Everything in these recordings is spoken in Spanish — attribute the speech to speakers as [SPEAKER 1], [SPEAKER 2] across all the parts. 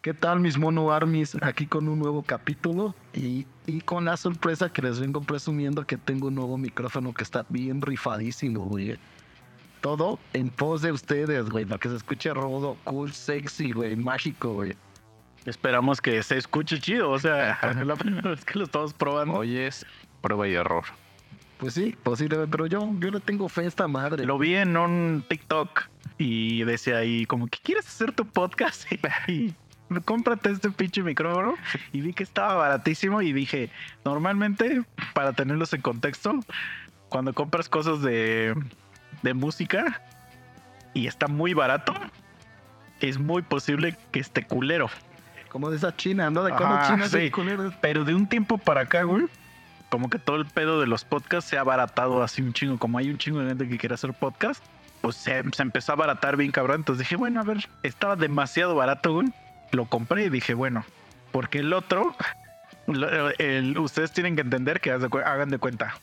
[SPEAKER 1] ¿Qué tal mis mono armies? Aquí con un nuevo capítulo y, y con la sorpresa que les vengo presumiendo que tengo un nuevo micrófono que está bien rifadísimo, güey. Todo en pos de ustedes, güey, para que se escuche rodo, cool, sexy, güey, mágico, güey.
[SPEAKER 2] Esperamos que se escuche chido, o sea, la primera vez que lo estamos probando.
[SPEAKER 3] Hoy es prueba y error.
[SPEAKER 1] Pues sí, posiblemente, pero yo, yo le tengo fe a esta madre.
[SPEAKER 2] Lo vi en un TikTok y decía ahí como que quieres hacer tu podcast y cómprate este pinche micrófono y vi que estaba baratísimo y dije, normalmente para tenerlos en contexto, cuando compras cosas de, de música y está muy barato, es muy posible que esté culero.
[SPEAKER 1] Como de esa China, ¿no? De cómo
[SPEAKER 2] Ajá,
[SPEAKER 1] China
[SPEAKER 2] sí.
[SPEAKER 1] se culero.
[SPEAKER 2] Pero de un tiempo para acá, güey, como que todo el pedo de los podcasts se ha abaratado así un chingo. Como hay un chingo de gente que quiere hacer podcast, pues se, se empezó a abaratar bien cabrón. Entonces dije, bueno, a ver, estaba demasiado barato, güey. Lo compré y dije, bueno, porque el otro, ustedes tienen que entender que hagan de cuenta.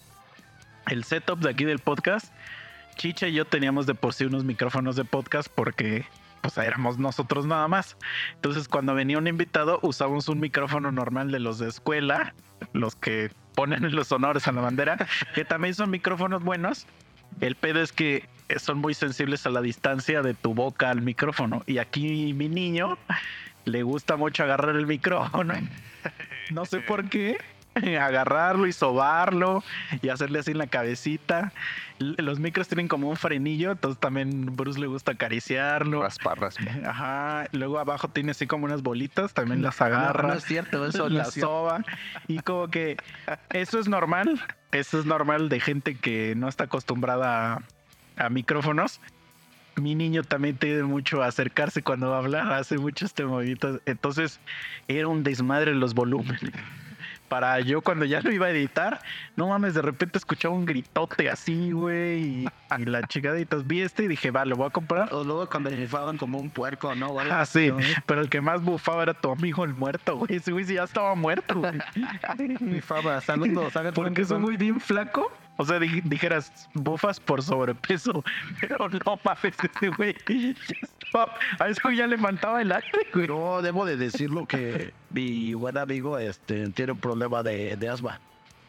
[SPEAKER 2] El setup de aquí del podcast, Chicha y yo teníamos de por sí unos micrófonos de podcast porque pues éramos nosotros nada más. Entonces, cuando venía un invitado, usábamos un micrófono normal de los de escuela, los que ponen los honores a la bandera, que también son micrófonos buenos. El pedo es que son muy sensibles a la distancia de tu boca al micrófono. Y aquí mi niño le gusta mucho agarrar el micrófono. No sé por qué. Agarrarlo y sobarlo y hacerle así en la cabecita. Los micros tienen como un frenillo, entonces también Bruce le gusta acariciarlo.
[SPEAKER 3] Raspa, raspa.
[SPEAKER 2] Ajá, luego abajo tiene así como unas bolitas, también las
[SPEAKER 1] No,
[SPEAKER 2] agarra,
[SPEAKER 1] no es cierto, eso no
[SPEAKER 2] la
[SPEAKER 1] es cierto.
[SPEAKER 2] soba y como que eso es normal, eso es normal de gente que no está acostumbrada a, a micrófonos. Mi niño también tiene mucho a acercarse cuando habla, hace mucho este movimiento, entonces era un desmadre los volúmenes. Para yo cuando ya lo iba a editar, no mames, de repente escuchaba un gritote así, güey, y, y la vi este y dije, va, lo voy a comprar.
[SPEAKER 1] O luego cuando como un puerco, ¿no? güey?
[SPEAKER 2] Ah, sí,
[SPEAKER 1] No,
[SPEAKER 2] pero el que más bufaba era tu amigo el muerto, güey. Ese güey sí ya estaba muerto, güey.
[SPEAKER 1] Rifaba, saludos.
[SPEAKER 2] Porque un güey bien flaco. O sea, di- dijeras, bufas por sobrepeso. Pero no mames, ese güey. A güey ya le faltaba el aire, güey.
[SPEAKER 1] Yo debo de decirlo que mi buen amigo este, tiene un problema de, de asma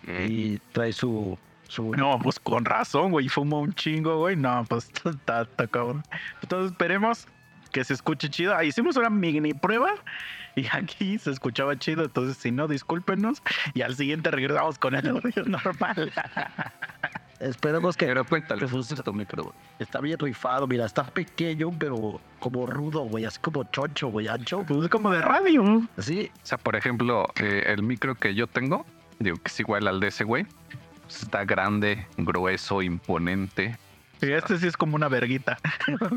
[SPEAKER 1] y trae su... su
[SPEAKER 2] No, pues con razón, güey. Fuma un chingo, güey. No, pues está, está cabrón. Entonces esperemos que se escuche chido. Ah, hicimos una mini prueba y aquí se escuchaba chido. Entonces, si no, discúlpenos. Y al siguiente regresamos con el audio normal.
[SPEAKER 1] Esperemos que...
[SPEAKER 3] Pero cuéntale.
[SPEAKER 1] tu micro. Está bien rifado, mira, está pequeño, pero como rudo, güey, así como chocho, güey, ancho.
[SPEAKER 2] Pues es como de radio.
[SPEAKER 1] Así,
[SPEAKER 3] O sea, por ejemplo, eh, el micro que yo tengo, digo que es igual al de ese güey, pues está grande, grueso, imponente.
[SPEAKER 2] Y este sí es como una verguita.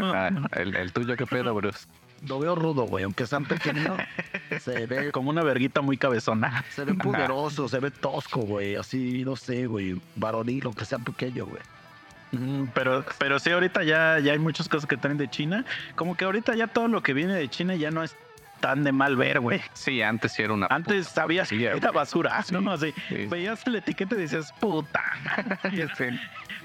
[SPEAKER 3] Ah, el, el tuyo, ¿qué pedo, Bruce?
[SPEAKER 1] Lo veo rudo, güey, aunque sean pequeños, se ve
[SPEAKER 2] Como una verguita muy cabezona.
[SPEAKER 1] Se ve poderoso, se ve tosco, güey. Así, no sé, güey. Varonil, aunque sea pequeño, güey.
[SPEAKER 2] Mm, Pero, pero sí, ahorita ya, ya hay muchas cosas que traen de China. Como que ahorita ya todo lo que viene de China ya no es tan de mal ver, güey.
[SPEAKER 3] Sí, antes sí era una...
[SPEAKER 2] Antes sabías que
[SPEAKER 3] Sí,
[SPEAKER 2] era basura, ¿no? Así,
[SPEAKER 3] Sí.
[SPEAKER 2] veías la etiqueta y decías, puta.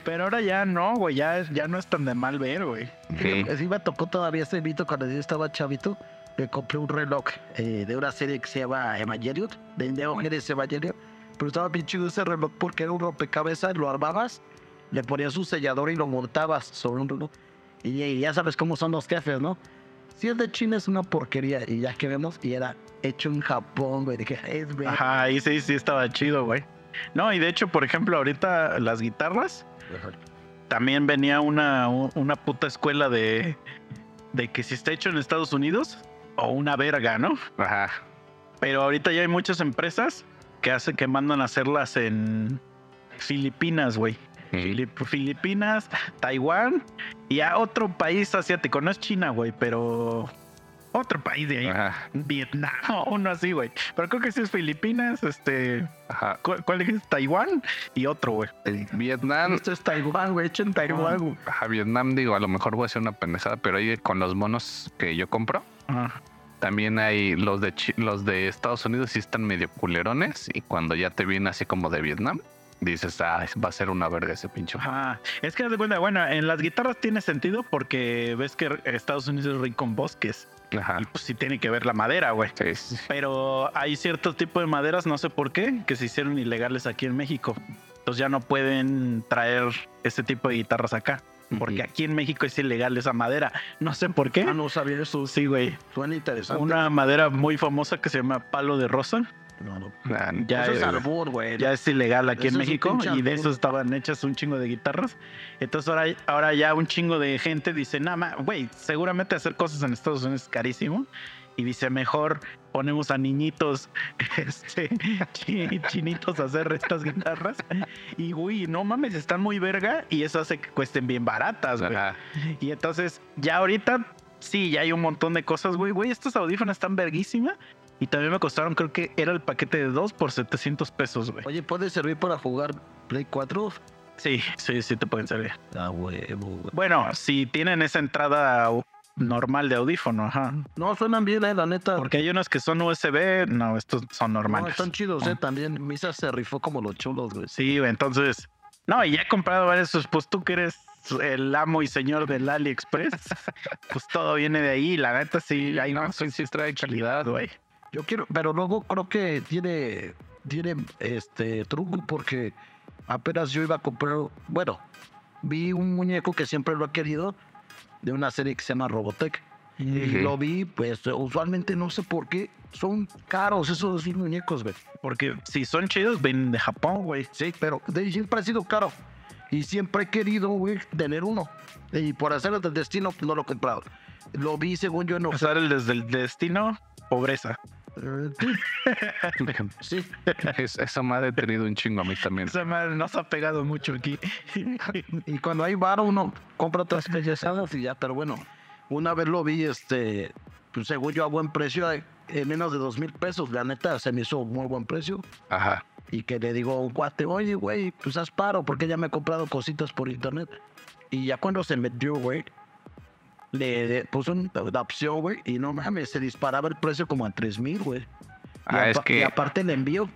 [SPEAKER 2] Pero ahora ya no, güey, ya, es- ya no es tan de mal ver, güey.
[SPEAKER 3] Sí.
[SPEAKER 1] Sí, me tocó todavía ese mito cuando yo estaba chavito. Me compré un reloj eh, de una serie que se llama Evangelion, de Neo Genesis Evangelion. Pero estaba bien chido ese reloj porque era un rompecabezas, lo armabas, le ponías un sellador y lo montabas sobre un reloj. Y, y ya sabes cómo son los jefes, ¿no? Si es de China es una porquería y ya que vemos, y era hecho en Japón, güey. Dije, es güey.
[SPEAKER 2] Ajá, ahí sí, sí estaba chido, güey. No, y de hecho, por ejemplo, ahorita las guitarras, también venía una, una puta escuela de, de que si está hecho en Estados Unidos, o una verga, ¿no?
[SPEAKER 3] Ajá.
[SPEAKER 2] Pero ahorita ya hay muchas empresas que hacen que mandan a hacerlas en Filipinas, güey. Filip- Filipinas, Taiwán y a otro país asiático. No es China, güey, pero otro país de ahí.
[SPEAKER 3] Ajá.
[SPEAKER 2] Vietnam o uno así, güey. Pero creo que sí es Filipinas, este.
[SPEAKER 3] Ajá.
[SPEAKER 2] ¿Cuál, cuál es? Taiwán y otro, güey.
[SPEAKER 3] Vietnam,
[SPEAKER 1] Esto es Taiwán, güey. Hecho en Taiwán, güey.
[SPEAKER 3] ajá, Vietnam, digo, a lo mejor voy a hacer una pendejada, pero ahí con los monos que yo compro,
[SPEAKER 2] Ajá.
[SPEAKER 3] también hay los de Chi- los de Estados Unidos sí están medio culerones y cuando ya te viene así como de Vietnam, dices, ah, va a ser una verga ese pinche.
[SPEAKER 2] Ajá. Es que de cuenta, bueno, en las guitarras tiene sentido porque ves que Estados Unidos es rico con bosques.
[SPEAKER 3] Ajá.
[SPEAKER 2] Y pues sí tiene que ver la madera, güey.
[SPEAKER 3] Sí, sí.
[SPEAKER 2] Pero hay ciertos tipos de maderas, no sé por qué, que se hicieron ilegales aquí en México. Entonces ya no pueden traer este tipo de guitarras acá. Porque aquí en México es ilegal esa madera. No sé por qué.
[SPEAKER 1] Ah, no sabía eso.
[SPEAKER 2] Sí, güey.
[SPEAKER 1] Suena interesante.
[SPEAKER 2] Una madera muy famosa que se llama palo de rosa.
[SPEAKER 1] No, no.
[SPEAKER 2] Ya,
[SPEAKER 1] Eso es albur, güey.
[SPEAKER 2] ya es ilegal aquí
[SPEAKER 1] Eso
[SPEAKER 2] en México y de eso estaban hechas un chingo de guitarras. Entonces ahora, ahora ya un chingo de gente dice, nada más, güey, seguramente hacer cosas en Estados Unidos es carísimo. Y dice, mejor ponemos a niñitos, este, chi- chinitos a hacer estas guitarras. Y, güey, no mames, están muy verga y eso hace que cuesten bien baratas, güey. Y entonces, ya ahorita, sí, ya hay un montón de cosas, güey. Güey, estos audífonos están verguísima. Y también me costaron, creo que era el paquete de dos por 700 pesos, güey.
[SPEAKER 1] Oye, ¿puede servir para jugar Play 4?
[SPEAKER 2] Sí, sí, sí te pueden servir.
[SPEAKER 1] Ah, huevo, güey.
[SPEAKER 2] Bueno, si tienen esa entrada normal de audífono, ajá.
[SPEAKER 1] No, suenan bien, eh, la neta.
[SPEAKER 2] Porque hay unos que son USB, no, estos son
[SPEAKER 1] no,
[SPEAKER 2] normales.
[SPEAKER 1] están chidos, eh, también. Misa se rifó como los chulos, güey.
[SPEAKER 2] Sí, güey, entonces. No, y ya he comprado varios, pues, pues tú que eres el amo y señor del AliExpress, pues todo viene de ahí. La neta, sí, hay
[SPEAKER 3] No, sí, sí trae calidad,
[SPEAKER 2] güey.
[SPEAKER 1] Yo quiero, pero luego creo que tiene, tiene este truco porque apenas yo iba a comprar, bueno, vi un muñeco que siempre lo he querido de una serie que se llama Robotech. Y
[SPEAKER 3] Ujú.
[SPEAKER 1] lo vi, pues usualmente no sé por qué son caros esos muñecos, güey.
[SPEAKER 2] Porque si son chidos, vienen de Japón, güey.
[SPEAKER 1] Sí, pero de- siempre ha sido caro. Y siempre he querido, güey, tener uno. Y por hacerlo del destino, pues, no lo he comprado. Lo vi, según yo, en
[SPEAKER 2] Pasar el desde el destino, pobreza.
[SPEAKER 1] Sí,
[SPEAKER 3] Es- esa madre ha tenido un chingo a mí también.
[SPEAKER 2] Esa madre nos ha pegado mucho aquí.
[SPEAKER 1] Y cuando hay varo, uno compra otras pendejadas y ya, pero bueno, una vez lo vi, este, pues según yo a buen precio, en menos de dos mil pesos, la neta se me hizo muy buen precio.
[SPEAKER 3] Ajá.
[SPEAKER 1] Y que le digo a un cuate, oye, güey, pues haz paro, porque ya me he comprado cositas por internet. Y ya cuando se metió, güey, le, le puso una opción, güey, y no mames, se disparaba el precio como a tres mil, güey. Y
[SPEAKER 3] Ah, es
[SPEAKER 1] apa- Y
[SPEAKER 3] que,
[SPEAKER 1] aparte el envío,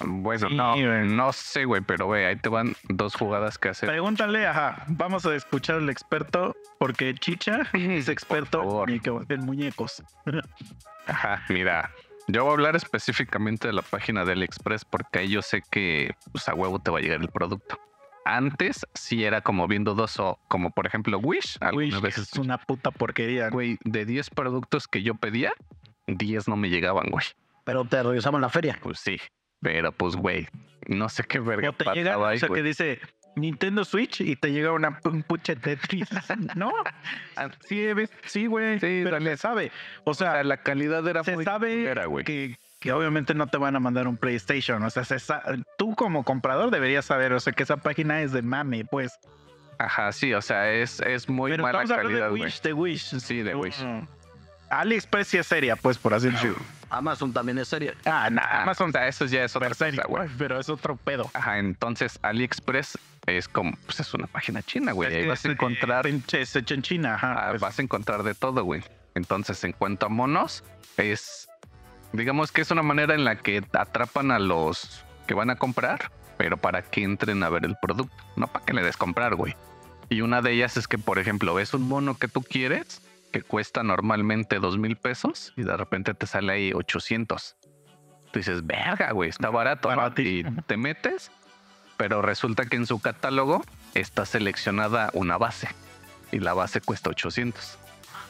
[SPEAKER 3] bueno,
[SPEAKER 2] Sí,
[SPEAKER 3] no, no sé, güey, pero güey, ahí te van dos jugadas que hacer.
[SPEAKER 2] Pregúntale, ajá. Vamos a escuchar al experto, porque Chicha es experto en muñecos.
[SPEAKER 3] Ajá, mira, yo voy a hablar específicamente de la página de AliExpress porque ahí yo sé que pues, a huevo te va a llegar el producto. Antes sí era como bien dudoso, como por ejemplo Wish. Algunas veces,
[SPEAKER 2] es una puta porquería.
[SPEAKER 3] güey, de 10 productos que yo pedía, 10 no me llegaban, güey.
[SPEAKER 1] pero te regresamos la feria.
[SPEAKER 3] Pues sí, pero pues, güey, no sé qué verga
[SPEAKER 2] O te llega,
[SPEAKER 3] ahí,
[SPEAKER 2] o sea,
[SPEAKER 3] güey.
[SPEAKER 2] que dice Nintendo Switch y te llega una un puche Tetris. no,
[SPEAKER 3] Ah,
[SPEAKER 2] sí, sí, güey.
[SPEAKER 3] Sí,
[SPEAKER 2] pero
[SPEAKER 3] dale.
[SPEAKER 2] se sabe. O
[SPEAKER 3] sea, la calidad era
[SPEAKER 2] se
[SPEAKER 3] muy
[SPEAKER 2] sabe
[SPEAKER 3] culera, güey.
[SPEAKER 2] que, que obviamente no te van a mandar un PlayStation. O sea, se tú como comprador deberías saber, o sea, que esa página es de mame, pues.
[SPEAKER 3] Ajá, sí, o sea, es, es muy
[SPEAKER 2] Pero
[SPEAKER 3] mala
[SPEAKER 2] estamos hablando
[SPEAKER 3] calidad,
[SPEAKER 2] de. Wish, de Wish.
[SPEAKER 3] Sí, de Wish.
[SPEAKER 2] Mm. AliExpress sí es seria, pues, por así decirlo.
[SPEAKER 1] Amazon también es seria.
[SPEAKER 2] Ah, nada,
[SPEAKER 3] Ah,
[SPEAKER 2] Amazon
[SPEAKER 3] o sea, eso ya es otra
[SPEAKER 2] serio,
[SPEAKER 3] cosa,
[SPEAKER 2] pero es otro pedo.
[SPEAKER 3] Ajá, entonces AliExpress es como, pues es una página china, güey. Ahí vas a encontrar,
[SPEAKER 2] Es hecho en China, ajá.
[SPEAKER 3] ah,
[SPEAKER 2] pues,
[SPEAKER 3] vas a encontrar de todo, güey. Entonces, en cuanto a monos, es, digamos que es una manera en la que atrapan a los que van a comprar, pero para que entren a ver el producto, no para que le des comprar, güey. Y una de ellas es que, por ejemplo, ves un mono que tú quieres, que cuesta normalmente dos mil pesos, y de repente te sale ahí 800. Tú dices, verga, güey, está barato. ¿no?". Y te metes, pero resulta que en su catálogo está seleccionada una base, y la base cuesta 800.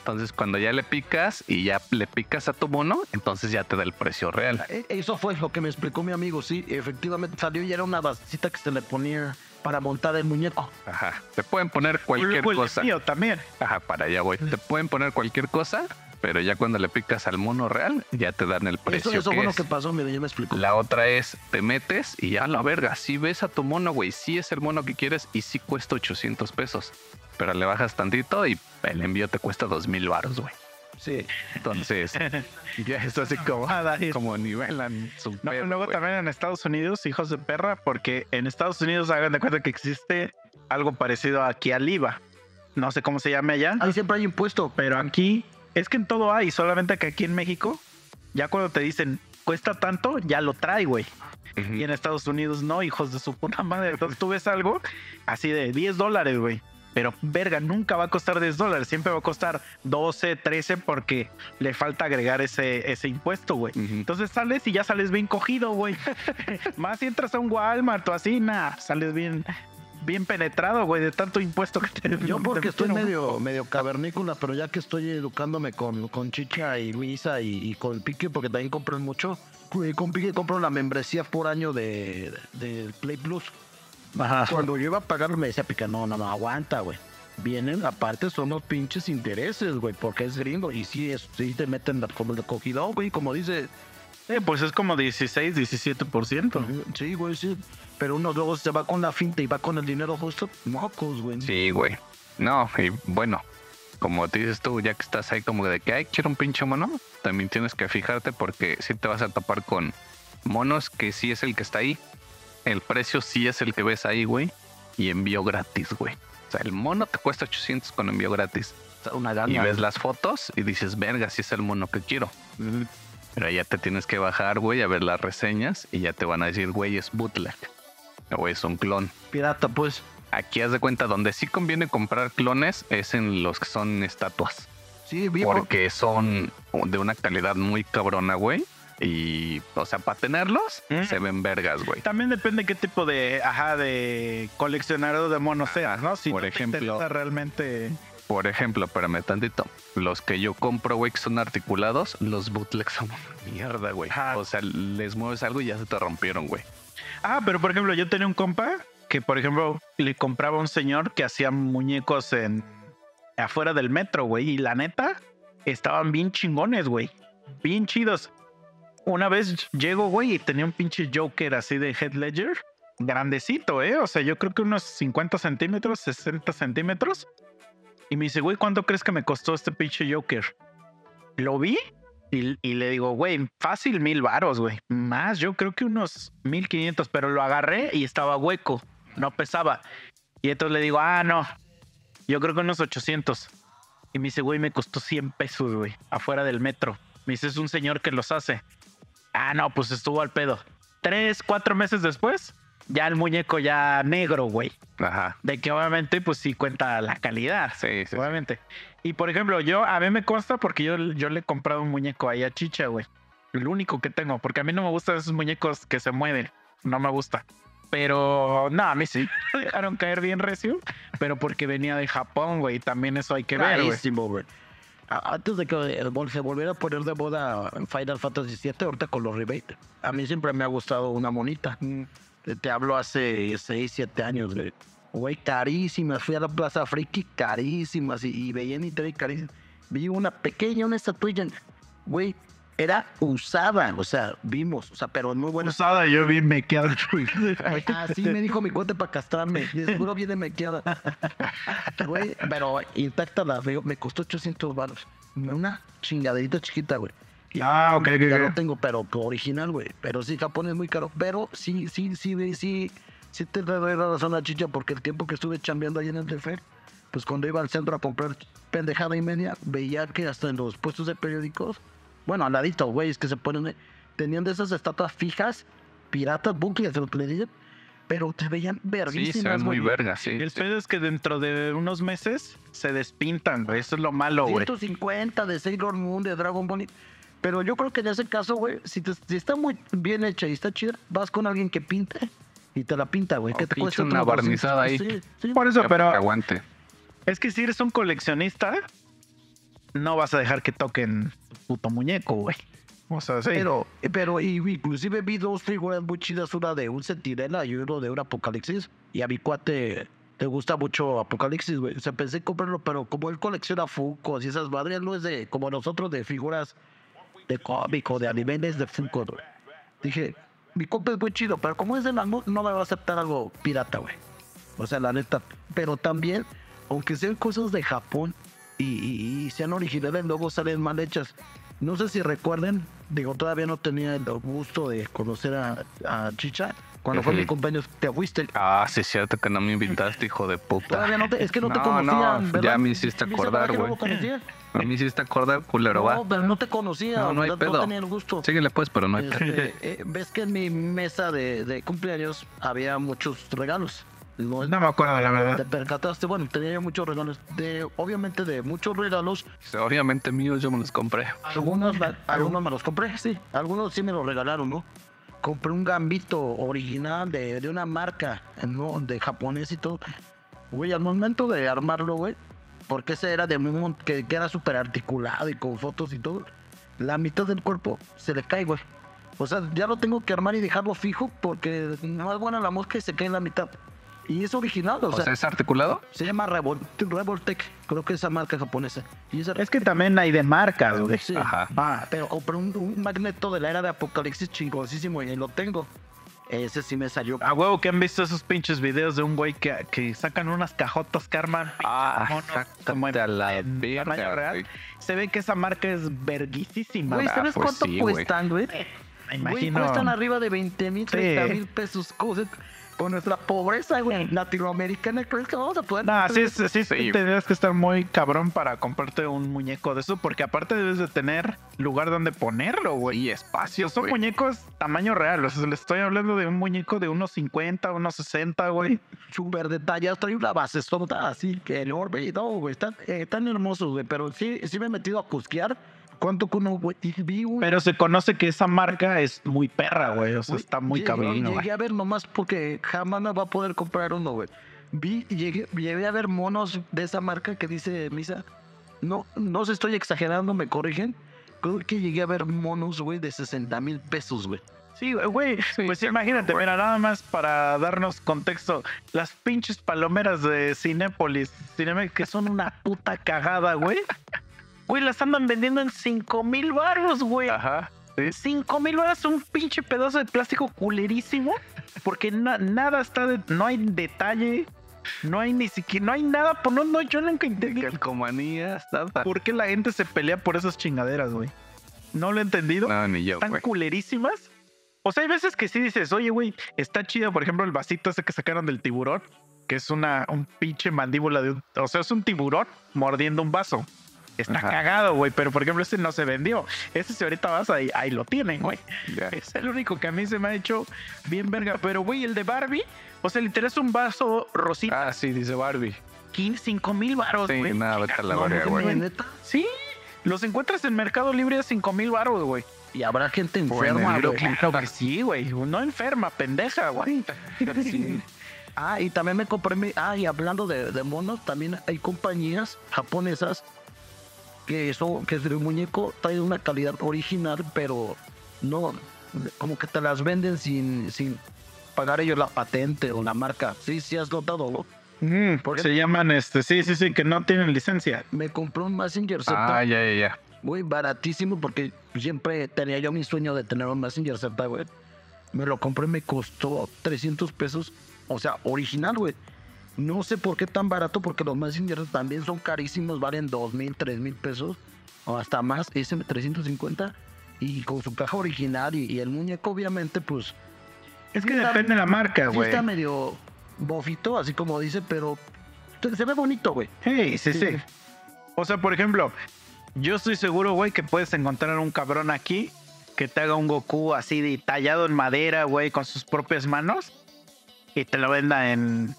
[SPEAKER 3] Entonces, cuando ya le picas y ya le picas a tu mono, entonces ya te da el precio real.
[SPEAKER 1] E- Eso fue lo que me explicó mi amigo, sí, efectivamente salió y era una basecita que se le ponía para montar el muñeco.
[SPEAKER 3] Ajá. Te pueden poner cualquier
[SPEAKER 2] o el
[SPEAKER 3] cosa.
[SPEAKER 2] mío también.
[SPEAKER 3] Ajá, para allá voy. Te pueden poner cualquier cosa, pero ya cuando le picas al mono real, ya te dan el precio.
[SPEAKER 1] Eso, eso
[SPEAKER 3] que
[SPEAKER 1] fue lo
[SPEAKER 3] es.
[SPEAKER 1] que pasó, mira, ya me explicó.
[SPEAKER 3] La otra es, te metes y ya la verga, si ves a tu mono, güey, sí es el mono que quieres y sí cuesta 800 pesos. Pero le bajas tantito y el envío te cuesta 2000 baros, güey.
[SPEAKER 1] Sí.
[SPEAKER 3] Entonces, ya es así como, como nivelan su
[SPEAKER 2] No, luego también en Estados Unidos, hijos de perra, porque en Estados Unidos hagan de cuenta que existe algo parecido aquí al IVA. No sé cómo se llame allá,
[SPEAKER 1] Ahí siempre hay impuesto.
[SPEAKER 2] pero aquí es que en todo hay, solamente que aquí en México, ya cuando te dicen cuesta tanto, ya lo trae, güey. Y en Estados Unidos no, hijos de su puta madre. Entonces tú ves algo así de 10 dólares, güey. Pero verga, nunca va a costar 10 dólares. Siempre va a costar 12, 13 porque le falta agregar ese, ese impuesto, güey. Entonces sales y ya sales bien cogido, güey. Más si entras a un Walmart o así, nada, sales bien, bien penetrado, güey, de tanto impuesto que te
[SPEAKER 1] Yo porque estoy medio, medio cavernícola, pero ya que estoy educándome con, con Chicha y Luisa y, y con Pique, porque también compran mucho, güey, con Pique compro la membresía por año de, de Play Plus.
[SPEAKER 2] Ajá.
[SPEAKER 1] Cuando yo iba a pagar me decía Pique, no, no, no, aguanta, güey. Vienen, aparte son los pinches intereses, güey, porque es gringo y sí, es, sí te meten la- como el cogido, güey, como dice,
[SPEAKER 2] Eh, pues es como 16, 17%.
[SPEAKER 1] sí, güey, sí. Pero uno luego se va con la finta y va con el dinero justo, mocos, güey.
[SPEAKER 3] Sí, güey. No, y bueno, como te dices tú, ya que estás ahí como de que, ay, quiero un pinche mono, también tienes que fijarte porque sí te vas a topar con monos que sí es el que está ahí, el precio sí es el que ves ahí, güey, y envío gratis, güey. O sea, el mono te cuesta 800 con envío gratis.
[SPEAKER 1] Una gana.
[SPEAKER 3] Y ves las fotos y dices, verga, sí es el mono que quiero. Pero ya te tienes que bajar, güey, a ver las reseñas y ya te van a decir, güey, es bootleg. O es un clon.
[SPEAKER 1] Pirata, pues.
[SPEAKER 3] Aquí haz de cuenta, donde sí conviene comprar clones es en los que son estatuas.
[SPEAKER 1] Sí, vi
[SPEAKER 3] Porque son de una calidad muy cabrona, güey. Y, o sea, para tenerlos,
[SPEAKER 2] Mm.
[SPEAKER 3] se ven vergas, güey.
[SPEAKER 2] También depende qué tipo de, ajá, de coleccionador de monos seas, ¿no? Si
[SPEAKER 3] Por
[SPEAKER 2] no
[SPEAKER 3] ejemplo-
[SPEAKER 2] realmente...
[SPEAKER 3] Por ejemplo, espérame tantito. Los que yo compro, güey, que son articulados, los bootlegs son una mierda, güey. O sea, les mueves algo y ya se te rompieron, güey.
[SPEAKER 2] Ah, pero por ejemplo, yo tenía un compa que, por ejemplo, le compraba a un señor que hacía muñecos en afuera del metro, güey. Y la neta, estaban bien chingones, güey. Bien chidos. Una vez llego, güey, y tenía un pinche Joker así de Head Ledger. Grandecito, ¿eh? O sea, yo creo que unos 50 centímetros, 60 centímetros. Y me dice, güey, ¿cuánto crees que me costó este pinche Joker? Lo vi y, le digo, güey, fácil mil varos, güey. Más, yo creo que unos mil quinientos, pero lo agarré y estaba hueco, no pesaba. Y entonces le digo, ah, no, yo creo que unos 800. Y me dice, güey, me costó 100 pesos, güey, afuera del metro. Me dice, es un señor que los hace. Ah, no, pues estuvo al pedo. Tres, cuatro meses después, ya el muñeco ya negro, güey.
[SPEAKER 3] Ajá.
[SPEAKER 2] De que obviamente, pues sí cuenta la calidad.
[SPEAKER 3] Sí, sí. sí.
[SPEAKER 2] Obviamente. Y por ejemplo, yo, a mí me consta porque yo, yo le he comprado un muñeco ahí a Chicha, güey. El único que tengo, porque a mí no me gustan esos muñecos que se mueven. No me gusta. Pero no, a mí sí. Me dejaron caer bien recio, pero porque venía de Japón, güey. También eso hay que ver, güey.
[SPEAKER 1] Antes de que eh, se volviera a poner de moda en Final Fantasy VII, ahorita con los rebates. A mí siempre me ha gustado una monita. Te, te hablo hace 6, 7 años, güey. Güey, carísimas. Fui a la Plaza Friki, carísimas. Y, y veía en internet carísimas. Vi una pequeña, una estatuilla. Güey, era usada. O sea, vimos. O sea, pero muy buena
[SPEAKER 2] Usada, yo vi me quedo.
[SPEAKER 1] Así me dijo mi cuate para castrarme. Y seguro viene mequeada. Güey, pero intacta la veo. Me costó 800 baros. Una chingaderita chiquita, güey. Y
[SPEAKER 2] Ah, ok, ok,
[SPEAKER 1] Ya lo tengo, pero original, güey. Pero sí, Japón es muy caro. Pero sí, sí, sí, sí, sí, sí te doy la razón a Chicha, porque el tiempo que estuve chambeando ahí en el Defer, pues cuando iba al centro a comprar pendejada y media, veía que hasta en los puestos de periódicos, bueno, al ladito, güey, es que se ponen, eh, tenían de esas estatuas fijas, piratas, bunkers, lo que le dicen, pero te veían
[SPEAKER 3] Sí,
[SPEAKER 1] verguísimas,
[SPEAKER 3] se ven muy vergas, sí.
[SPEAKER 2] El
[SPEAKER 3] sí.
[SPEAKER 2] pedo es que dentro de unos meses se despintan, güey. Eso es lo malo, güey.
[SPEAKER 1] 150 de Sailor Moon, de Dragon Ball. Pero yo creo que en ese caso, güey, si, te- si está muy bien hecha y está chida, vas con alguien que pinte y te la pinta, güey.
[SPEAKER 3] O
[SPEAKER 1] ¿Qué te cuesta?
[SPEAKER 3] una barnizada ahí.
[SPEAKER 1] 200. Sí, sí.
[SPEAKER 2] Por eso,
[SPEAKER 3] Ya,
[SPEAKER 2] pero
[SPEAKER 3] que aguante.
[SPEAKER 2] es que si eres un coleccionista, no vas a dejar que toquen tu puto muñeco, güey. O sea, sí.
[SPEAKER 1] Pero, pero y- inclusive vi dos figuras muy chidas, una de un centinela y uno de un apocalipsis. Y a mi cuate le gusta mucho apocalipsis, güey. O sea, pensé en comprarlo, pero como él colecciona Funkos y esas madres, no es de como nosotros de figuras de cómic o de animes de Funko, güey. Dije, mi compa es muy chido, pero como es de mangú, no me va a aceptar algo pirata, güey. O sea, la neta. Pero también, aunque sean cosas de Japón y, y- y sean originales, luego salen mal hechas. No sé si recuerden, digo, todavía no tenía el gusto de conocer a, a Chicha, Cuando fue mi cumpleaños, te fuiste.
[SPEAKER 3] Ah, sí, es cierto que no me invitaste, hijo de puta.
[SPEAKER 1] Todavía no te, es que no, te
[SPEAKER 3] No,
[SPEAKER 1] conocía.
[SPEAKER 3] no,
[SPEAKER 1] ¿verdad?
[SPEAKER 3] ya me hiciste acordar,
[SPEAKER 1] ¿verdad que no
[SPEAKER 3] güey.
[SPEAKER 1] conocía?
[SPEAKER 3] A mí sí te acordar, culero, va.
[SPEAKER 1] No, pero no te conocía.
[SPEAKER 3] No, no hay pedo.
[SPEAKER 1] tenía el gusto.
[SPEAKER 3] Síguele pues, pero no hay pedo.
[SPEAKER 1] Este, eh, Ves que en mi mesa de, de cumpleaños había muchos regalos. No,
[SPEAKER 2] No me acuerdo, la
[SPEAKER 1] te
[SPEAKER 2] verdad.
[SPEAKER 1] percataste, bueno, tenía yo muchos regalos. De, obviamente de muchos regalos,
[SPEAKER 3] Obviamente míos yo me los compré.
[SPEAKER 1] algunos, algunos me los compré, sí. Algunos sí me los regalaron, ¿no? Compré un gambito original de, de una marca, ¿no? De japonés y todo. Güey, al momento de armarlo, güey, porque ese era de un mon- que, que era súper articulado y con fotos y todo, la mitad del cuerpo se le cae, güey. O sea, ya lo tengo que armar y dejarlo fijo porque no es buena la mosca y se cae en la mitad. Y es original, o,
[SPEAKER 3] O
[SPEAKER 1] sea,
[SPEAKER 3] sea, ¿es articulado?
[SPEAKER 1] se llama Revol Revoltec, creo que es esa marca japonesa. Y esa-
[SPEAKER 2] Es que también hay de marcas, güey.
[SPEAKER 1] Sí.
[SPEAKER 3] Ajá.
[SPEAKER 1] Ah, pero compré un, un magneto de la era de Apocalipsis chingosísimo y lo tengo. Ese sí me salió.
[SPEAKER 2] A huevo que han visto esos pinches videos de un güey que, que sacan unas cajotas que arman.
[SPEAKER 3] Ah,
[SPEAKER 2] monos como en-
[SPEAKER 3] la
[SPEAKER 2] en
[SPEAKER 3] verga,
[SPEAKER 2] tamaño real.
[SPEAKER 3] güey.
[SPEAKER 2] Se ve que esa marca es verguisísima.
[SPEAKER 1] Güey,
[SPEAKER 2] güey.
[SPEAKER 1] ¿sabes
[SPEAKER 3] pues
[SPEAKER 1] cuánto
[SPEAKER 3] sí,
[SPEAKER 1] cuestan, güey?
[SPEAKER 2] Me
[SPEAKER 1] Güey,
[SPEAKER 2] imagino.
[SPEAKER 1] cuestan arriba de 20 mil, 30 mil pesos. ¿Cómo se- Con nuestra pobreza, güey, latinoamericana, ¿crees que vamos a poder?
[SPEAKER 2] No, sí, sí, sí,
[SPEAKER 3] Sí.
[SPEAKER 2] tendrías que estar muy cabrón para comprarte un muñeco de eso, porque aparte debes de tener lugar donde ponerlo, güey.
[SPEAKER 3] Y espacio,
[SPEAKER 2] Son
[SPEAKER 3] güey.
[SPEAKER 2] muñecos tamaño real, o sea, le estoy hablando de un muñeco de unos 50, unos 60, güey.
[SPEAKER 1] Súper detallados, trae una base sonda así que enorme y todo, güey. Están, eh, tan hermosos, güey. Pero sí, sí me he metido a cusquear. ¿Cuánto que uno, güey? Y vi un-
[SPEAKER 2] Pero se conoce que esa marca es muy perra, güey, o sea,
[SPEAKER 1] Güey,
[SPEAKER 2] está muy
[SPEAKER 1] llegué-
[SPEAKER 2] cabrón,
[SPEAKER 1] Llegué
[SPEAKER 2] güey.
[SPEAKER 1] a ver nomás porque jamás me va a poder comprar uno, güey. Vi, llegué, llegué a ver monos de esa marca que dice Misa. No, no se estoy exagerando, me corrigen. Creo que llegué a ver monos, güey, de 60 mil pesos, güey.
[SPEAKER 2] Sí, güey,
[SPEAKER 3] Sí,
[SPEAKER 2] pues
[SPEAKER 3] sí,
[SPEAKER 2] imagínate,
[SPEAKER 3] güey.
[SPEAKER 2] mira, nada más para darnos contexto, las pinches palomeras de Cinépolis, Cinemex, que son una puta cagada, güey. Güey, las andan vendiendo en 5 mil baros, güey.
[SPEAKER 3] Ajá. Sí.
[SPEAKER 2] 5 mil baros un pinche pedazo de plástico culerísimo, porque na- nada está, de- no hay detalle, no hay ni siquiera, no hay nada, por no, no, yo nunca entendí
[SPEAKER 3] Calcomanías, nada.
[SPEAKER 2] por qué la gente se pelea por esas chingaderas, güey. No lo he entendido
[SPEAKER 3] No, ni yo, güey.
[SPEAKER 2] culerísimas. O sea, hay veces que sí dices, oye, güey, está chido, por ejemplo, el vasito ese que sacaron del tiburón, que es una un pinche mandíbula de un. O sea, es un tiburón mordiendo un vaso. Está
[SPEAKER 3] Ajá.
[SPEAKER 2] cagado, güey, pero por ejemplo, ese no se vendió. Ese si ahorita vas ahí, ahí lo tienen, güey. Es el único que a mí se me ha hecho bien verga. Pero, güey, el de Barbie, o sea, le interesa un vaso rosita,
[SPEAKER 3] Ah, sí, dice Barbie.
[SPEAKER 2] 15, 5 mil baros,
[SPEAKER 3] Sí,
[SPEAKER 2] güey.
[SPEAKER 3] nada, vete a la verga, güey.
[SPEAKER 1] neta.
[SPEAKER 2] Sí, los encuentras en Mercado Libre a 5 mil baros, güey.
[SPEAKER 1] Y habrá gente enferma, güey.
[SPEAKER 2] Claro que sí, güey. No enferma, pendeja, güey.
[SPEAKER 1] Sí. Ah, y también me compré mi... Ah, y hablando de, de monos, también hay compañías japonesas que eso, que el muñeco trae una calidad original, pero no, como que te las venden sin, sin pagar ellos la patente o la marca. Sí, sí has notado, ¿no?
[SPEAKER 2] Mm,
[SPEAKER 1] ¿Por qué?
[SPEAKER 2] se llaman, este, sí, sí, sí, que no tienen licencia.
[SPEAKER 1] Me compré un Messenger Z,
[SPEAKER 3] Ah, ya, ya, ya.
[SPEAKER 1] muy baratísimo, porque siempre tenía yo mi sueño de tener un Messenger Z, güey. Me lo compré, me costó 300 pesos, o sea, original, güey. No sé por qué tan barato, porque los Messengers también son carísimos, valen 2 mil, 3 mil pesos, o hasta más, ese 350, y con su caja original y, y el muñeco, obviamente, pues,
[SPEAKER 2] Es que
[SPEAKER 1] está-
[SPEAKER 2] depende de la marca, güey.
[SPEAKER 1] está medio bofito, así como dice, pero se se ve bonito, güey.
[SPEAKER 2] Hey, sí, sí,
[SPEAKER 1] Sí.
[SPEAKER 2] O sea, por ejemplo, yo estoy seguro, güey, que puedes encontrar un cabrón aquí que te haga un Goku así de tallado en madera, güey, con sus propias manos y te lo venda en.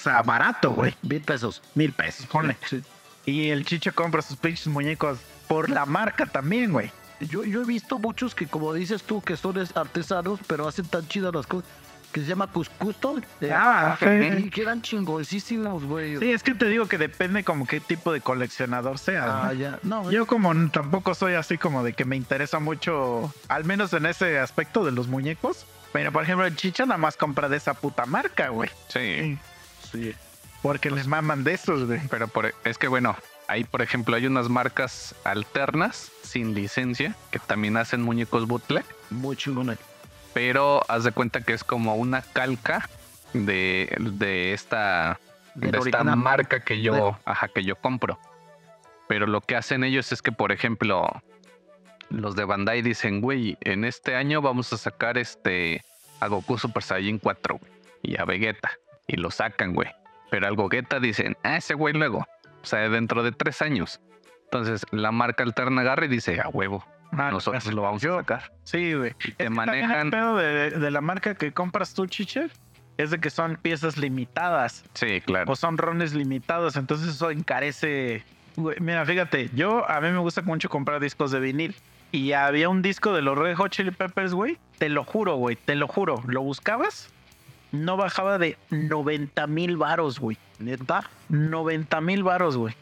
[SPEAKER 2] O sea, barato, güey.
[SPEAKER 1] Mil pesos.
[SPEAKER 2] Mil pesos, ponle.
[SPEAKER 1] Sí.
[SPEAKER 2] Y el chicho compra sus pinches muñecos por la marca también, güey.
[SPEAKER 1] Yo, yo he visto muchos que, como dices tú, que son es- artesanos, pero hacen tan chidas las cosas, que se llama Cuscusto.
[SPEAKER 2] Ah,
[SPEAKER 1] y
[SPEAKER 2] sí.
[SPEAKER 1] quedan chingoncísimos, güey.
[SPEAKER 2] Sí, es que te digo que depende como qué tipo de coleccionador seas. ¿no?
[SPEAKER 1] Ah, ya. No,
[SPEAKER 2] Yo como tampoco soy así como de que me interesa mucho, al menos en ese aspecto de los muñecos. Pero por ejemplo, el Chicha nada más compra de esa puta marca, güey.
[SPEAKER 3] Sí.
[SPEAKER 1] Sí.
[SPEAKER 2] Porque les maman de esos, güey.
[SPEAKER 3] Pero por, es que bueno, ahí por ejemplo hay unas marcas alternas sin licencia que también hacen muñecos bootleg,
[SPEAKER 1] Muy chingón.
[SPEAKER 3] pero haz de cuenta que es como una calca de, de esta, de esta
[SPEAKER 1] original.
[SPEAKER 3] marca que yo, ajá, que yo compro. Pero lo que hacen ellos es que, por ejemplo, los de Bandai dicen, güey, en este año vamos a sacar este a Goku Super Saiyan 4, güey, y a Vegeta, y lo sacan, güey. Pero al Gogeta dicen, ah, ese güey luego, o sea, dentro de tres años. Entonces, la marca alterna agarra y dice, a huevo,
[SPEAKER 2] Ah,
[SPEAKER 3] nosotros lo vamos a sacar.
[SPEAKER 2] Sí, güey.
[SPEAKER 3] Y
[SPEAKER 2] Es
[SPEAKER 3] te
[SPEAKER 2] que también el
[SPEAKER 3] manejan.
[SPEAKER 2] pedo de, de la marca que compras tú, Chiche, es de que son piezas limitadas
[SPEAKER 3] Sí, claro.
[SPEAKER 2] o son rones limitados, entonces eso encarece. Güey, mira, fíjate, yo a mí me gusta mucho comprar discos de vinil y había un disco de los Red Hot Chili Peppers, güey. Te lo juro, güey, te lo juro. Lo buscabas, no bajaba de 90 mil varos, güey.
[SPEAKER 1] Neta.
[SPEAKER 2] 90 mil varos, güey.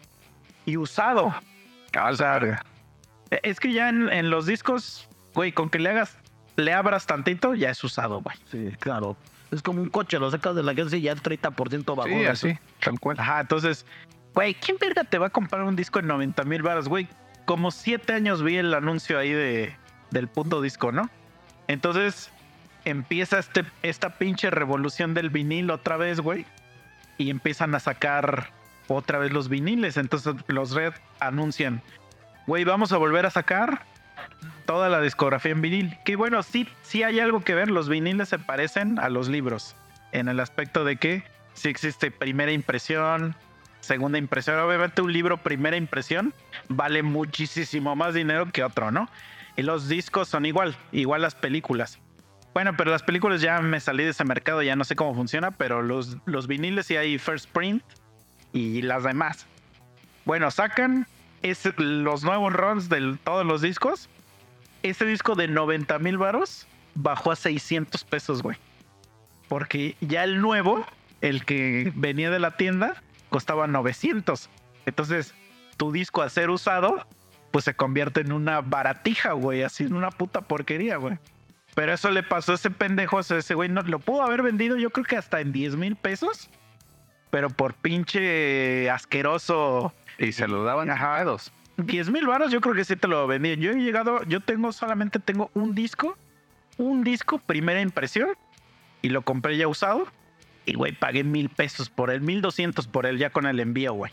[SPEAKER 2] Y usado. O sea, es que ya en, en los discos, güey, con que le hagas, le abras tantito, ya es usado, güey.
[SPEAKER 1] Sí, claro. Es como un coche, lo sacas de la agencia y ya el 30% bajó.
[SPEAKER 3] sí, así, tal cual.
[SPEAKER 2] Ajá, entonces, güey, ¿quién verga te va a comprar un disco en 90 mil baros, güey? Como siete años vi el anuncio ahí de, del punto disco, ¿no? Entonces, empieza este, esta pinche revolución del vinil otra vez, güey. Y empiezan a sacar otra vez los viniles. Entonces, los Red anuncian, güey, vamos a volver a sacar toda la discografía en vinil. Que bueno, sí, sí hay algo que ver. Los viniles se parecen a los libros. En el aspecto de que sí existe primera impresión, segunda impresión. Obviamente un libro primera impresión vale muchísimo más dinero que otro, ¿no? Y los discos son igual, igual las películas. Bueno, pero las películas ya me salí de ese mercado, ya no sé cómo funciona, pero los, los viniles sí hay first print y las demás. Bueno, sacan es, los nuevos runs de todos los discos. Este disco de 90 mil varos bajó a 600 pesos, güey. Porque ya el nuevo, el que venía de la tienda, costaba 900. Entonces, tu disco a ser usado, pues se convierte en una baratija, güey, así en una puta porquería, güey. Pero eso le pasó a ese pendejo, o sea, ese güey no lo pudo haber vendido, yo creo que hasta en 10 mil pesos. Pero por pinche asqueroso
[SPEAKER 3] Y se lo daban pedos.
[SPEAKER 2] 10 mil baros, yo creo que sí te lo vendí. Yo he llegado, yo tengo solamente tengo un disco, un disco, primera impresión, y lo compré ya usado. Y güey, pagué mil pesos por él, mil doscientos por él, ya con el envío, güey.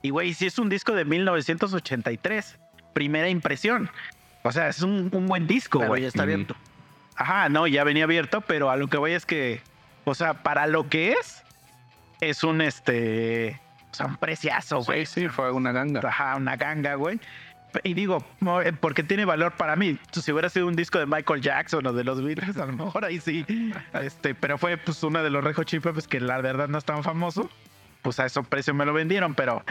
[SPEAKER 2] Y güey, si es un disco de 1983, primera impresión. O sea, es un, un buen disco, güey.
[SPEAKER 1] está
[SPEAKER 3] Mm.
[SPEAKER 1] abierto.
[SPEAKER 2] Ajá, no, ya venía abierto, pero a lo que voy es que, o sea, para lo que es, es un este, o sea, un preciazo, güey.
[SPEAKER 3] Sí, sí, fue una ganga.
[SPEAKER 2] Ajá, una ganga, güey. Y digo, eh, porque tiene valor para mí. Si hubiera sido un disco de Michael Jackson o de los Beatles, a lo mejor ahí sí. Este, pero fue pues uno de los Red Hot Chili Peppers que la verdad no es tan famoso. Pues a ese precio me lo vendieron, pero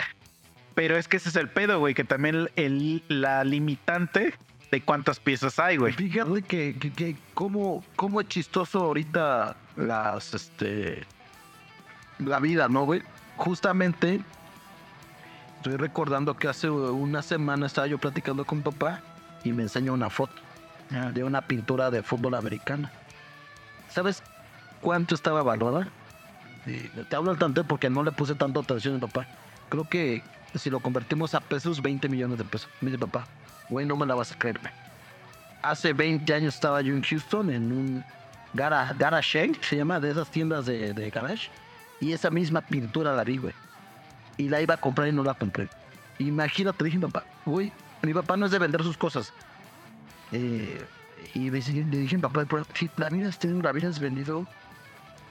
[SPEAKER 2] pero es que ese es el pedo, güey, que también el, la limitante de cuántas piezas hay, güey.
[SPEAKER 1] Fíjate que, que, que cómo, cómo es chistoso ahorita las, este, la vida, ¿no, güey? Justamente, estoy recordando que hace una semana estaba yo platicando con papá y me enseñó una foto de una pintura de fútbol americano. ¿Sabes cuánto estaba valorada? Te hablo al tanto porque no le puse tanta atención a papá. Creo que si lo convertimos a pesos, 20 millones de pesos. Me dice papá, güey, no me la vas a creer, güey. Hace 20 años estaba yo en Houston en un gara- garage, se llama, de esas tiendas de, de garage. Y esa misma pintura la vi, güey. Y la iba a comprar y no la compré. Imagínate, dije, papá, güey, mi papá no es de vender sus cosas. Eh, y le dije, papá, pero si la hubieras tenido, la hubieras vendido,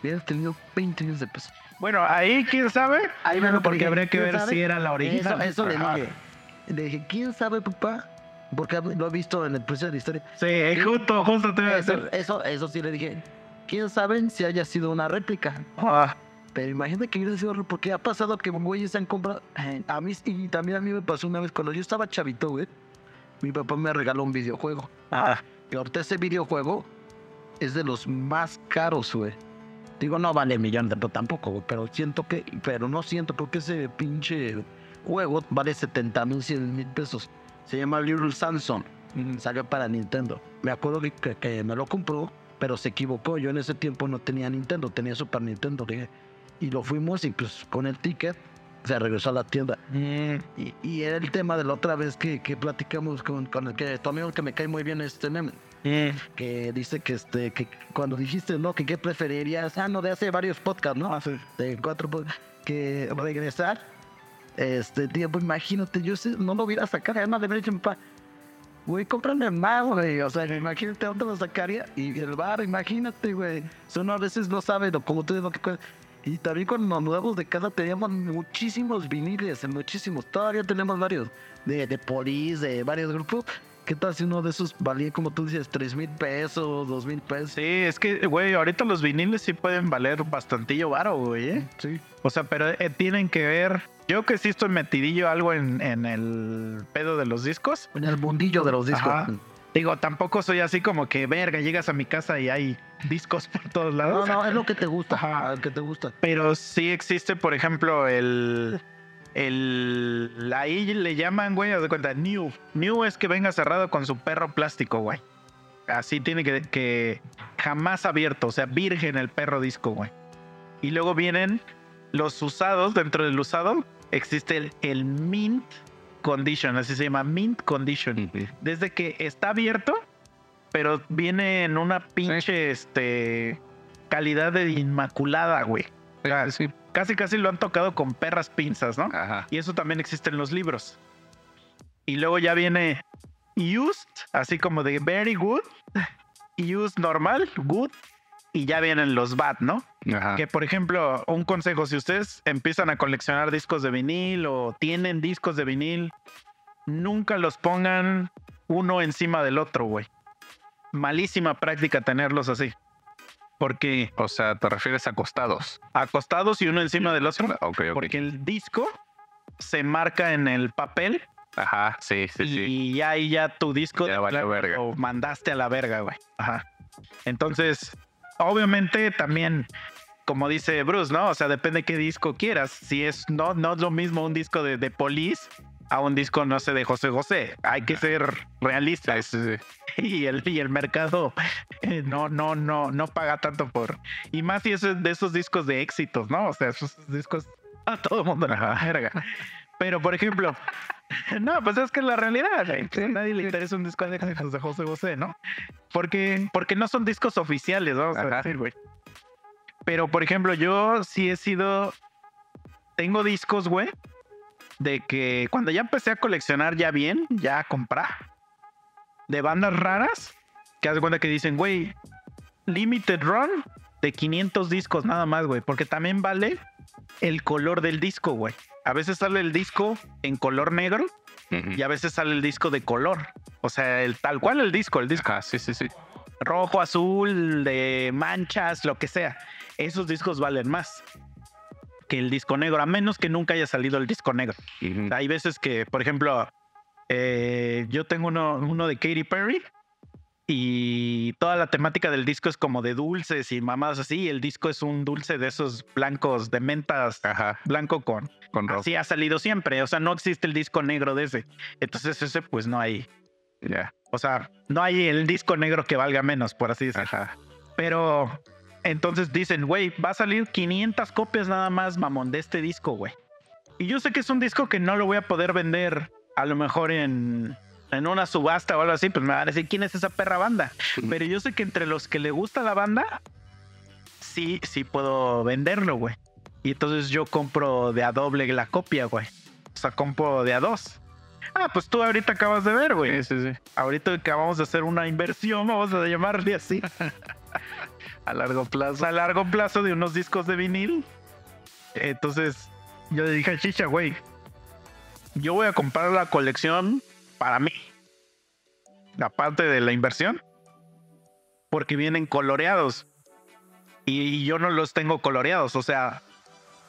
[SPEAKER 1] hubieras tenido 20 millones de pesos.
[SPEAKER 2] Bueno, ahí quién sabe.
[SPEAKER 1] Ahí me lo
[SPEAKER 2] porque
[SPEAKER 1] dije,
[SPEAKER 2] habría que
[SPEAKER 1] ¿quién
[SPEAKER 2] ver
[SPEAKER 1] sabe?
[SPEAKER 2] si era la original.
[SPEAKER 1] Eso, eso le dije. Le dije, ¿quién sabe, papá? Porque lo he visto en el precio de la historia.
[SPEAKER 2] Sí, eh, justo, justo te iba a decir.
[SPEAKER 1] eso, eso sí le dije. ¿Quién sabe si haya sido una réplica?
[SPEAKER 2] Ah,
[SPEAKER 1] Pero imagínate que hubiera sido porque ha pasado que güeyes se han comprado. eh, A mí y también a mí me pasó una vez cuando yo estaba chavito, güey. Mi papá me regaló un videojuego.
[SPEAKER 2] ah,
[SPEAKER 1] Y ahorita ese videojuego es de los más caros, güey. Digo, no vale millones de tampoco, güey. Pero siento que, pero no siento porque ese pinche juego vale 70 mil, 100 mil pesos. Se llama Little Samson. Salió para Nintendo. Me acuerdo que, que- que me lo compró, pero se equivocó. Yo en ese tiempo no tenía Nintendo, tenía Super Nintendo. dije. Y lo fuimos y pues con el ticket se regresó a la tienda.
[SPEAKER 2] mm,
[SPEAKER 1] Y, y era el tema de la otra vez que, que platicamos con, con el que tu amigo que me cae muy bien, este Nemen,
[SPEAKER 2] mm.
[SPEAKER 1] que dice que este que cuando dijiste no que qué preferirías, ah no de hace varios podcasts, ¿no?
[SPEAKER 2] Ah, sí.
[SPEAKER 1] De cuatro podcasts, que regresar este tiempo, imagínate, yo no lo hubiera sacado, además de haber dicho papá, güey, cómprame más, güey. O sea, imagínate dónde lo sacaría. Y el bar, imagínate, güey. Si uno a veces no sabe lo, como tú dices, lo que. Y también con los nuevos de casa teníamos muchísimos viniles, muchísimos. Todavía tenemos varios. De, de polis, de varios grupos. ¿Qué tal si uno de esos valía, como tú dices, tres mil pesos, dos mil pesos?
[SPEAKER 2] Sí, es que, güey, ahorita los viniles sí pueden valer bastantillo varo, güey, ¿eh?
[SPEAKER 1] Sí.
[SPEAKER 2] O sea, pero eh, tienen que ver. Yo que sí estoy metidillo algo en, en el pedo de los discos.
[SPEAKER 1] En el mundillo de los discos.
[SPEAKER 2] Ajá. Digo, tampoco soy así como que, verga, llegas a mi casa y hay discos por todos
[SPEAKER 1] No,
[SPEAKER 2] lados.
[SPEAKER 1] no, es lo que te gusta.
[SPEAKER 2] Ajá.
[SPEAKER 1] Que te gusta.
[SPEAKER 2] Pero sí existe, por ejemplo, el. El. Ahí le llaman, güey, de cuenta, new. New es que venga cerrado con su perro plástico, güey. Así tiene que, que jamás abierto, o sea, virgen el perro disco, güey. Y luego vienen los usados, dentro del usado existe el, el mint condition, así se llama, mint condition. Desde que está abierto, pero viene en una pinche, este, calidad de inmaculada, güey.
[SPEAKER 3] Sí,
[SPEAKER 2] Casi, casi lo han tocado con perras pinzas, ¿no?
[SPEAKER 3] ajá.
[SPEAKER 2] Y eso también existe en los libros. Y luego ya viene used, así como de very good, used normal, good, y ya vienen los bad, ¿no?
[SPEAKER 3] Ajá.
[SPEAKER 2] Que por ejemplo, un consejo, si ustedes empiezan a coleccionar discos de vinil o tienen discos de vinil, nunca los pongan uno encima del otro, güey. Malísima práctica tenerlos así. Porque
[SPEAKER 3] O sea, te refieres a acostados.
[SPEAKER 2] acostados y uno encima del otro,
[SPEAKER 3] Ok, ok.
[SPEAKER 2] porque el disco se marca en el papel
[SPEAKER 3] Ajá, sí, sí,
[SPEAKER 2] y,
[SPEAKER 3] sí.
[SPEAKER 2] y ya ahí ya tu disco
[SPEAKER 3] Ya
[SPEAKER 2] claro,
[SPEAKER 3] verga.
[SPEAKER 2] lo mandaste a la verga, güey. Ajá. Entonces, obviamente también, como dice Bruce, ¿no? O sea, depende qué disco quieras. Si es, no, no es lo mismo un disco de, de Police a un disco, no sé, de José José. Hay que ser realistas. Y el, y el mercado eh, no, no, no, no paga tanto por. Y más si es de esos discos de éxitos, ¿no? O sea, esos discos a todo el mundo la verga. Pero, por ejemplo, no, pues es que es la realidad. A nadie le interesa un disco de de José José, ¿no? Porque, porque no son discos oficiales, vamos a
[SPEAKER 3] Ajá.
[SPEAKER 2] decir, güey. Pero, por ejemplo, yo sí he sido. Tengo discos, güey, de que cuando ya empecé a coleccionar ya bien, ya a comprar, de bandas raras, que haz cuenta que dicen, güey, limited run de 500 discos nada más, güey, porque también vale el color del disco, güey. A veces sale el disco en color negro y a veces sale el disco de color. O sea, el tal cual el disco, el disco
[SPEAKER 3] Ajá, sí, sí, sí.
[SPEAKER 2] rojo, azul, de manchas, lo que sea. Esos discos valen más que el disco negro, a menos que nunca haya salido el disco negro. Hay veces que, por ejemplo, eh, yo tengo uno, uno de Katy Perry y toda la temática del disco es como de dulces y mamadas así. y el disco es un dulce de esos blancos de mentas,
[SPEAKER 3] Ajá,
[SPEAKER 2] blanco con.
[SPEAKER 3] con rojo.
[SPEAKER 2] Así ha salido siempre. O sea, no existe el disco negro de ese. Entonces, ese, pues no hay.
[SPEAKER 3] Ya.
[SPEAKER 2] O sea, no hay el disco negro que valga menos, por así decirlo.
[SPEAKER 3] Ajá.
[SPEAKER 2] Pero entonces dicen, güey, va a salir 500 copias nada más, mamón, de este disco, güey. Y yo sé que es un disco que no lo voy a poder vender a lo mejor en, en una subasta o algo así, pues me van a decir, ¿quién es esa perra banda? Pero yo sé que entre los que le gusta la banda, sí, sí puedo venderlo, güey. Y entonces yo compro de a doble la copia, güey. O sea, compro de a dos. Ah, pues tú ahorita acabas de ver, güey.
[SPEAKER 3] Sí, sí, sí.
[SPEAKER 2] Ahorita acabamos de hacer una inversión, vamos a llamarle así,
[SPEAKER 3] A largo plazo.
[SPEAKER 2] a largo plazo de unos discos de vinil. Entonces, yo le dije a Chicha, güey, yo voy a comprar la colección para mí. Aparte de la inversión. Porque vienen coloreados. Y yo no los tengo coloreados. O sea,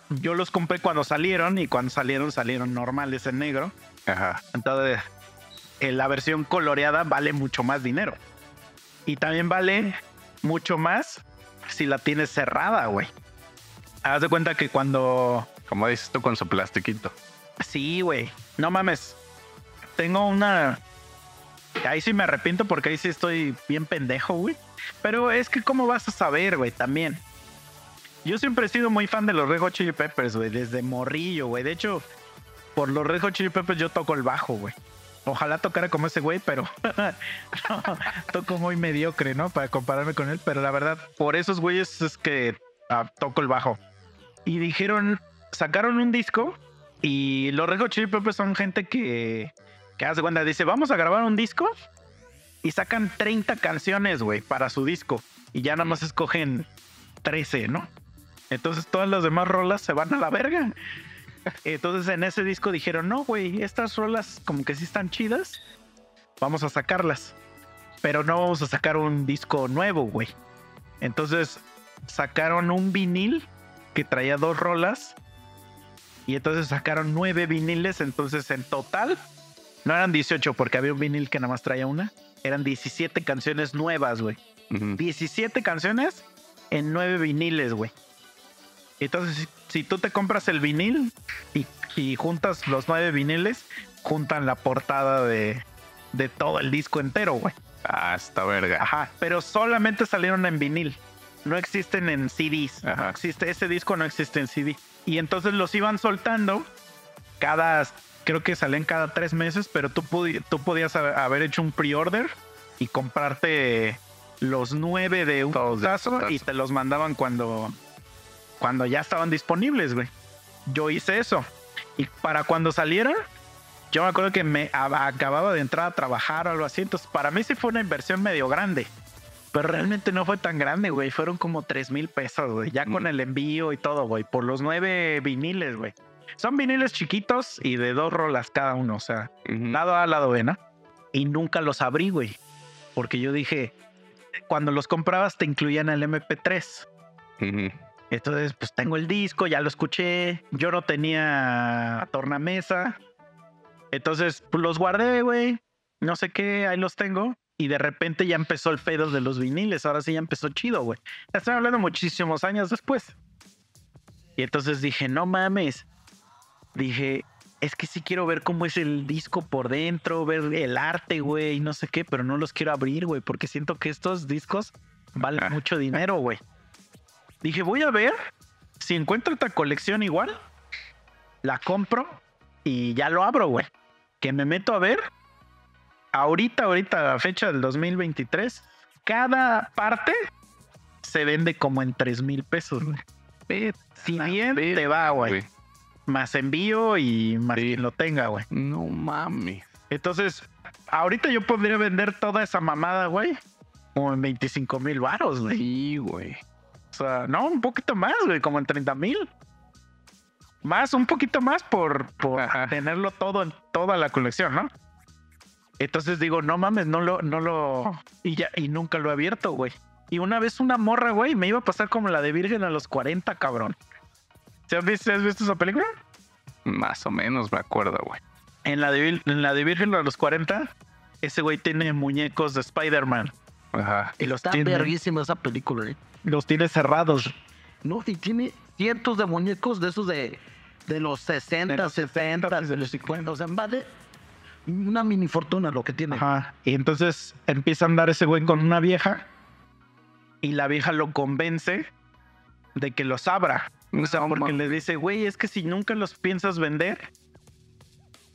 [SPEAKER 2] yo los compré cuando salieron y cuando salieron, salieron normales en negro.
[SPEAKER 3] Ajá.
[SPEAKER 2] Entonces, eh, la versión coloreada vale mucho más dinero. Y también vale mucho más si la tienes cerrada, güey. Haz de cuenta que cuando...
[SPEAKER 3] Como dices tú con su plastiquito.
[SPEAKER 2] Sí, güey. No mames. Tengo una... Ahí sí me arrepiento porque ahí sí estoy bien pendejo, güey. Pero es que cómo vas a saber, güey, también. Yo siempre he sido muy fan de los Red Hot Chili Peppers, güey, desde morrillo, güey. De hecho, por los Red Hot Chili Peppers yo toco el bajo, güey. Ojalá tocara como ese güey, pero no, toco muy mediocre, ¿no? Para compararme con él, pero la verdad, por esos güeyes es que ah, toco el bajo. Y dijeron, sacaron un disco y los Red Hot Chili Peppers son gente que Que hace cuenta, dice, vamos a grabar un disco y sacan 30 canciones, güey, para su disco. Y ya nada más escogen 13, ¿no? Entonces todas las demás rolas se van a la verga. Entonces en ese disco dijeron, no, güey, estas rolas como que sí están chidas, vamos a sacarlas. Pero no vamos a sacar un disco nuevo, güey. Entonces sacaron un vinil que traía dos rolas. Y entonces sacaron nueve viniles. Entonces en total, no eran 18 porque había un vinil que nada más traía una. Eran 17 canciones nuevas, güey.
[SPEAKER 3] Ujú.
[SPEAKER 2] 17 canciones en nueve viniles, güey. Entonces, si, tú te compras el vinil y, y juntas los nueve viniles, juntan la portada de, de todo el disco entero, güey.
[SPEAKER 3] Ah, esta verga.
[SPEAKER 2] Ajá, pero solamente salieron en vinil. No existen en CDs.
[SPEAKER 3] Ajá.
[SPEAKER 2] No existe, ese disco no existe en CD. Y entonces los iban soltando cada, creo que salen cada tres meses, pero tú, tú podías ha- haber hecho un pre-order y comprarte los nueve de un tazo y te los mandaban cuando, cuando ya estaban disponibles, güey. Yo hice eso. Y para cuando salieron, yo me acuerdo que me acababa de entrar a trabajar o algo así. Entonces, para mí sí fue una inversión medio grande. Pero realmente no fue tan grande, güey. Fueron como 3 mil pesos, güey. Ya con
[SPEAKER 3] Mm.
[SPEAKER 2] el envío y todo, güey. Por los nueve viniles, güey. Son viniles chiquitos y de dos rolas cada uno. O sea, lado A, lado B, ¿no? Y nunca los abrí, güey. Porque yo dije, cuando los comprabas te incluían el MP3.
[SPEAKER 3] Ujú.
[SPEAKER 2] Entonces, pues tengo el disco, ya lo escuché. Yo no tenía tornamesa. Entonces, pues los guardé, güey. No sé qué, ahí los tengo. Y de repente ya empezó el pedo de los viniles. Ahora sí ya empezó chido, güey. Estoy hablando muchísimos años después. Y entonces dije, no mames. Dije, es que sí quiero ver cómo es el disco por dentro, ver el arte, güey, y no sé qué, pero no los quiero abrir, güey, porque siento que estos discos valen
[SPEAKER 3] Ah.
[SPEAKER 2] mucho dinero, güey. Dije, voy a ver si encuentro esta colección igual, la compro y ya lo abro, güey. Que me meto a ver. Ahorita, ahorita, a la fecha del 2023, cada parte se vende como en 3 mil pesos, güey. Si bien te va, güey.
[SPEAKER 3] güey.
[SPEAKER 2] Más envío y más
[SPEAKER 3] Sí.
[SPEAKER 2] quien lo tenga, güey.
[SPEAKER 3] No mames.
[SPEAKER 2] Entonces, ahorita yo podría vender toda esa mamada, güey. Como en 25 mil varos, güey.
[SPEAKER 3] Sí, güey.
[SPEAKER 2] O sea, no, un poquito más, güey, como en 30 mil. Más, un poquito más por, por
[SPEAKER 3] Ajá.
[SPEAKER 2] tenerlo todo en toda la colección, ¿no? Entonces digo, no mames, no lo, no lo. Y ya, y nunca lo he abierto, güey. Y una vez una morra, güey, me iba a pasar como la de Virgen a los 40, cabrón. ¿Se has visto, has visto esa película?
[SPEAKER 3] Más o menos me acuerdo, güey.
[SPEAKER 2] En la de, en la de Virgen a los 40, ese güey tiene muñecos de Spider-Man.
[SPEAKER 3] Ajá.
[SPEAKER 2] Y los
[SPEAKER 1] Está
[SPEAKER 2] tiene,
[SPEAKER 1] verguísima esa película, ¿eh?
[SPEAKER 2] los tiene cerrados.
[SPEAKER 1] No, y tiene cientos de muñecos de esos de, de los 60,
[SPEAKER 2] De los
[SPEAKER 1] 70,
[SPEAKER 2] 60,
[SPEAKER 1] de los 50. O sea, vale una mini fortuna lo que tiene.
[SPEAKER 2] Ajá. Y entonces empieza a andar ese güey con una vieja. Y la vieja lo convence de que los abra. O sea, porque le dice, güey, es que si nunca los piensas vender,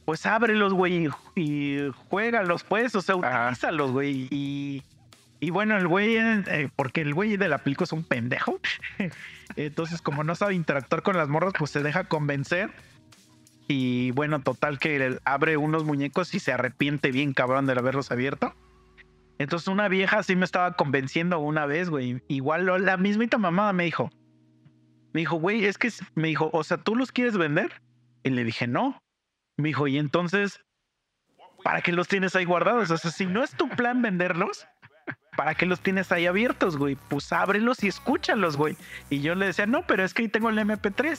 [SPEAKER 2] pues ábrelos, güey, y, juégalos, pues. O sea, utilízalos, güey. Y, y bueno, el güey, eh, porque el güey de la película es un pendejo. Entonces, como no sabe interactuar con las morras, pues se deja convencer. Y bueno, total que abre unos muñecos y se arrepiente bien cabrón de haberlos abierto. Entonces una vieja sí me estaba convenciendo una vez, güey. Igual la mismita mamada me dijo. Me dijo, güey, es que me dijo, o sea, ¿tú los quieres vender? Y le dije, no. Me dijo, y entonces, ¿para qué los tienes ahí guardados? O sea, si no es tu plan venderlos, ¿para qué los tienes ahí abiertos, güey? Pues ábrelos y escúchalos, güey. Y yo le decía, no, pero es que ahí tengo el MP3.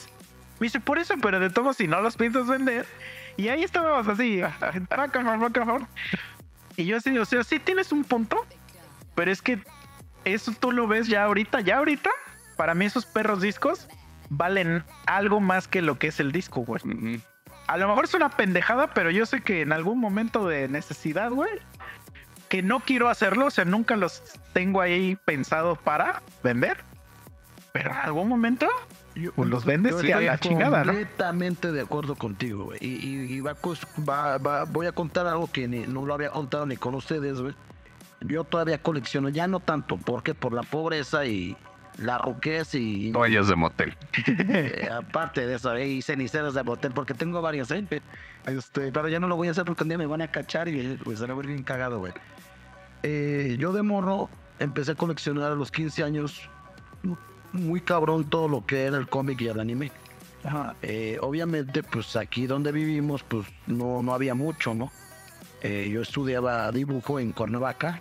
[SPEAKER 2] Me dice, por eso, pero de todos, si no los piensas vender. Y ahí estábamos así, vaca, vaca. Y yo así, o sea, sí tienes un punto, pero es que eso tú lo ves ya ahorita, ya ahorita. Para mí esos perros discos valen algo más que lo que es el disco, güey. A lo mejor es una pendejada, pero yo sé que en algún momento de necesidad, güey, que no quiero hacerlo, o sea, nunca los tengo ahí pensados para vender. Pero en algún momento pues los vendes
[SPEAKER 1] yo
[SPEAKER 2] y a la chingada, ¿no?
[SPEAKER 1] Completamente de acuerdo contigo, güey. Y, y- y va, va- va- voy a contar algo que ni- no lo había contado ni con ustedes, güey. Yo todavía colecciono, ya no tanto, porque por la pobreza y, la ruquez y
[SPEAKER 3] Toallas de motel.
[SPEAKER 1] eh, aparte de eso, eh, y ceniceros de motel, porque tengo varios, ¿eh? Este, pero ya no lo voy a hacer porque un día me van a cachar y pues se va a ver bien cagado, güey. Eh, yo de morro empecé a coleccionar a los 15 años muy cabrón todo lo que era el cómic y el anime. Eh, obviamente, pues aquí donde vivimos, pues no, no había mucho, ¿no? Eh, yo estudiaba dibujo en Cuernavaca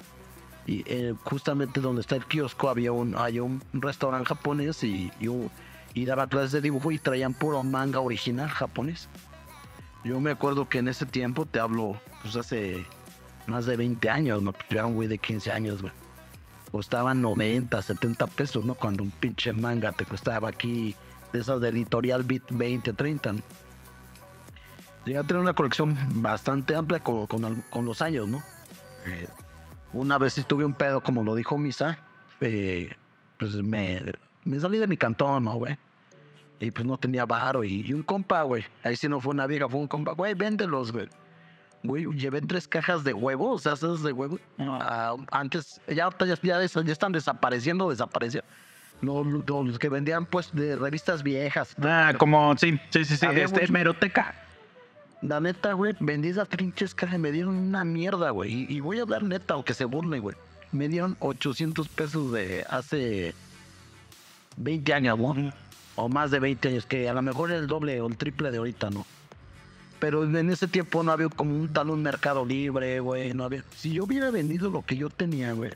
[SPEAKER 1] y eh, justamente donde está el kiosco había un, hay un restaurante japonés y, y, y daba clases de dibujo y traían puro manga original japonés. Yo me acuerdo que en ese tiempo, te hablo, pues hace más de 20 años, ¿no? Yo era un güey de 15 años, güey. Costaban 90, 70 pesos, ¿no? Cuando un pinche manga te costaba aquí, de esas de editorial Bit 20, 30, ¿no? Llegué a tener una colección bastante amplia con, con con los años, ¿no? Eh, una vez sí tuve un pedo, como lo dijo Misa, eh, pues me, me salí de mi cantón, ¿no, güey? Y pues no tenía varo y, y un compa, güey. Ahí sí no fue una vieja, fue un compa, güey, véndelos, güey. Güey, llevé tres cajas de huevos, o sea, esas de huevos. Ah, antes, ya, ya, ya, están desapareciendo, desaparecieron. Los, los- que vendían, pues, de revistas viejas.
[SPEAKER 2] Ah, como, sí, sí, sí, sí. Este, hemeroteca.
[SPEAKER 1] La neta, güey, vendí esas pinches cajas y me dieron una mierda, güey. Y, y voy a hablar neta, aunque se burle, güey. Me dieron 800 pesos de hace 20 años, ¿no? O más de 20 años, que a lo mejor es el doble o el triple de ahorita, ¿no? Pero en ese tiempo no había como un tal un mercado libre, güey. No había. Si yo hubiera vendido lo que yo tenía, güey.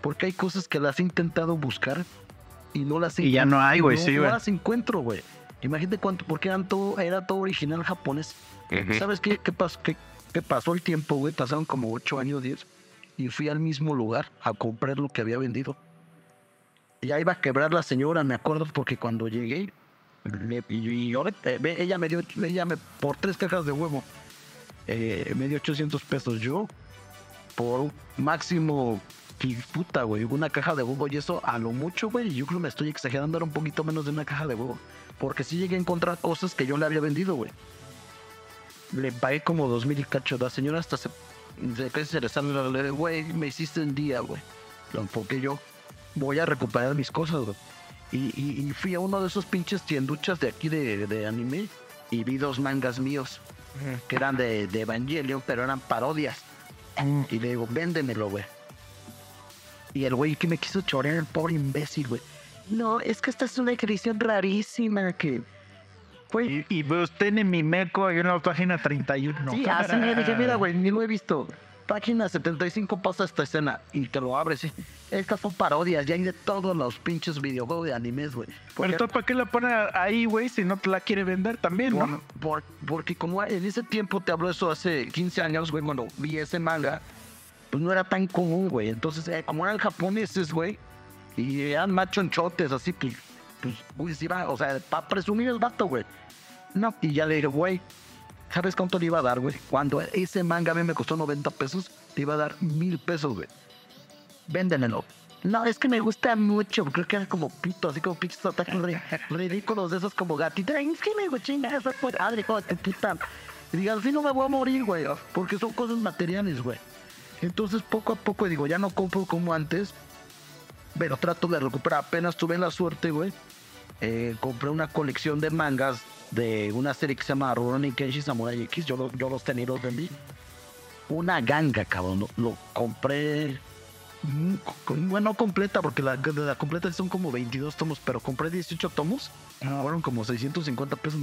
[SPEAKER 1] Porque hay cosas que las he intentado buscar y no las
[SPEAKER 2] Y ya no hay, güey,
[SPEAKER 1] no-
[SPEAKER 2] sí,
[SPEAKER 1] no
[SPEAKER 2] güey.
[SPEAKER 1] las encuentro, güey. Imagínate cuánto, porque eran todo, era todo original japonés. ¿Sabes qué, qué, pas- qué- qué pasó el tiempo, güey? Pasaron como 8 años, 10. Y fui al mismo lugar a comprar lo que había vendido. Ya iba a quebrar la señora, me acuerdo, porque cuando llegué, y, y ahora, ve, ella me dio, ella me, por tres cajas de huevo, eh, me dio 800 pesos. Yo, por un máximo, puta, güey, una caja de huevo, y eso a lo mucho, güey, yo creo que me estoy exagerando, era un poquito menos de una caja de huevo. Porque sí llegué a encontrar cosas que yo le había vendido, güey le pagué como dos mil y cacho. La señora hasta se, se casi se le sale la güey, me hiciste el día, güey. Lo enfoqué yo. Voy a recuperar mis cosas, güey. Y, y- y fui a uno de esos pinches tienduchas de aquí de, de anime y vi dos mangas míos que eran de, de Evangelion, pero eran parodias. Y le digo, véndemelo, güey. Y el güey que me quiso chorear, el pobre imbécil, güey. No, es que esta es una edición rarísima que... Güey,
[SPEAKER 2] Y, y usted en mi meco hay una página 31.
[SPEAKER 1] Sí, así me dije, mira, güey, ni lo he visto. Página 75 pasa esta escena y te lo abres, sí. Estas son parodias, ya hay de todos los pinches videojuegos de animes, güey.
[SPEAKER 2] Pero entonces, ¿para qué la pone ahí, güey? Si no te la quiere vender también,
[SPEAKER 1] por-
[SPEAKER 2] ¿no?
[SPEAKER 1] por- porque como en ese tiempo, te hablo eso hace 15 años, güey, cuando vi ese manga, pues no era tan común, güey. Entonces, eh, como eran japoneses, güey, y eran machonchotes, así, pues, pues, güey, sí va, o sea, para presumir el vato, güey. No, y ya le dije, güey, ¿sabes cuánto le iba a dar, güey? Cuando ese manga a mí me costó 90 pesos, te iba a dar mil pesos, güey. Véndemelo. No, es que me gusta mucho. Creo que era como pito, así como pitos ataques ri- ridículos de esos como gatitos. Es que me gusta esa padre, hijo de puta. Y así no me voy a morir, güey. Porque son cosas materiales, güey. Entonces, poco a poco, digo, ya no compro como antes. Pero trato de recuperar. Apenas tuve la suerte, güey. Eh, compré una colección de mangas de una serie que se llama Rurouni Kenshi Samurai X. Yo, yo los tenía los vendí. Una ganga, cabrón. Lo, compré. mm, Bueno, no completa, porque la, la completa son como 22 tomos, pero compré 18 tomos. Fueron como 650 pesos.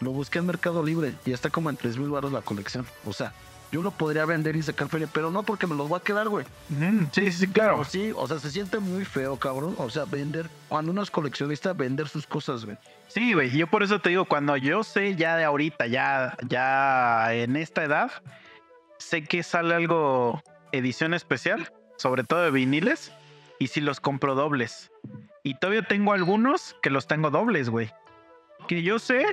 [SPEAKER 1] Lo busqué en Mercado Libre y está como en 3 mil baros la colección. O sea, yo lo podría vender y sacar feria, pero no porque me los voy a quedar, güey.
[SPEAKER 2] Sí, sí, claro.
[SPEAKER 1] O sí, o sea, se siente muy feo, cabrón. O sea, vender, cuando uno es coleccionista, vender sus cosas, güey.
[SPEAKER 2] Sí, güey, yo por eso te digo, cuando yo sé ya de ahorita, ya, ya en esta edad, sé que sale algo edición especial, sobre todo de viniles, y si los compro dobles. Y todavía tengo algunos que los tengo dobles, güey. Que yo sé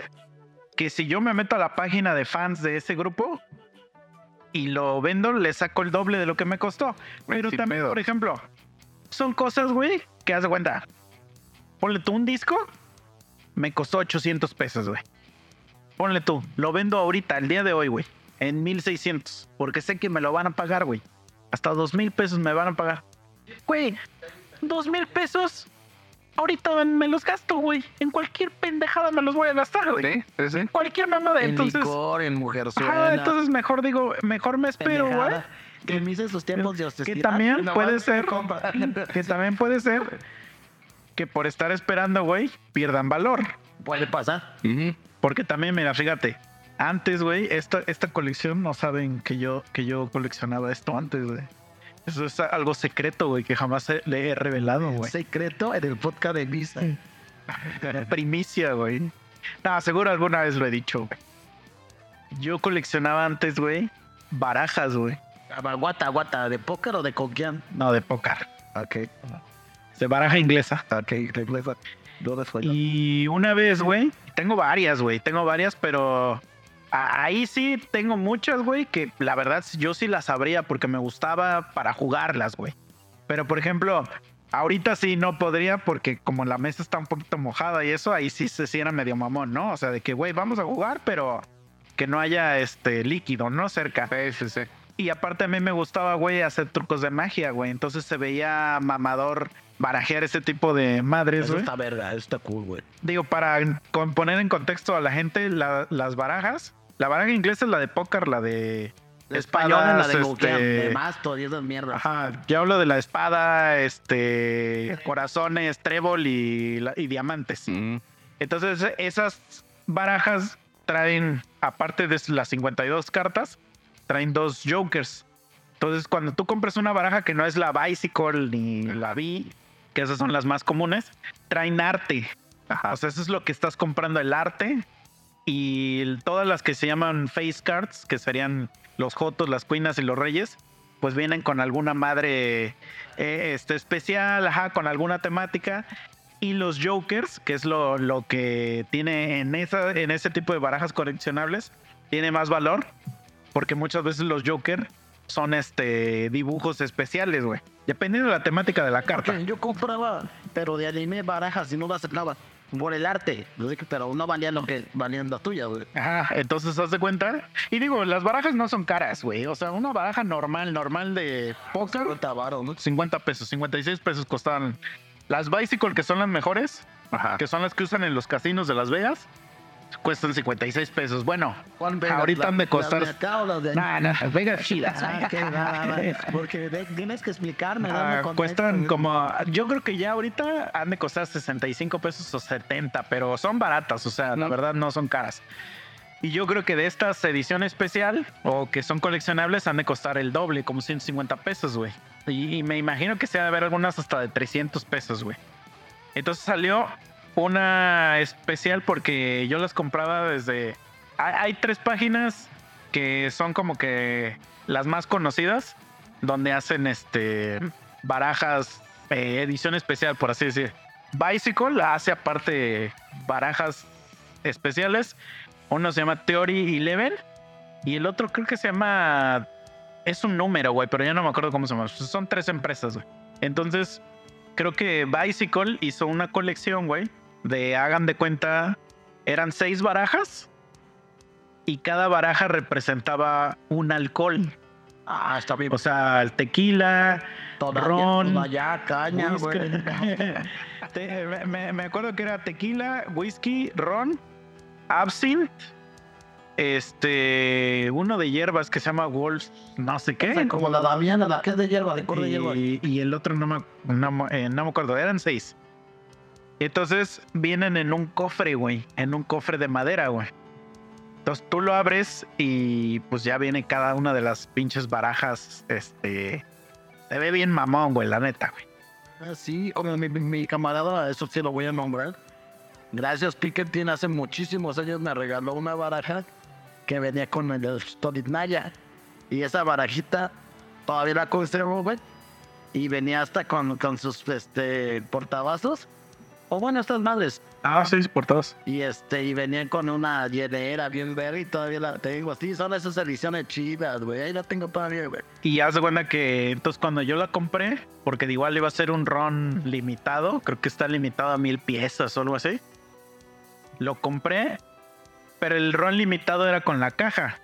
[SPEAKER 2] que si yo me meto a la página de fans de ese grupo y lo vendo, le saco el doble de lo que me costó. Pero también,
[SPEAKER 3] pedo.
[SPEAKER 2] por ejemplo, son cosas, güey, que haz de cuenta. Ponle tú un disco, me costó 800 pesos, güey. Ponle tú, lo vendo ahorita, el día de hoy, güey, en 1600, porque sé que me lo van a pagar, güey. Hasta 2000 pesos me van a pagar. Güey, 2000 pesos ahorita me los gasto, güey. En cualquier pendejada me los voy a gastar, güey.
[SPEAKER 3] Sí, sí, sí.
[SPEAKER 2] Cualquier mamada.
[SPEAKER 1] En
[SPEAKER 2] Entonces,
[SPEAKER 1] licor, en mujer
[SPEAKER 2] ajá, entonces mejor digo, mejor me espero, güey.
[SPEAKER 1] Que me hice sus tiempos de
[SPEAKER 2] Que
[SPEAKER 1] hostesía.
[SPEAKER 2] también
[SPEAKER 1] No,
[SPEAKER 2] puede ser,
[SPEAKER 1] compa.
[SPEAKER 2] que también puede ser que por estar esperando, güey, pierdan valor.
[SPEAKER 1] Puede pasar.
[SPEAKER 2] Porque también, mira, fíjate, antes, güey, esta, esta colección no saben que yo, que yo coleccionaba esto antes, güey. Eso es algo secreto, güey, que jamás le he revelado, güey.
[SPEAKER 1] Secreto en el podcast de Visa.
[SPEAKER 2] Primicia, güey. No, seguro alguna vez lo he dicho, güey. Yo coleccionaba antes, güey, barajas, güey.
[SPEAKER 1] Guata, guata, ¿de póker o de coquián?
[SPEAKER 2] No, de póker.
[SPEAKER 1] Ok,
[SPEAKER 2] De baraja inglesa.
[SPEAKER 1] ok, regresa. ¿Dónde fue?
[SPEAKER 2] Y una vez, güey, tengo varias, güey, tengo varias, pero ahí sí tengo muchas, güey, que la verdad yo sí las sabría porque me gustaba para jugarlas, güey. Pero por ejemplo, ahorita sí no podría porque como la mesa está un poquito mojada y eso, ahí sí se sí era medio mamón, ¿no? O sea, de que, güey, vamos a jugar, pero que no haya este líquido, ¿no? Cerca.
[SPEAKER 3] Sí, sí, sí.
[SPEAKER 2] Y aparte a mí me gustaba, güey, hacer trucos de magia, güey. Entonces se veía mamador barajear ese tipo de madres,
[SPEAKER 1] Eso
[SPEAKER 2] güey.
[SPEAKER 1] está verga, eso está cool, güey.
[SPEAKER 2] Digo, para poner en contexto a la gente, la- las barajas, la baraja inglesa es la de póker, la de
[SPEAKER 1] La española, la de
[SPEAKER 2] espadas,
[SPEAKER 1] coquián,
[SPEAKER 2] este,
[SPEAKER 1] de y esas mierdas.
[SPEAKER 2] Ajá, yo hablo de la espada, este, corazones, trébol y, diamantes.
[SPEAKER 3] Mm.
[SPEAKER 2] Entonces, esas barajas traen, aparte de las 52 cartas, traen dos jokers. Entonces, cuando tú compras una baraja que no es la Bicycle ni la B, que esas son las más comunes, traen arte. O sea, eso es lo que estás comprando, el arte. Y todas las que se llaman face cards, que serían los jotos, las cuinas y los reyes, pues vienen con alguna madre eh, este, especial, ajá, con alguna temática. Y los jokers, que es lo, lo que tiene en, esa, en ese tipo de barajas coleccionables, tiene más valor. Porque muchas veces los jokers son este dibujos especiales, güey. Dependiendo de la temática de la carta.
[SPEAKER 1] Yo compraba, pero de anime barajas y no las aceptaba por el arte. Pero no valían lo que valían las tuyas, güey.
[SPEAKER 2] Ajá, entonces haz de cuenta. Y digo, las barajas no son caras, güey. O sea, una baraja normal, normal de póker,
[SPEAKER 1] 50 varos, ¿no?
[SPEAKER 2] 50 pesos, 56 pesos costaban. Las Bicycle, que son las mejores,
[SPEAKER 3] Ajá.
[SPEAKER 2] que son las que usan en los casinos de Las Vegas, cuestan 56 pesos. Bueno, ahorita
[SPEAKER 1] ¿La-
[SPEAKER 2] han de costar.
[SPEAKER 1] ¿Las de acá o las de
[SPEAKER 2] Nah, nah, Las Vegas chidas.
[SPEAKER 1] Ah, ok, va, va, va. Porque de- tienes que explicarme.
[SPEAKER 2] Ah, cuestan como, yo creo que ya ahorita han de costar 65 pesos o 70, pero son baratas, o sea, la
[SPEAKER 3] No.
[SPEAKER 2] verdad no son caras. Y yo creo que de estas edición especial o que son coleccionables han de costar el doble, como 150 pesos, güey. Y, y me imagino que se va a haber algunas hasta de 300 pesos, güey. Entonces salió una especial porque yo las compraba desde... Hay, tres páginas que son como que las más conocidas, donde hacen este barajas, eh, edición especial, por así decir. Bicycle hace aparte barajas especiales. Uno se llama Theory 11 y el otro creo que se llama... Es un número, güey, pero ya no me acuerdo cómo se llama. Son tres empresas, güey. Entonces, creo que Bicycle hizo una colección, güey, de hagan de cuenta, eran seis barajas y cada baraja representaba un alcohol.
[SPEAKER 1] Ah, está bien.
[SPEAKER 2] O sea, el tequila,
[SPEAKER 1] Todavía,
[SPEAKER 2] ron,
[SPEAKER 1] todavía, caña,
[SPEAKER 2] whisky.
[SPEAKER 1] güey.
[SPEAKER 2] Te- me- me, acuerdo que era tequila, whisky, ron, absinthe, este, uno de hierbas que se llama Wolf, no sé
[SPEAKER 1] O sea,
[SPEAKER 2] qué.
[SPEAKER 1] como la Damiana, la que es de hierba, de cor de hierba.
[SPEAKER 2] Y, y el otro no me, no, eh, no me acuerdo, eran seis. Entonces vienen en un cofre, güey, en un cofre de madera, güey. Entonces tú lo abres y pues ya viene cada una de las pinches barajas, este... Se ve bien mamón, güey, la neta, güey.
[SPEAKER 1] Ah, Sí, como mi, mi- camarada, eso sí lo voy a nombrar. Gracias, Piketty, hace muchísimos años me regaló una baraja que venía con el Stolitnaya. Y esa barajita todavía la conservo, güey. Y venía hasta con, con sus este, portavasos. O bueno, estas madres.
[SPEAKER 2] Ah, sí, por todos.
[SPEAKER 1] Y este, y venían con una hielera bien verde y todavía la tengo así. Son esas ediciones chidas, güey. Ahí la tengo todavía, güey.
[SPEAKER 2] Y haz de cuenta que entonces cuando yo la compré, porque de igual iba a ser un ron limitado, creo que está limitado a mil piezas o algo así. Lo compré, pero el ron limitado era con la caja.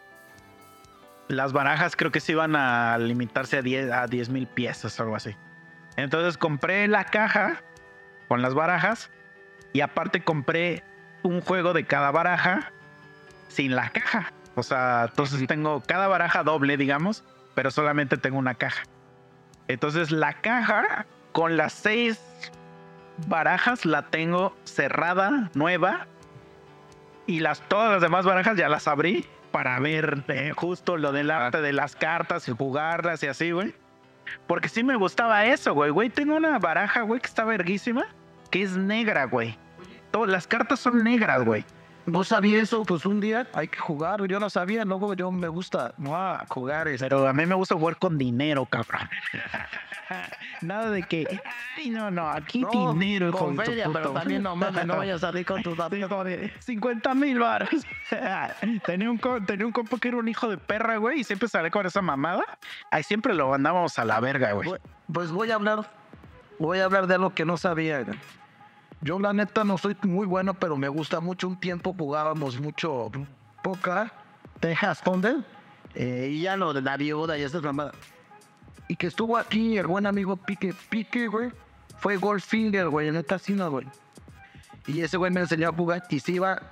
[SPEAKER 2] Las barajas creo que se iban a limitarse a 10 a 10 mil piezas o algo así. Entonces compré la caja con las barajas. Y aparte compré un juego de cada baraja sin la caja. O sea, entonces tengo cada baraja doble, digamos, pero solamente tengo una caja. Entonces la caja con las seis barajas la tengo cerrada, nueva. Y las, todas las demás barajas ya las abrí para ver eh, justo lo del arte de las cartas y jugarlas y así, güey. Porque sí me gustaba eso, güey. Güey, tengo una baraja, güey, que está verguísima, que es negra, güey. Todas las cartas son negras, güey.
[SPEAKER 1] No sabía eso, pues un día hay que jugar, yo no sabía, luego yo me gusta no jugar este,
[SPEAKER 2] Pero a mí me gusta jugar con dinero, cabrón. Nada de que, ay, no, no, aquí
[SPEAKER 1] No,
[SPEAKER 2] dinero, hijo
[SPEAKER 1] con feria, pero también no mames, no vayas a salir con tus amigos.
[SPEAKER 2] 50 mil baros. tenía, un, tenía un compa que era un hijo de perra, güey, y siempre salía con esa mamada. Ahí siempre lo mandábamos a la verga, güey.
[SPEAKER 1] Pues voy a hablar, voy a hablar de algo que no sabía. güey. Yo la neta no soy muy bueno, pero me gusta mucho. Un tiempo jugábamos mucho poca, Texas Thunder, eh, y ya lo de la viuda y esas mamadas. Y que estuvo aquí el buen amigo Pique, Pique, güey, fue Goldfinger, güey, en esta cine, güey. Y ese güey me enseñó a jugar y se iba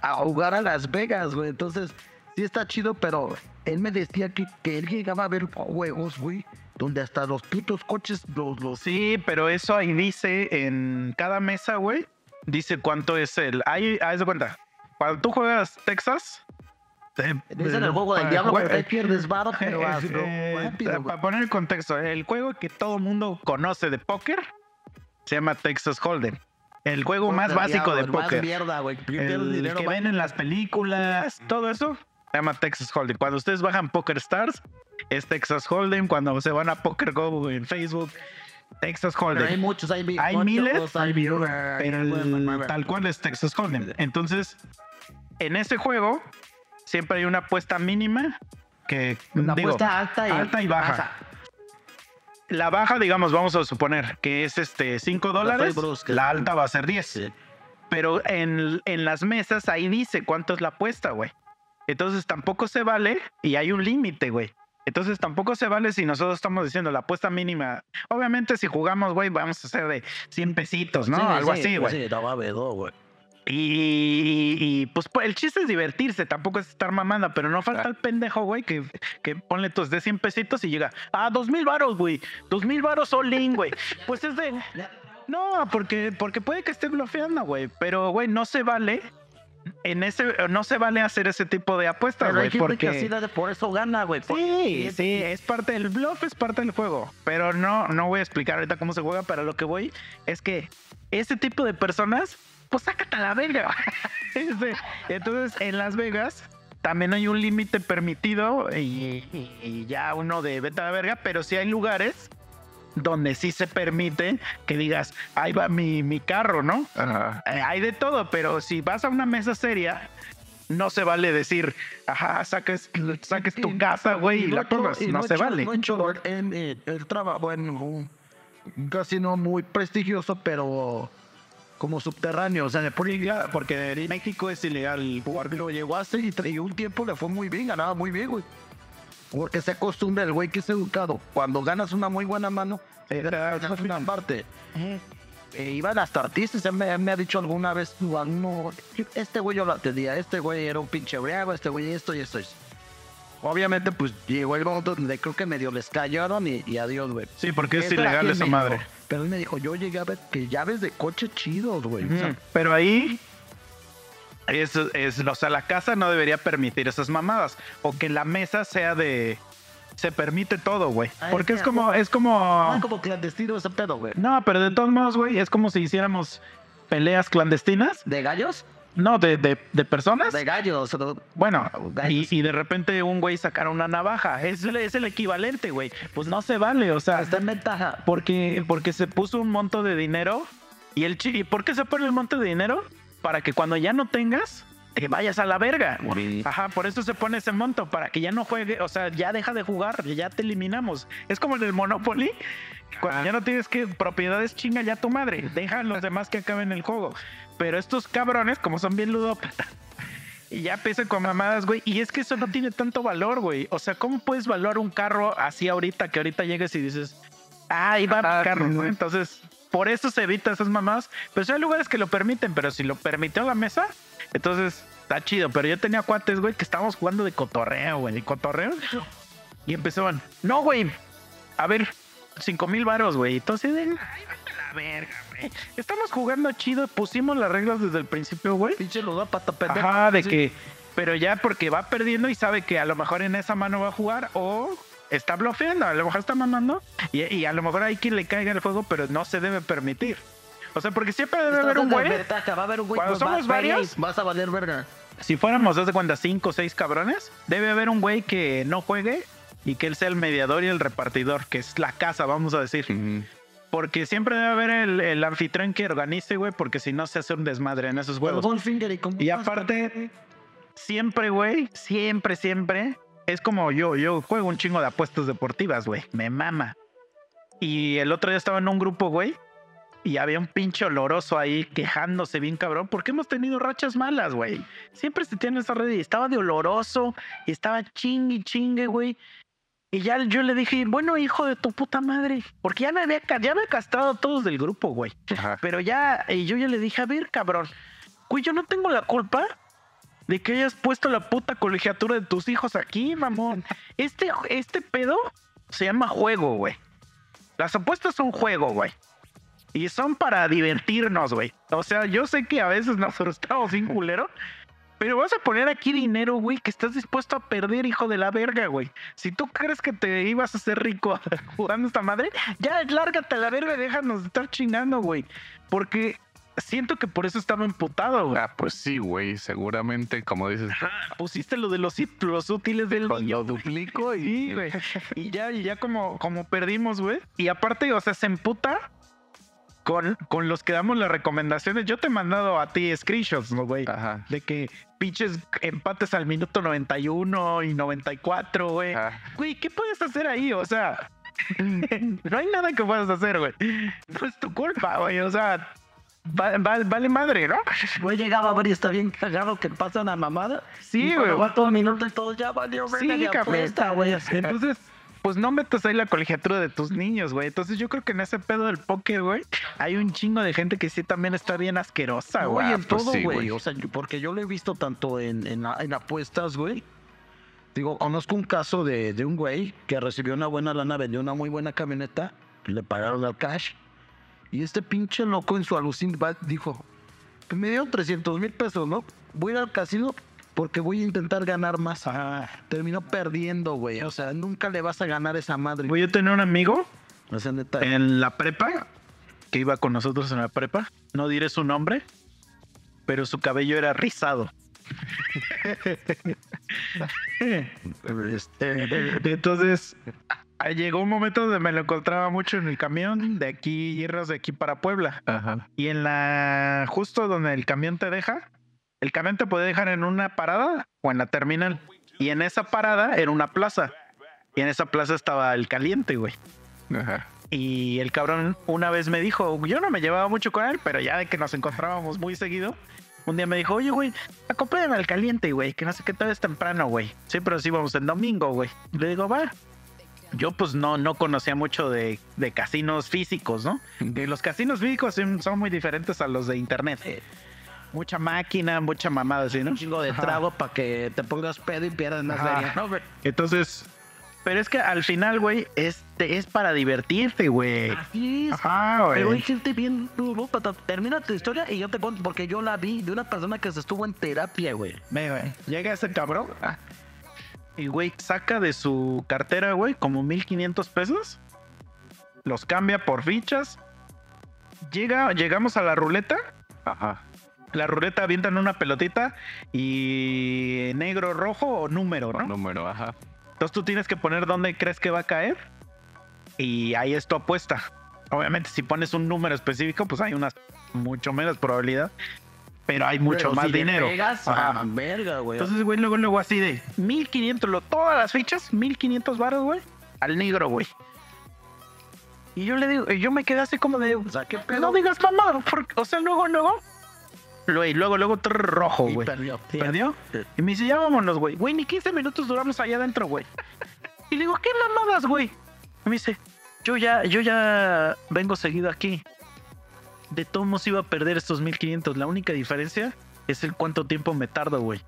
[SPEAKER 1] a jugar a Las Vegas, güey. Entonces, sí está chido, pero él me decía que, que él llegaba a ver juegos, güey, donde hasta los putos coches los, los
[SPEAKER 2] Sí, pero eso ahí dice en cada mesa, güey. Dice cuánto es el. Ahí, haz de cuenta. Cuando tú juegas Texas. te-
[SPEAKER 1] Dicen el juego del
[SPEAKER 2] eh,
[SPEAKER 1] diablo, ahí pierdes varo, pero
[SPEAKER 2] eh,
[SPEAKER 1] hazlo
[SPEAKER 2] eh,
[SPEAKER 1] rápido.
[SPEAKER 2] Para poner el contexto, el juego que todo mundo conoce de póker se llama Texas Hold'em. El juego más básico de
[SPEAKER 1] diablo,
[SPEAKER 2] póker.
[SPEAKER 1] mierda, güey. Pierdes
[SPEAKER 2] El
[SPEAKER 1] dinero,
[SPEAKER 2] que ven en las películas, todo eso, se llama Texas Hold'em. Cuando ustedes bajan Poker Stars, es Texas Hold'em. Cuando se van a Poker Go en Facebook, Texas
[SPEAKER 1] Pero hay
[SPEAKER 2] Hold'em.
[SPEAKER 1] muchos, hay,
[SPEAKER 2] Hay
[SPEAKER 1] muchos,
[SPEAKER 2] miles,
[SPEAKER 1] hay
[SPEAKER 2] Pero el- tal cual es Texas Hold'em. Entonces, en ese juego, siempre hay una apuesta mínima que,
[SPEAKER 1] Una
[SPEAKER 2] digo,
[SPEAKER 1] apuesta alta y,
[SPEAKER 2] alta y baja. La baja, digamos, vamos a suponer que es este 5 dólares. La alta va a ser 10.
[SPEAKER 1] Sí.
[SPEAKER 2] Pero en, en las mesas ahí dice cuánto es la apuesta, güey. Entonces tampoco se vale y hay un límite, güey. Entonces tampoco se vale si nosotros estamos diciendo la apuesta mínima. Obviamente si jugamos, güey, vamos a hacer de 100 pesitos, ¿no?
[SPEAKER 1] Sí,
[SPEAKER 2] Algo
[SPEAKER 1] sí,
[SPEAKER 2] así, güey.
[SPEAKER 1] Sí, no haber, no, güey.
[SPEAKER 2] Y, y, pues pues, el chiste es divertirse, tampoco es estar mamando, pero no falta el pendejo, güey, que, que ponle tus de 100 pesitos y llega, ah, dos mil varos, güey, dos mil varos all in, güey. Pues es de, no, porque, porque puede que esté bloqueando, güey, pero, güey, no se vale, en ese, no se vale hacer ese tipo de apuestas, güey,
[SPEAKER 1] gente que así
[SPEAKER 2] porque...
[SPEAKER 1] de- por eso gana, güey.
[SPEAKER 2] Sí, sí, es parte del bluff, es parte del juego. Pero no, no voy a explicar ahorita cómo se juega, pero lo que voy es que ese tipo de personas, pues sácate a la verga. Entonces, en Las Vegas también hay un límite permitido y, y- y ya uno de vete a la verga, pero sí hay lugares donde sí se permite que digas, ahí va mi, mi carro, ¿no?
[SPEAKER 3] Ajá.
[SPEAKER 2] Eh, hay de todo, pero si vas a una mesa seria, no se vale decir, ajá, saques, saques tu casa, güey, y la pongas.
[SPEAKER 1] y
[SPEAKER 2] No se
[SPEAKER 1] hecho-
[SPEAKER 2] vale.
[SPEAKER 1] No hecho en, en el trabajo en un casino muy prestigioso, pero como subterráneo. O sea, de por ilegal, porque en México es ilegal jugar. Lo llegó a hacer y, y un tiempo le fue muy bien, ganaba muy bien, güey. Porque se acostumbra el güey que es educado. Cuando ganas una muy buena mano, das una parte. Eh, iban hasta artistas, me, me ha dicho alguna vez, no, este güey yo lo atendía, este güey era un pinche briago, este güey esto y esto. y esto. Obviamente, pues llegó el momento donde creo que medio les callaron y, y adiós, güey.
[SPEAKER 2] Sí, porque es ilegal esa madre.
[SPEAKER 1] Pero él me dijo, yo llegué a ver que llaves de coche chidos, güey. O sea,
[SPEAKER 2] Ujú. Pero ahí es, es, o sea, la casa no debería permitir esas mamadas. O que la mesa sea de. Se permite todo, güey.
[SPEAKER 1] Ah,
[SPEAKER 2] Porque
[SPEAKER 1] es
[SPEAKER 2] como, es como.
[SPEAKER 1] es como clandestino ese pedo, güey.
[SPEAKER 2] No, pero de todos modos, güey, es como si hiciéramos peleas clandestinas.
[SPEAKER 1] ¿De gallos?
[SPEAKER 2] No, de, de, de personas.
[SPEAKER 1] De gallos.
[SPEAKER 2] Bueno, y,
[SPEAKER 1] Gallos.
[SPEAKER 2] y de repente un güey sacara una navaja. Es, el- es el equivalente, güey. Pues no se vale, o sea,
[SPEAKER 1] Está en ventaja.
[SPEAKER 2] porque, porque se puso un monto de dinero. Y el chi- ¿y por qué se pone el monto de dinero? Para que cuando ya no tengas, te vayas a la verga. Ajá, por eso se pone ese monto, para que ya no juegue, o sea, ya deja de jugar, ya te eliminamos. Es como en el Monopoly, cuando ya no tienes que propiedades chinga ya tu madre, deja a los demás que acaben el juego. Pero estos cabrones, como son bien ludópatas, y ya empiezan con mamadas, güey. Y es que eso no tiene tanto valor, güey. O sea, ¿cómo puedes valorar un carro así ahorita que ahorita llegues y dices, ah, ahí va mi carro,
[SPEAKER 3] sí.
[SPEAKER 2] Entonces, por eso se evita esas mamás. Pero sí hay lugares que lo permiten, pero si lo permitió la mesa, entonces está chido. Pero yo tenía cuates, güey, que estábamos jugando de cotorreo, güey, de cotorreo. Y empezaban, no, güey, a ver, cinco mil varos, güey. Entonces, de, ay, vete a la verga, güey. Estamos jugando chido, pusimos las reglas desde el principio, güey.
[SPEAKER 1] Pinche lo da pata pendeja.
[SPEAKER 2] Ajá, de
[SPEAKER 1] Sí.
[SPEAKER 2] que, pero ya porque va perdiendo y sabe que a lo mejor en esa mano va a jugar o está bloqueando, a lo mejor está mamando y, y a lo mejor hay quien le caiga el juego, pero no se debe permitir. O sea, porque siempre debe haber un güey.
[SPEAKER 1] desventaja, Va a haber un güey.
[SPEAKER 2] Cuando
[SPEAKER 1] pues,
[SPEAKER 2] somos
[SPEAKER 1] va-
[SPEAKER 2] varios-
[SPEAKER 1] Vas a valer verga.
[SPEAKER 2] Si fuéramos, haz de cuenta, cinco o seis cabrones, debe haber un güey que no juegue y que él sea el mediador y el repartidor, que es la casa, vamos a decir. Porque siempre debe haber el, el anfitrión que organice, güey, porque si no se hace un desmadre en esos juegos.
[SPEAKER 1] Y
[SPEAKER 2] aparte, siempre, güey, siempre, siempre, es como yo, yo juego un chingo de apuestas deportivas, güey, me mama. Y el otro día estaba en un grupo, güey, y había un pinche oloroso ahí quejándose bien cabrón, porque hemos tenido rachas malas, güey. Siempre se tiene esa red y estaba de oloroso y estaba chingue, chingue, güey. Y ya yo le dije, bueno, hijo de tu puta madre, porque ya me había, ya me había castrado a todos del grupo, güey.
[SPEAKER 3] Ajá.
[SPEAKER 2] Pero ya, y yo ya le dije, a ver, cabrón, güey, yo no tengo la culpa de que hayas puesto la puta colegiatura de tus hijos aquí, mamón. Este, este pedo se llama juego, güey. Las apuestas son juego, güey. Y son para divertirnos, güey. O sea, yo sé que a veces nosotros estamos sin culero. Pero vas a poner aquí dinero, güey, que estás dispuesto a perder, hijo de la verga, güey. Si tú crees que te ibas a hacer rico jugando esta madre, ya lárgate a la verga y déjanos de estar chingando, güey. Porque siento que por eso estaba emputado, güey.
[SPEAKER 3] Ah, pues sí, güey. Seguramente, como dices,
[SPEAKER 2] Pusiste lo de los, los útiles del
[SPEAKER 3] lo duplico y.
[SPEAKER 2] Sí, güey. Y ya, y ya como, como perdimos, güey. Y aparte, o sea, se emputa con, con los que damos las recomendaciones. Yo te he mandado a ti screenshots, ¿no, güey?
[SPEAKER 3] Ajá.
[SPEAKER 2] De que pinches empates al minuto 91 y 94, güey.
[SPEAKER 3] Ajá.
[SPEAKER 2] Güey, ¿qué puedes hacer ahí? O sea, no hay nada que puedas hacer, güey. No es tu culpa, güey. O sea, va- va- vale madre, ¿no?
[SPEAKER 1] Güey, llegaba a ver y está bien cagado que pasa una mamada.
[SPEAKER 2] Sí, güey.
[SPEAKER 1] Va todo minuto y todo ya valió verga
[SPEAKER 2] Sí,
[SPEAKER 1] de apuesta, güey.
[SPEAKER 2] Entonces, pues no metas ahí la colegiatura de tus niños, güey. Entonces yo creo que en ese pedo del póker, güey, hay un chingo de gente que sí también está bien asquerosa, güey.
[SPEAKER 1] en
[SPEAKER 3] pues
[SPEAKER 1] todo, güey. o sea, porque yo lo he visto tanto en, en, en apuestas, güey. Digo, conozco un caso de, de un güey que recibió una buena lana, vendió una muy buena camioneta, le pagaron al cash. Y este pinche loco en su alucin dijo, "Pues me dieron 300 mil pesos, ¿no? Voy a ir al casino porque voy a intentar ganar más.
[SPEAKER 2] Ah,
[SPEAKER 1] Terminó perdiendo, güey. O sea, nunca le vas a ganar esa madre.
[SPEAKER 2] Voy a tener un amigo
[SPEAKER 1] O sea, neta.
[SPEAKER 2] en la prepa que iba con nosotros en la prepa. No diré su nombre, pero su cabello era rizado.
[SPEAKER 1] este,
[SPEAKER 2] Entonces, llegó un momento donde me lo encontraba mucho en el camión de aquí, hierros de aquí para Puebla.
[SPEAKER 3] Ajá.
[SPEAKER 2] Y en la, justo donde el camión te deja, el camión te puede dejar en una parada o en la terminal. Y en esa parada era una plaza. Y en esa plaza estaba el caliente, güey.
[SPEAKER 3] Ajá.
[SPEAKER 2] Y el cabrón una vez me dijo, yo no me llevaba mucho con él, pero ya de que nos encontrábamos muy seguido, un día me dijo, oye, güey, acompáñame al caliente, güey, que no sé qué todavía es temprano, güey. Sí, pero sí vamos en domingo, güey. Le digo, va. Yo pues no, no conocía mucho de, de casinos físicos, ¿no? Que los casinos físicos son muy diferentes a los de internet. Mucha máquina, mucha mamada, así, ¿no?
[SPEAKER 1] un chingo de trago para que te pongas pedo y pierdas más feria, ¿no, güey?
[SPEAKER 2] Entonces, pero es que al final, güey, este es para divertirte, güey.
[SPEAKER 1] Así es.
[SPEAKER 2] Ajá,
[SPEAKER 1] Pero hay
[SPEAKER 2] güey.
[SPEAKER 1] gente bien duro. Termina tu historia y yo te cuento porque yo la vi de una persona que se estuvo en terapia, güey.
[SPEAKER 2] Ve, güey. Llega ese cabrón. ah, Y, güey, saca de su cartera, güey, como 1500 pesos. Los cambia por fichas. Llega, llegamos a la ruleta.
[SPEAKER 3] Ajá.
[SPEAKER 2] La ruleta avientan una pelotita y negro, rojo o número, ¿no?
[SPEAKER 3] Número, ajá.
[SPEAKER 2] Entonces tú tienes que poner dónde crees que va a caer y ahí es tu apuesta. Obviamente si pones un número específico, pues hay una mucho menos probabilidad, pero hay mucho
[SPEAKER 1] Pero
[SPEAKER 2] más
[SPEAKER 1] si
[SPEAKER 2] dinero.
[SPEAKER 1] pegas,
[SPEAKER 2] Ajá.
[SPEAKER 1] ah, verga, güey.
[SPEAKER 2] Entonces, güey, luego, luego así de 1500, lo, todas las fichas, 1500 baros, güey, al negro, güey. Y yo le digo, yo me quedé así como de,
[SPEAKER 1] o sea, qué pedo.
[SPEAKER 2] no digas mamá, porque, o sea, luego, luego, luego, luego, luego, rojo, güey.
[SPEAKER 1] perdió.
[SPEAKER 2] ¿Perdió? Y me dice, ya vámonos, güey. Güey, ni 15 minutos duramos allá adentro, güey. Y le digo, ¿qué mamadas, güey? Y me dice, yo ya, yo ya vengo seguido aquí. De todos modos iba a perder estos 1500. La única diferencia es el cuánto tiempo me tardo, güey.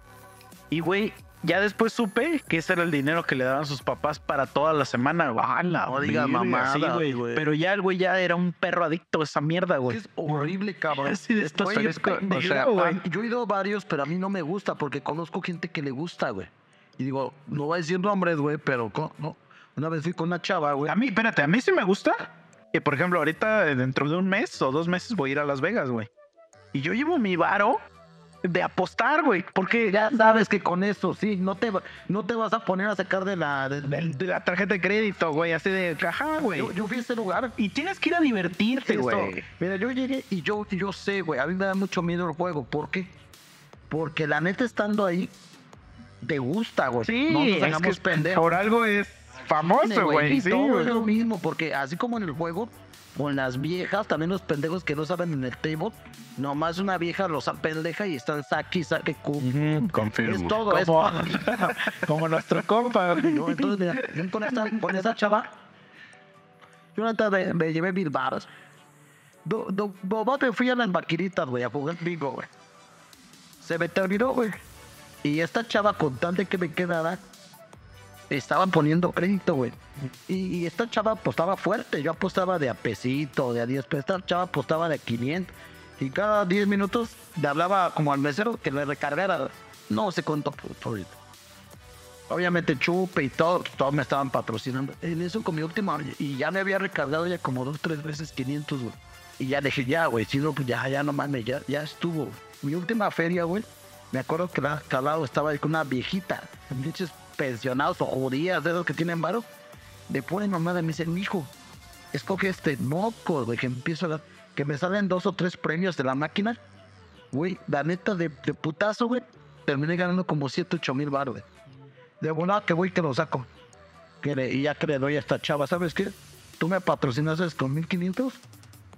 [SPEAKER 2] Y, güey, ya después supe que ese era el dinero que le daban sus papás para toda la semana, güey.
[SPEAKER 1] Ah, no digas
[SPEAKER 2] Verga,
[SPEAKER 1] mamada,
[SPEAKER 2] sí, güey.
[SPEAKER 1] güey.
[SPEAKER 2] Pero ya el güey ya era un perro adicto a esa mierda, güey.
[SPEAKER 1] Es horrible, cabrón.
[SPEAKER 2] Así de estos
[SPEAKER 1] Güey,
[SPEAKER 2] es
[SPEAKER 1] pendejo,
[SPEAKER 2] o sea,
[SPEAKER 1] güey. yo he ido a varios, pero a mí no me gusta porque conozco gente que le gusta, güey. Y digo, no voy a decir nombres, güey, pero no. Una vez fui con una chava, güey.
[SPEAKER 2] A mí, espérate, a mí sí me gusta. Que por ejemplo, ahorita eh, dentro de un mes o dos meses voy a ir a Las Vegas, güey. Y yo llevo mi varo de apostar, güey. Porque
[SPEAKER 1] Ya sabes que con eso, sí, no te, no te vas a poner a sacar de la... de-
[SPEAKER 2] de, la tarjeta de crédito, güey, así de caja, güey.
[SPEAKER 1] yo, yo fui a ese lugar.
[SPEAKER 2] Y tienes que ir a divertirte, güey.
[SPEAKER 1] Mira, yo llegué y yo, y yo sé, güey, a mí me da mucho miedo el juego. ¿Por qué? Porque la neta estando ahí, te gusta, güey.
[SPEAKER 2] Sí,
[SPEAKER 1] no nos
[SPEAKER 2] es que
[SPEAKER 1] pendejos.
[SPEAKER 2] por algo es famoso, güey. Sí,
[SPEAKER 1] todo es lo mismo, porque así como en el juego, con las viejas, también los pendejos que no saben en el table, nomás una vieja los pendeja y están saque, saque, cu.
[SPEAKER 2] Ujú,
[SPEAKER 3] Confirmo.
[SPEAKER 1] Es todo, es
[SPEAKER 2] Como, como nuestro compa. güey.
[SPEAKER 1] ¿no? Entonces, mira, yo con esta, con esa chava, yo neta me, me llevé mil baros. Do, do, do, te fui a las maquinitas, güey, a jugar bingo, güey. Se me terminó, güey. Y esta chava con tal de que me quedara, estaban poniendo crédito, güey. Y, esta chava apostaba fuerte. Yo apostaba de a pesito, de a 10 pesos. Esta chava apostaba de 500. Y cada 10 minutos le hablaba como al mesero que le recargara. No por ahorita. Obviamente chupe y todo, todos me estaban patrocinando. En eso con mi última, y ya me había recargado ya como dos, tres veces 500, güey. Y ya dije, ya, güey, si no, pues ya, ya no mames, ya, ya estuvo. Mi última feria, güey, me acuerdo que al lado estaba con una viejita, pinches pensionados o judías de esos que tienen varo. De pura mamada me dicen, hijo, escoge este moco, güey, que empiezo a dar, que me salen dos o tres premios de la máquina. Güey, la neta de, de putazo, güey, terminé ganando como 7, 8 mil baros, güey. De volada que voy que lo saco. Que le- y ya que le doy a esta chava, ¿sabes qué? Tú me patrocinaste con 1500,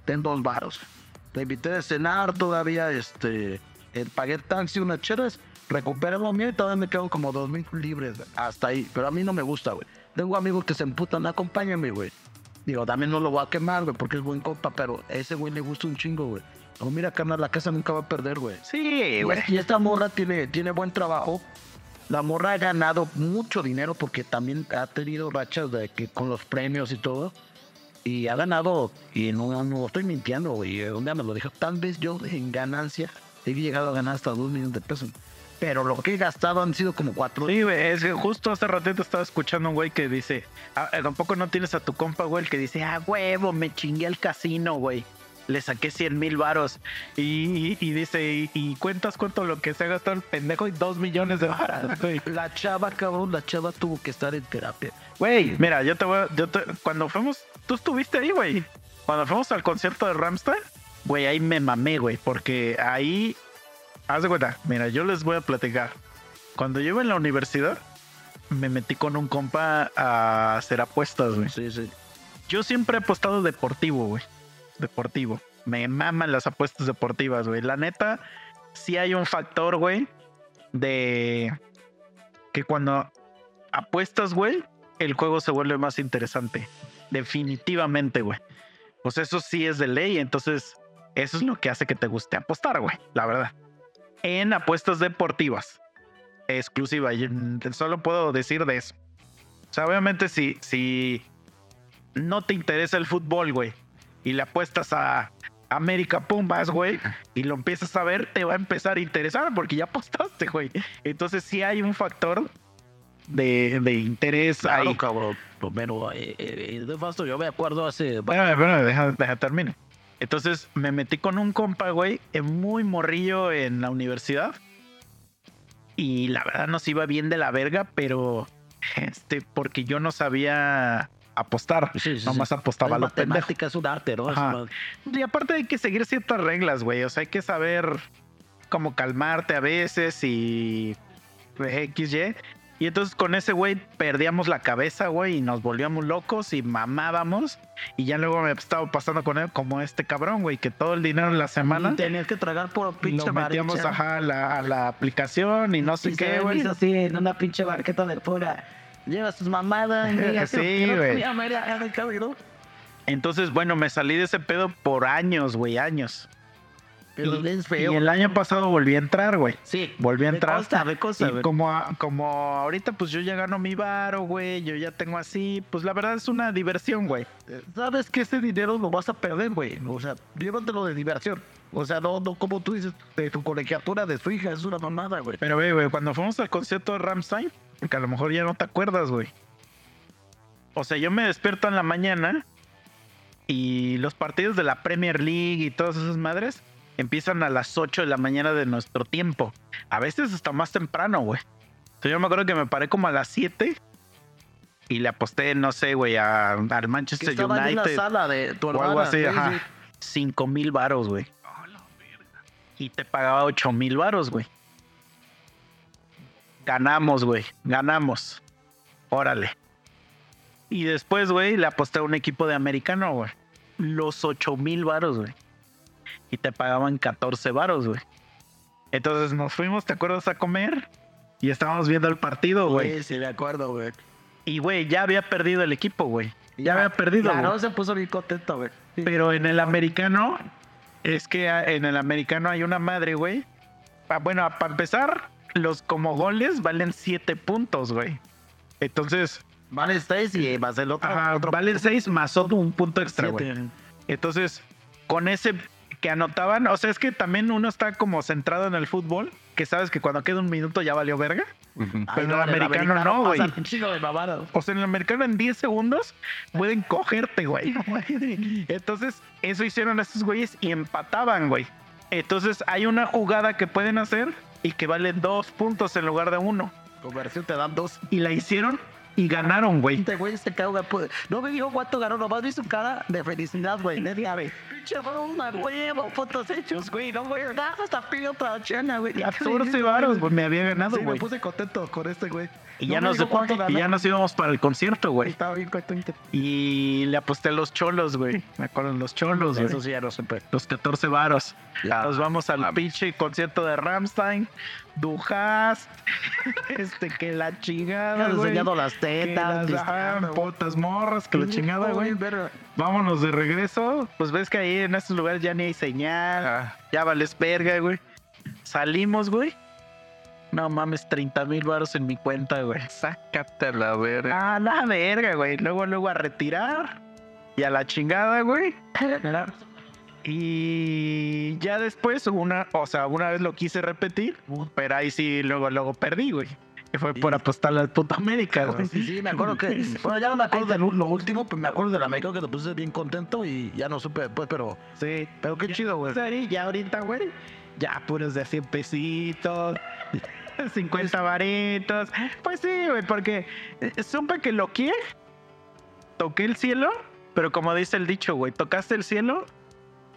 [SPEAKER 1] ten dos varos. Te invité a cenar todavía, este, eh, pagué taxi, unas cheras, recuperé lo mío y todavía me quedo como dos mil libres, güey, hasta ahí. Pero a mí no me gusta, güey. Tengo amigos que se emputan, acompáñame, güey. Digo, también no lo voy a quemar, güey, porque es buen compa, pero a ese güey le gusta un chingo, güey. No, mira, carnal, la casa nunca va a perder, güey.
[SPEAKER 2] Sí, güey.
[SPEAKER 1] Y esta morra tiene, tiene buen trabajo. La morra ha ganado mucho dinero porque también ha tenido rachas de que con los premios y todo. Y ha ganado, y no, no estoy mintiendo, güey. Un día me lo dijo. Tal vez yo en ganancia he llegado a ganar hasta dos millones de pesos. Pero lo que he gastado han sido como cuatro.
[SPEAKER 2] Sí, güey, es que justo hace ratito estaba escuchando un güey que dice, ah, eh, tampoco no tienes a tu compa, güey, el que dice, ah, huevo, me chingué al casino, güey. Le saqué 100 mil varos. Y, y- y dice, y, y cuentas cuánto lo que se ha gastado el pendejo y dos millones de varas, güey.
[SPEAKER 1] La chava, cabrón, la chava tuvo que estar en terapia.
[SPEAKER 2] Güey, mira, yo te voy a, yo te- cuando fuimos, tú estuviste ahí, güey. Cuando fuimos al concierto de Ramstein, güey, ahí me mamé, güey, porque ahí, haz de cuenta, mira, yo les voy a platicar. Cuando yo iba en la universidad, me metí con un compa a hacer apuestas, güey.
[SPEAKER 1] Sí, sí.
[SPEAKER 2] Yo siempre he apostado deportivo, güey. Deportivo. Me maman las apuestas deportivas, güey. La neta, sí hay un factor, güey, de que cuando apuestas, güey, el juego se vuelve más interesante. Definitivamente, güey. Pues eso sí es de ley, entonces eso es lo que hace que te guste apostar, güey, la verdad. En apuestas deportivas. Exclusiva. Yo solo puedo decir de eso. O sea, obviamente si, si no te interesa el fútbol, güey, y le apuestas a América Pumas, güey, y lo empiezas a ver, te va a empezar a interesar porque ya apostaste, güey. Entonces sí hay un factor de, de interés
[SPEAKER 1] Claro,
[SPEAKER 2] ahí.
[SPEAKER 1] cabrón. Primero, eh, eh, de paso, yo me acuerdo hace.
[SPEAKER 2] Espérame, espérame, deja, deja termine. Entonces me metí con un compa, güey, eh, muy morrillo en la universidad. Y la verdad nos iba bien de la verga, pero este, porque yo no sabía apostar.
[SPEAKER 1] Sí, sí,
[SPEAKER 2] Nomás
[SPEAKER 1] sí.
[SPEAKER 2] apostaba
[SPEAKER 1] La
[SPEAKER 2] a lo pendejo.
[SPEAKER 1] es un arte, ¿no?
[SPEAKER 2] Ajá. Y aparte hay que seguir ciertas reglas, güey. O sea, hay que saber cómo calmarte a veces y XY. Y entonces con ese güey perdíamos la cabeza, güey, y nos volvíamos locos y mamábamos. Y ya luego me estaba pasando con él como este cabrón, güey, que todo el dinero en la semana
[SPEAKER 1] Y tenías que tragar por pinche
[SPEAKER 2] lo metíamos ajá, a, la, a la aplicación y no sé
[SPEAKER 1] Y
[SPEAKER 2] qué, güey.
[SPEAKER 1] así en una pinche barqueta de pura. Llevas tus mamadas.
[SPEAKER 2] Sí, güey. Entonces, bueno, me salí de ese pedo por años, güey, años.
[SPEAKER 1] Pero
[SPEAKER 2] y,
[SPEAKER 1] es feo.
[SPEAKER 2] y el año pasado volví a entrar, güey.
[SPEAKER 1] Sí.
[SPEAKER 2] Volví a entrar.
[SPEAKER 1] consta, me consta,
[SPEAKER 2] y
[SPEAKER 1] güey.
[SPEAKER 2] como, a- como ahorita, pues yo ya gano mi varo, güey. Yo ya tengo así. Pues la verdad es una diversión, güey.
[SPEAKER 1] Sabes que ese dinero lo vas a perder, güey. O sea, llévatelo de diversión. O sea, no, no como tú dices, de tu colegiatura de su hija, es una mamada, güey.
[SPEAKER 2] Pero, ve, güey, cuando fuimos al concierto de Ramstein, que a lo mejor ya no te acuerdas, güey. O sea, yo me despierto en la mañana y los partidos de la Premier League y todas esas madres empiezan a las 8 de la mañana de nuestro tiempo. A veces hasta más temprano, güey. Entonces yo me acuerdo que me paré como a las 7 y le aposté, no sé, güey, a- al
[SPEAKER 1] Que
[SPEAKER 2] Manchester
[SPEAKER 1] estaba ahí en la
[SPEAKER 2] United.
[SPEAKER 1] sala de tu
[SPEAKER 2] O
[SPEAKER 1] hermana.
[SPEAKER 2] algo así,
[SPEAKER 1] sí,
[SPEAKER 2] ajá.
[SPEAKER 1] sí.
[SPEAKER 2] 5 mil varos, güey. Y te pagaba 8 mil varos, güey. Ganamos, güey. Ganamos. Órale. Y después, güey, le aposté a un equipo de americano, güey. Los 8 mil varos, güey. Y te pagaban 14 varos, güey. Entonces nos fuimos, ¿te acuerdas? A comer. Y estábamos viendo el partido, güey.
[SPEAKER 1] Sí, sí, me acuerdo, güey.
[SPEAKER 2] Y, güey, ya había perdido el equipo, güey. Ya había perdido.
[SPEAKER 1] Claro, se puso bien contento, güey. Sí.
[SPEAKER 2] Pero en el americano, es que ah, en el americano hay una madre, güey. Pa- Bueno, para empezar, los como goles valen 7 puntos, güey. Entonces,
[SPEAKER 1] Vale seis y más el otro.
[SPEAKER 2] ajá,
[SPEAKER 1] otro
[SPEAKER 2] valen 6 más otro un punto extra, güey. Entonces, con ese que anotaban, o sea, es que también uno está como centrado en el fútbol, que sabes que cuando queda un minuto ya valió verga.
[SPEAKER 1] Ay,
[SPEAKER 2] Pero en el
[SPEAKER 1] el
[SPEAKER 2] americano no, güey. O sea, en el americano en 10 segundos pueden cogerte, güey. Entonces, eso hicieron estos güeyes y empataban, güey. Entonces, hay una jugada que pueden hacer y que vale dos puntos en lugar de uno.
[SPEAKER 1] Conversión te dan dos.
[SPEAKER 2] Y la hicieron y ganaron, güey.
[SPEAKER 1] Este güey se caga. pues, No me dijo cuánto ganó, nomás vi su cara de felicidad, güey. Pinche una huevo, fotos hechos, güey. No voy a dar hasta pido otra chana, güey.
[SPEAKER 2] 14 varos, güey, me había ganado,
[SPEAKER 1] Sí, me
[SPEAKER 2] güey.
[SPEAKER 1] puse contento con este, güey.
[SPEAKER 2] y,
[SPEAKER 1] No
[SPEAKER 2] ya nos, y ya nos íbamos para el concierto, güey.
[SPEAKER 1] Estaba bien contento.
[SPEAKER 2] Y le aposté a los cholos, güey. Me acuerdo de los cholos, güey.
[SPEAKER 1] Eso sí, ya no supe.
[SPEAKER 2] Los 14 varos.
[SPEAKER 3] Ya.
[SPEAKER 2] Nos vamos al
[SPEAKER 3] Mames.
[SPEAKER 2] pinche concierto de Ramstein, Dujas, este, que la chingada,
[SPEAKER 1] Me
[SPEAKER 2] güey.
[SPEAKER 1] enseñando las
[SPEAKER 2] Que
[SPEAKER 1] tetas.
[SPEAKER 2] las ah,
[SPEAKER 1] pisteando, güey.
[SPEAKER 2] potas morras, que la chingada, güey. Vámonos de regreso. Pues ves que ahí en estos lugares ya ni hay señal.
[SPEAKER 3] Ah,
[SPEAKER 2] Ya vales verga, güey. Salimos, güey. No mames, 30 mil varos en mi cuenta, güey.
[SPEAKER 3] sácate a la verga.
[SPEAKER 2] Ah, la verga, güey. Luego, luego a retirar. Y a la chingada, güey. Y ya después, una, o sea, una vez lo quise repetir, pero ahí sí, luego, luego perdí, güey. Que fue por apostarle al puto América, güey.
[SPEAKER 1] Sí, sí, me acuerdo que. Bueno, ya no me acuerdo de lo lo último, pero me acuerdo de la México que te puse bien contento y ya no supe después, pero.
[SPEAKER 2] Sí.
[SPEAKER 1] Pero qué chido, güey.
[SPEAKER 2] Sí, ya ahorita, güey. Ya puros de 100 pesitos. 50 varitos. Pues sí, güey, porque eh, supe que lo que toqué el cielo, pero como dice el dicho, güey, tocaste el cielo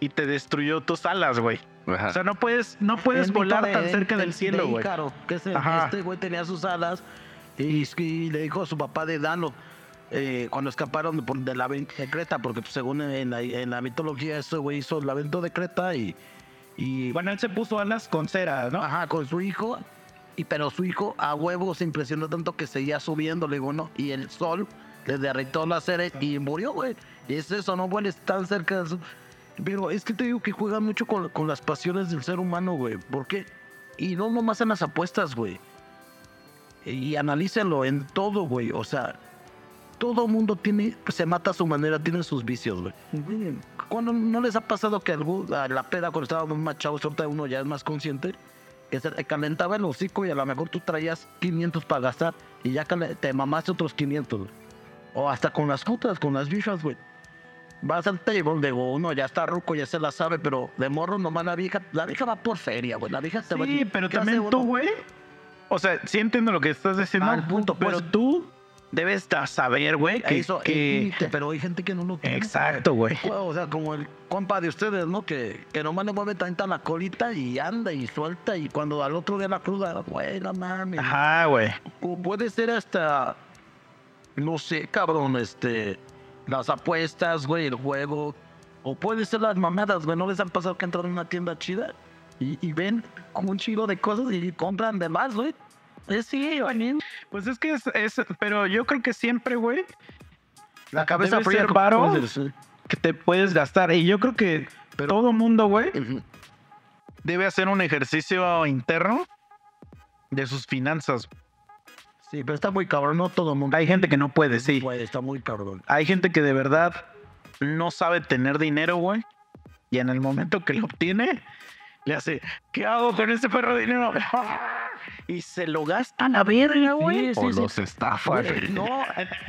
[SPEAKER 2] y te destruyó tus alas, güey.
[SPEAKER 3] Ajá.
[SPEAKER 2] O sea, no puedes, no puedes volar
[SPEAKER 1] de-
[SPEAKER 2] tan cerca
[SPEAKER 1] de-
[SPEAKER 2] del cielo,
[SPEAKER 1] de
[SPEAKER 2] güey.
[SPEAKER 1] Ícaro, que este güey tenía sus alas y, y le dijo a su papá de Dano eh, cuando escaparon de, la de Creta, porque pues, según en la, en la mitología, este güey hizo el laberinto de Creta y, y
[SPEAKER 2] Bueno, él se puso alas con cera, ¿no?
[SPEAKER 1] Ajá, con su hijo. Y pero su hijo a huevo se impresionó tanto que seguía subiendo, le digo, no. Y el sol le derritó la cera y murió, güey. Y es eso, no vueles tan cerca de su... Pero es que te digo que juega mucho con, con las pasiones del ser humano, güey. ¿Por qué? Y no nomás en las apuestas, güey. Y analícenlo en todo, güey. O sea, todo mundo tiene, se mata a su manera, tiene sus vicios, güey. Cuando no les ha pasado que algún, a la peda cuando estábamos más chavos, ahorita uno ya es más consciente, que se te calentaba el hocico y a lo mejor tú traías 500 para gastar y ya te mamaste otros 500, güey. O hasta con las putas, con las viejas, güey. Vas al table, digo, uno ya está ruco, ya se la sabe, pero de morro nomás la vieja, la vieja va por feria, güey. La vieja te va
[SPEAKER 2] Sí, pero
[SPEAKER 1] ¿qué hace
[SPEAKER 2] también tú, güey. O sea, sí entiendo lo que estás diciendo.
[SPEAKER 1] El punto,
[SPEAKER 2] pero
[SPEAKER 1] pues.
[SPEAKER 2] tú debes saber, güey, que,
[SPEAKER 1] Eso,
[SPEAKER 2] que-
[SPEAKER 1] pero hay gente que no lo tiene.
[SPEAKER 2] Exacto, güey.
[SPEAKER 1] O sea, como el compa de ustedes, ¿no? Que, que nomás le mueve tanta la colita y anda y suelta y cuando al otro día la cruda, güey, no mames.
[SPEAKER 2] Ajá, güey.
[SPEAKER 1] O puede ser hasta, no sé, cabrón, este, las apuestas, güey, el juego. O puede ser las mamadas, güey. ¿No les han pasado que entran a una tienda chida y, y ven un chido de cosas y compran de más, güey? Es sí, güey.
[SPEAKER 2] Pues es que es, es- pero yo creo que siempre, güey,
[SPEAKER 1] La cabeza fría.
[SPEAKER 2] varo. que te puedes gastar. Y yo creo que todo mundo, güey, debe hacer un ejercicio interno de sus finanzas.
[SPEAKER 1] Sí, pero está muy cabrón, no todo el mundo.
[SPEAKER 2] Hay gente que no puede, sí.
[SPEAKER 1] Puede, está muy cabrón.
[SPEAKER 2] Hay gente que de verdad no sabe tener dinero, güey. Y en el momento que lo obtiene, le hace, ¿qué hago con ese perro de dinero? Y se lo gasta a la verga, güey.
[SPEAKER 1] Sí,
[SPEAKER 3] o
[SPEAKER 1] sí, sí.
[SPEAKER 3] los estafan.
[SPEAKER 1] Güey, No,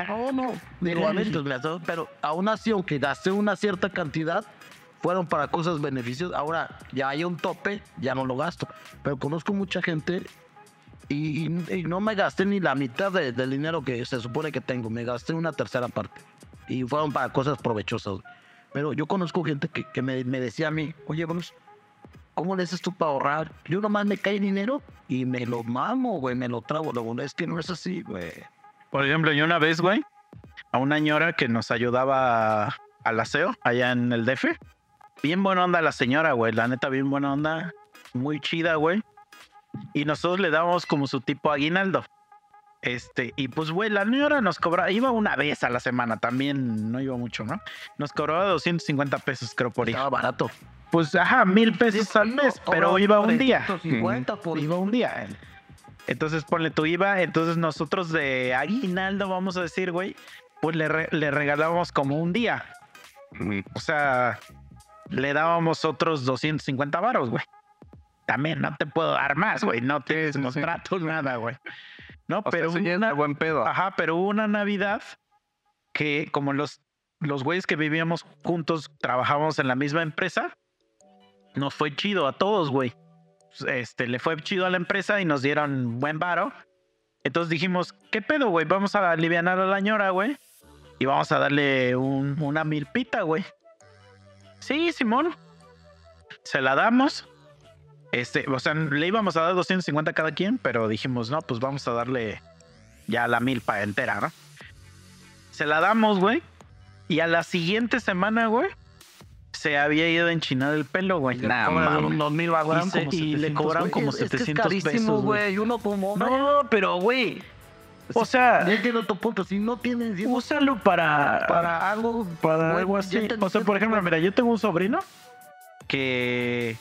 [SPEAKER 1] no, no. Digo, a pero aún así, aunque gasté una cierta cantidad, fueron para cosas beneficios. Ahora ya hay un tope, ya no lo gasto. Pero conozco mucha gente y, no me gasté ni la mitad de- del dinero que se supone que tengo. Me gasté una tercera parte. Y fueron para cosas provechosas. Pero yo conozco gente que, que me, decía a mí, oye, Bruce, ¿cómo le haces tú para ahorrar? Yo nomás me cae dinero y me lo mamo, güey, me lo trago. Luego, es que no es así, güey.
[SPEAKER 2] Por ejemplo, yo una vez, güey, a una ñora que nos ayudaba al aseo allá en el DF. Bien buena onda la señora, güey. La neta, bien buena onda. Muy chida, güey. Y nosotros le dábamos como su tipo aguinaldo. Este, y pues, güey, la señora nos cobraba, iba una vez a la semana, también no iba mucho, ¿no? Nos cobraba 250 pesos, creo, por hijo.
[SPEAKER 1] Estaba barato.
[SPEAKER 2] Pues, ajá, mil pesos al mes, pero iba un día.
[SPEAKER 1] 150 por
[SPEAKER 2] Iba un día. Entonces ponle tu IVA. Entonces nosotros de aguinaldo, vamos a decir, güey, pues le, re- le regalábamos como un día. O sea, le dábamos otros 250 varos, güey. También no te puedo dar más, güey. No tienes
[SPEAKER 3] sí, sí.
[SPEAKER 2] contrato, nada, güey. No,
[SPEAKER 3] O
[SPEAKER 2] pero
[SPEAKER 3] sea,
[SPEAKER 2] una-
[SPEAKER 3] buen pedo.
[SPEAKER 2] Ajá, pero hubo una Navidad que como los, los güeyes que vivíamos juntos, trabajábamos en la misma empresa, nos fue chido a todos, güey. Este, le fue chido a la empresa y nos dieron buen varo. Entonces dijimos, ¿qué pedo, güey? Vamos a aliviar a la ñora, güey. Y vamos a darle un- una milpita, güey. Sí, Simón. Se la damos. Este, o sea, le íbamos a dar 250 a cada quien, pero dijimos, no, pues vamos a darle ya la milpa entera, ¿no? Se la damos, güey. Y a la siguiente semana, güey, se había ido a enchinar el pelo, güey.
[SPEAKER 3] Nah,
[SPEAKER 1] unos mil
[SPEAKER 2] Y se- y le cobraron como 700
[SPEAKER 1] es carísimo,
[SPEAKER 2] pesos, güey.
[SPEAKER 1] uno como...
[SPEAKER 2] No, pero, güey. O sea,
[SPEAKER 1] Ya entiendo tu punto. Si no tienes... no-
[SPEAKER 2] úsalo para,
[SPEAKER 1] para algo...
[SPEAKER 2] para
[SPEAKER 1] güey,
[SPEAKER 2] algo así. O sea, por ejemplo, mira, yo tengo un sobrino que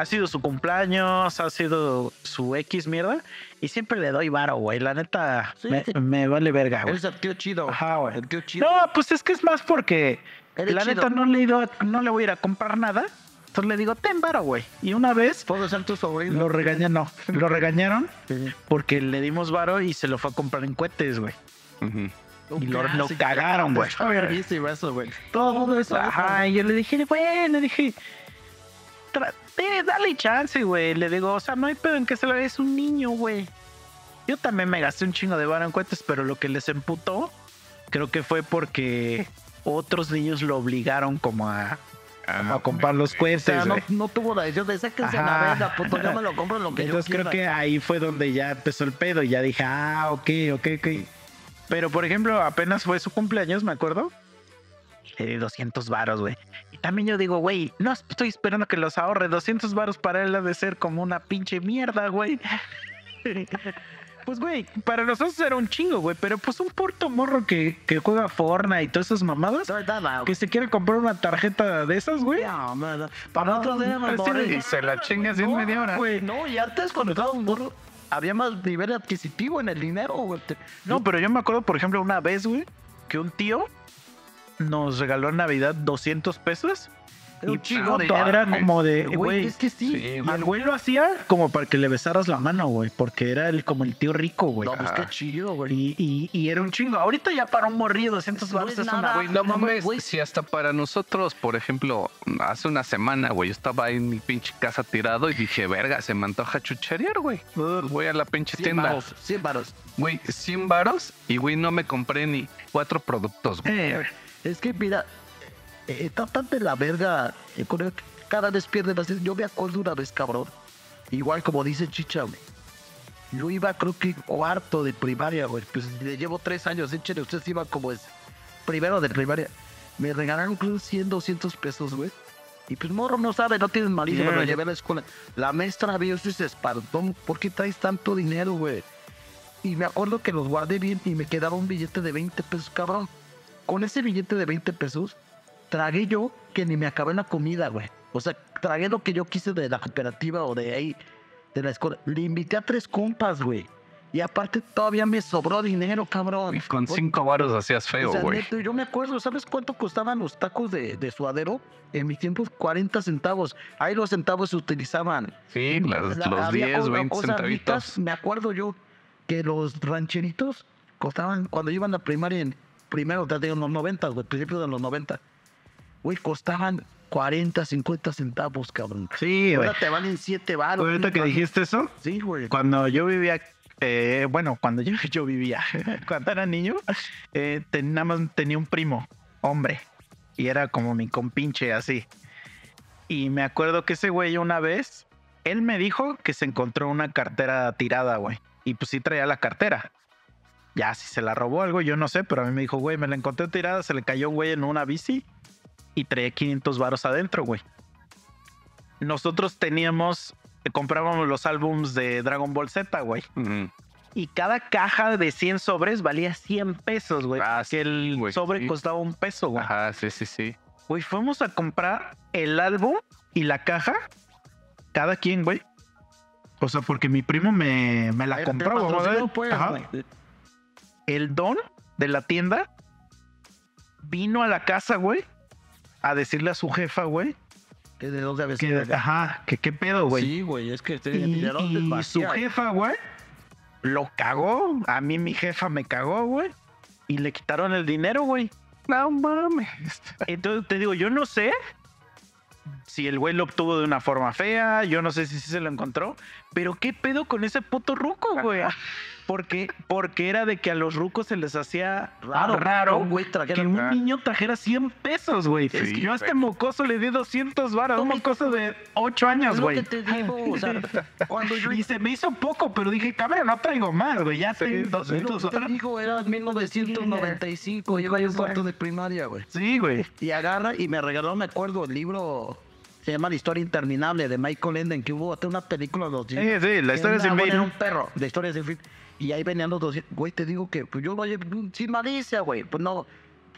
[SPEAKER 2] ha sido su cumpleaños, ha sido su X mierda, y siempre le doy varo, güey. La neta,
[SPEAKER 1] Sí,
[SPEAKER 2] me,
[SPEAKER 1] sí.
[SPEAKER 2] me vale verga, güey.
[SPEAKER 1] Eres el tío chido.
[SPEAKER 2] Ajá, güey.
[SPEAKER 1] El tío chido.
[SPEAKER 2] No, pues es que es más porque
[SPEAKER 1] Eres
[SPEAKER 2] la
[SPEAKER 1] chido.
[SPEAKER 2] neta no le, he ido a- no le voy a ir a comprar nada. Entonces le digo, ten varo, güey. Y una vez
[SPEAKER 1] Puedo ser tu sobrino.
[SPEAKER 2] lo regañaron, no, lo regañaron
[SPEAKER 1] Sí.
[SPEAKER 2] porque le dimos varo y se lo fue a comprar en cohetes, güey. Y lo-
[SPEAKER 1] Ah,
[SPEAKER 2] lo cagaron, güey.
[SPEAKER 1] Todo eso.
[SPEAKER 2] Ajá, y yo le dije, güey, le dije, "Tra- eh, dale chance, güey. Le digo, o sea, no hay pedo en que se lo es un niño, güey. Yo también me gasté un chingo de varo en cohetes, pero lo que les emputó, creo que fue porque otros niños lo obligaron como a,
[SPEAKER 3] Ah,
[SPEAKER 2] a comprar los
[SPEAKER 1] O
[SPEAKER 2] cohetes,
[SPEAKER 1] sea, no, tuvo la decisión de sáquense
[SPEAKER 2] Ajá.
[SPEAKER 1] la verga, puto, yo me lo compro lo que
[SPEAKER 2] Entonces
[SPEAKER 1] yo
[SPEAKER 2] creo que ahí fue donde ya empezó el pedo y ya dije, ah, ok, ok, ok. Pero por ejemplo, apenas fue su cumpleaños, me acuerdo. Le di 200 varos, güey. Y también yo digo, güey, no estoy esperando que los ahorre. 200 varos para él ha de ser como una pinche mierda, güey. Pues, güey, para nosotros era un chingo, güey. Pero pues un puerto morro que, que juega Fortnite y todas esas mamadas.
[SPEAKER 1] No,
[SPEAKER 2] Que se quiere comprar una tarjeta de esas, güey.
[SPEAKER 1] Man, Para nosotros éramos
[SPEAKER 2] Así
[SPEAKER 1] morros.
[SPEAKER 3] Y se la chinga así en
[SPEAKER 1] No,
[SPEAKER 3] media hora.
[SPEAKER 1] güey, no, y antes cuando estaba un morro, había más nivel adquisitivo en el dinero, güey.
[SPEAKER 2] No, pero yo me acuerdo, por ejemplo, una vez, güey, que un tío nos regaló en Navidad 200 pesos.
[SPEAKER 1] Era un
[SPEAKER 2] y
[SPEAKER 1] de dinero.
[SPEAKER 2] era como de,
[SPEAKER 1] Güey, es que sí.
[SPEAKER 3] Sí,
[SPEAKER 2] Y el güey lo hacía como para que le besaras la mano, güey, porque era el, como el tío rico, güey.
[SPEAKER 1] No, pues qué chido, güey.
[SPEAKER 2] Y, y, y era un chingo. Ahorita ya para un morrillo 200
[SPEAKER 1] No
[SPEAKER 2] baros
[SPEAKER 1] es nada.
[SPEAKER 3] Güey, no mames,
[SPEAKER 1] Güey.
[SPEAKER 3] si hasta para nosotros, por ejemplo, hace una semana, güey, yo estaba ahí en mi pinche casa tirado y dije, verga, se me antoja chucherear, güey. Voy a la pinche
[SPEAKER 1] 100
[SPEAKER 3] tienda.
[SPEAKER 1] varos, 100 varos.
[SPEAKER 3] Güey, 100 varos y, güey, no me compré ni cuatro productos, güey.
[SPEAKER 1] Eh, es que mira, eh, está tan de la verga. eh, cada vez pierde más. Yo me acuerdo una vez, cabrón. Igual como dice Chicha, güey. Yo iba, creo que cuarto de primaria, güey. Pues le llevo tres años, échale. Ustedes iban como es primero de primaria. Me regalaron, creo, 100, 200 pesos, güey. Y pues morro no sabe, no tienes malicia,
[SPEAKER 2] Yeah.
[SPEAKER 1] pero lo llevé a la escuela. La maestra vio eso y se espantó. ¿Por qué traes tanto dinero, güey? Y me acuerdo que los guardé bien y me quedaba un billete de 20 pesos, cabrón. Con ese billete de 20 pesos, tragué yo que ni me acabé la comida, güey. O sea, tragué lo que yo quise de la cooperativa o de ahí, de la escuela. Le invité a tres compas, güey. Y aparte todavía me sobró dinero, cabrón.
[SPEAKER 3] Y con cinco varos hacías feo, güey.
[SPEAKER 1] yo me acuerdo, ¿sabes cuánto costaban los tacos de, de suadero? En mis tiempos, 40 centavos. Ahí los centavos se utilizaban.
[SPEAKER 3] Sí, las-
[SPEAKER 1] La-
[SPEAKER 3] los
[SPEAKER 1] había
[SPEAKER 3] 10,
[SPEAKER 1] co-
[SPEAKER 3] 20
[SPEAKER 1] cosas ricas.
[SPEAKER 3] centavitos.
[SPEAKER 1] Me acuerdo yo que los rancheritos costaban, cuando iban a primaria en primero, te digo, en los 90, güey, principios de los 90, güey, costaban 40, 50 centavos, cabrón.
[SPEAKER 2] Sí, güey.
[SPEAKER 1] Ahora te valen 7 baros.
[SPEAKER 2] Ahorita que dijiste eso,
[SPEAKER 1] Sí, güey.
[SPEAKER 2] cuando yo vivía, eh, bueno, cuando yo, yo vivía, cuando era niño, eh, ten- nada más tenía un primo, hombre, y era como mi compinche así. Y me acuerdo que ese güey una vez, él me dijo que se encontró una cartera tirada, güey. Y pues sí traía la cartera. Ya, si se la robó algo, yo no sé, pero a mí me dijo, güey, me la encontré tirada, se le cayó un güey en una bici y traía 500 varos adentro, güey. Nosotros teníamos, comprábamos los álbums de Dragon Ball Z, güey. Y cada caja de 100 sobres valía 100 pesos, güey.
[SPEAKER 3] Ah,
[SPEAKER 2] que el sobre
[SPEAKER 3] sí.
[SPEAKER 2] costaba un peso, güey.
[SPEAKER 3] Ajá, sí, sí, sí.
[SPEAKER 2] Güey, fuimos a comprar el álbum y la caja, cada quien, güey. O sea, porque mi primo me, me la compró, güey. El don de la tienda vino a la casa, güey, a decirle a su jefa, güey,
[SPEAKER 1] Que de dos de
[SPEAKER 2] que,
[SPEAKER 1] veces.
[SPEAKER 2] ajá, que qué pedo, güey.
[SPEAKER 1] Sí, güey, es que
[SPEAKER 2] Y,
[SPEAKER 1] dinero
[SPEAKER 2] y
[SPEAKER 1] antes
[SPEAKER 2] su jefa, güey, lo cagó. A mí mi jefa me cagó, güey. Y le quitaron el dinero, güey.
[SPEAKER 3] No mames.
[SPEAKER 2] Entonces te digo, yo no sé si el güey lo obtuvo de una forma fea, yo no sé si sí se lo encontró, pero qué pedo con ese puto ruco, güey. Porque, porque era de que a los rucos se les hacía
[SPEAKER 1] Raro,
[SPEAKER 2] raro
[SPEAKER 1] un güey
[SPEAKER 2] que un niño trajera 100 pesos, güey.
[SPEAKER 3] Sí,
[SPEAKER 2] Es que yo a este mocoso le di 200 varas, un mocoso de 8 años, güey.
[SPEAKER 1] que te digo, o sea, cuando yo
[SPEAKER 2] Y se me hizo poco, pero dije, cabrón, no traigo más, güey. Ya tengo 200
[SPEAKER 1] Lo que te
[SPEAKER 2] varas.
[SPEAKER 1] digo, era 1995, iba yo en cuarto de primaria, güey.
[SPEAKER 2] Sí, güey.
[SPEAKER 1] Y agarra y me regaló, me acuerdo, el libro, se llama La historia interminable de Michael Enden, que hubo hasta una película de los
[SPEAKER 2] Sí, sí, la historia sin
[SPEAKER 1] fin.
[SPEAKER 2] fin.
[SPEAKER 1] Era un perro, la historia sin fin. Y ahí venían los dos, güey, te digo que pues yo lo sin malicia, güey. Pues no,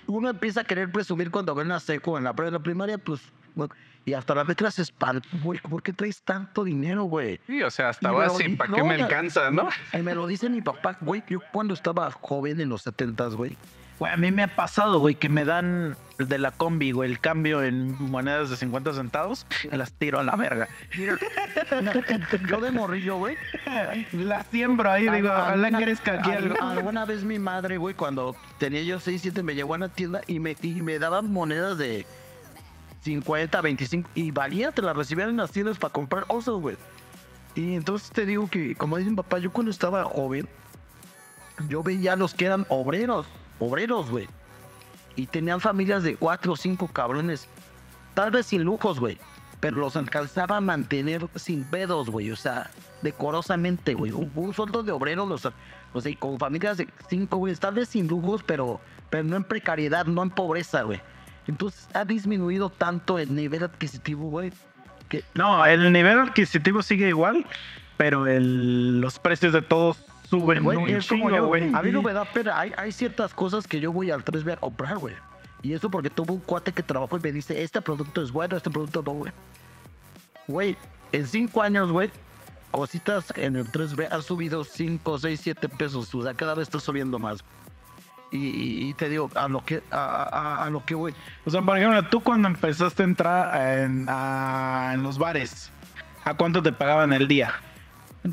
[SPEAKER 1] uno empieza a querer presumir cuando ven la seco en la, en la primaria, pues, güey, y hasta la letra se espanta, güey, ¿por qué traes tanto dinero, güey?
[SPEAKER 3] Sí, o sea, hasta ahora sí, ¿para qué me alcanza, no?
[SPEAKER 1] Y me lo dice mi papá, güey, yo cuando estaba joven en los 70s, güey.
[SPEAKER 2] Güey, a mí me ha pasado, güey, que me dan de la combi, güey, el cambio en monedas de 50 centavos, y las tiro a la verga.
[SPEAKER 1] Yo de morrillo, güey.
[SPEAKER 2] Las siembro ahí, digo,
[SPEAKER 1] Al-
[SPEAKER 2] ojalá
[SPEAKER 1] alguna-
[SPEAKER 2] crezca aquí algo.
[SPEAKER 1] Alguna vez mi madre, güey, cuando tenía yo 6, 7, me llevó a la tienda y me, y me daban monedas de 50, 25 y valía, te las recibían en las tiendas para comprar osos, güey. Y entonces te digo que, como dice mi papá, yo cuando estaba joven, yo veía a los que eran obreros, obreros, güey. Y tenían familias de 4 o 5 cabrones, tal vez sin lujos, güey. Pero los alcanzaba a mantener sin pedos, güey. O sea, decorosamente, güey. Un, un sueldo de obrero, los, o sea, con familias de 5, güey. Tal vez sin lujos, pero, pero no en precariedad, no en pobreza, güey. Entonces ha disminuido tanto el nivel adquisitivo, güey.
[SPEAKER 2] No, el nivel adquisitivo sigue igual, pero el, los precios de todos
[SPEAKER 1] Güey,
[SPEAKER 2] un
[SPEAKER 1] es como yo,
[SPEAKER 2] güey.
[SPEAKER 1] A mí no me da pena. Hay, hay ciertas cosas que yo voy al 3B a comprar, güey. Y eso porque tuvo un cuate que trabajó y me dice, este producto es bueno, este producto no, güey. Güey, en cinco años, güey, cositas en el 3B han subido 5, 6, 7 pesos. O sea, cada vez está subiendo más. Y, y- y te digo, a lo que, a, a- a lo que, güey.
[SPEAKER 2] O sea, por ejemplo, tú cuando empezaste a entrar en, a- en los bares, ¿a cuánto te pagaban el día?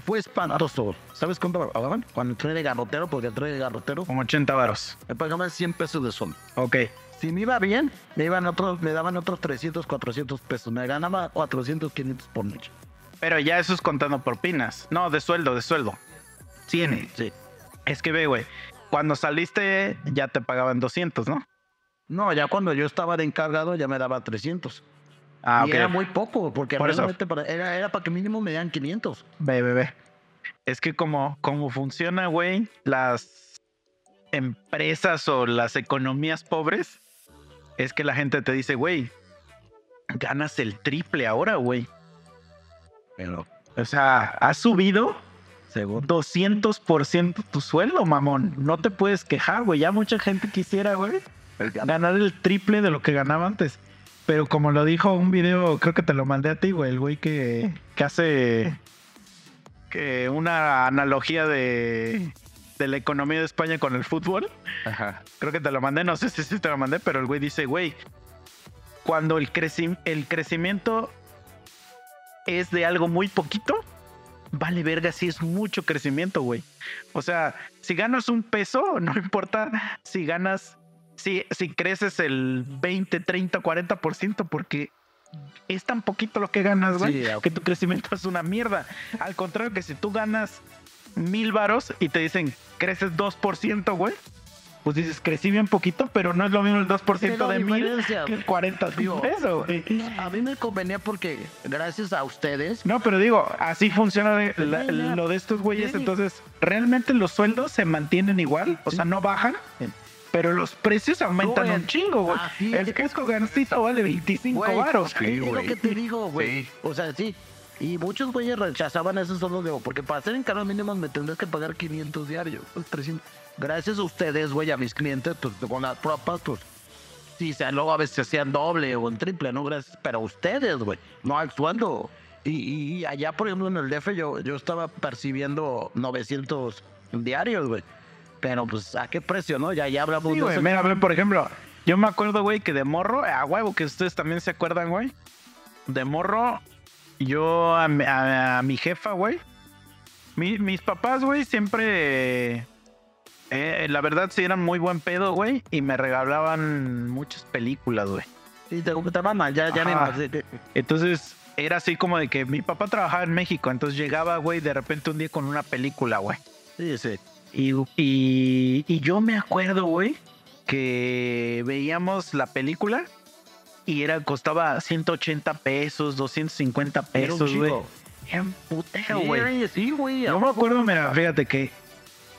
[SPEAKER 1] Fue espantoso. ¿Sabes cuánto pagaban? Cuando entré de garrotero, porque entré de garrotero,
[SPEAKER 2] Como 80 varos.
[SPEAKER 1] me pagaban 100 pesos de sol.
[SPEAKER 2] Ok.
[SPEAKER 1] Si me iba bien, me, iban otros, me daban otros 300, 400 pesos. Me ganaba 400, 500 por noche.
[SPEAKER 2] Pero ya eso es contando propinas. No, de sueldo, de sueldo. 100.
[SPEAKER 1] Sí.
[SPEAKER 2] Es que ve, güey. Cuando saliste ya te pagaban 200, ¿no?
[SPEAKER 1] No, ya cuando yo estaba de encargado ya me daba 300.
[SPEAKER 2] Ah,
[SPEAKER 1] y era muy poco, porque
[SPEAKER 2] Por
[SPEAKER 1] realmente para- era, era para que mínimo me dieran 500.
[SPEAKER 2] Ve, ve, ve. Es que como, como funciona, güey, las empresas o las economías pobres, es que la gente te dice, güey, ganas el triple ahora, güey.
[SPEAKER 1] Pero,
[SPEAKER 2] O sea, has subido
[SPEAKER 1] según.
[SPEAKER 2] 200% tu sueldo, mamón. No te puedes quejar, güey. Ya mucha gente quisiera, güey, ganar el triple de lo que ganaba antes. Pero como lo dijo un video, creo que te lo mandé a ti, güey, el güey que, que hace que una analogía de, de la economía de España con el fútbol.
[SPEAKER 3] Ajá.
[SPEAKER 2] Creo que te lo mandé, no sé si te lo mandé, pero el güey dice, güey, cuando el, creci- el crecimiento es de algo muy poquito, vale verga si es mucho crecimiento, güey. O sea, si ganas un peso, no importa si ganas, si, si creces el 20, 30, 40%, porque es tan poquito lo que ganas, güey,
[SPEAKER 1] Sí,
[SPEAKER 2] que tu crecimiento es una mierda. Al contrario que si tú ganas mil varos y te dicen creces 2%, güey. Pues dices, crecí bien poquito, pero no es lo mismo el 2%
[SPEAKER 1] Pero
[SPEAKER 2] de mil que el 40
[SPEAKER 1] digo,
[SPEAKER 2] de eso, güey.
[SPEAKER 1] A mí me convenía porque gracias a ustedes
[SPEAKER 2] No, pero digo, así funciona de- la-
[SPEAKER 1] Ya, ya.
[SPEAKER 2] lo de estos güeyes.
[SPEAKER 1] Sí.
[SPEAKER 2] Entonces, realmente los sueldos se mantienen igual, o sea, no bajan,
[SPEAKER 1] Sí.
[SPEAKER 2] Pero los precios aumentan
[SPEAKER 1] Güey,
[SPEAKER 2] un chingo, güey.
[SPEAKER 1] así
[SPEAKER 2] El
[SPEAKER 1] es.
[SPEAKER 2] casco gancito vale 25
[SPEAKER 1] Güey,
[SPEAKER 2] varos.
[SPEAKER 3] Sí,
[SPEAKER 1] es lo que te digo, güey.
[SPEAKER 3] Sí.
[SPEAKER 1] O sea, sí. Y muchos güeyes rechazaban esos solo de porque para hacer encargos mínimos me tendrás que pagar 500 diarios, pues, 300. Gracias a ustedes, güey, a mis clientes, pues con las propas, pues sí, sea, luego a veces hacían doble o en triple, ¿no? Gracias, pero ustedes, güey, no. Y, y- y allá, por ejemplo, en el DF yo, yo estaba percibiendo 900 diarios, güey. Pero pues, ¿a qué precio, no? Ya, ya hablamos
[SPEAKER 2] Sí,
[SPEAKER 1] de
[SPEAKER 2] güey.
[SPEAKER 1] eso.
[SPEAKER 2] Mira, por ejemplo, yo me acuerdo, güey, que de morro, a huevo, que ustedes también se acuerdan, güey. De morro, yo a, mi- a- a mi jefa, güey. mi- mis papás, güey, siempre. eh, la verdad, sí eran muy buen pedo, güey. Y me regalaban muchas películas, güey.
[SPEAKER 1] Sí, te, mandan, ya, ya me.
[SPEAKER 2] Entonces, era así como de que mi papá trabajaba en México. Entonces llegaba, güey, de repente un día con una película, güey.
[SPEAKER 1] Sí, sí.
[SPEAKER 2] Y, y, y yo me acuerdo, güey, que veíamos la película y era costaba 180 pesos, 250
[SPEAKER 1] Era un
[SPEAKER 2] pesos, güey. Era un puteo,
[SPEAKER 1] Sí,
[SPEAKER 2] güey.
[SPEAKER 1] güey, sí, güey.
[SPEAKER 2] Yo me acuerdo, mira, fíjate que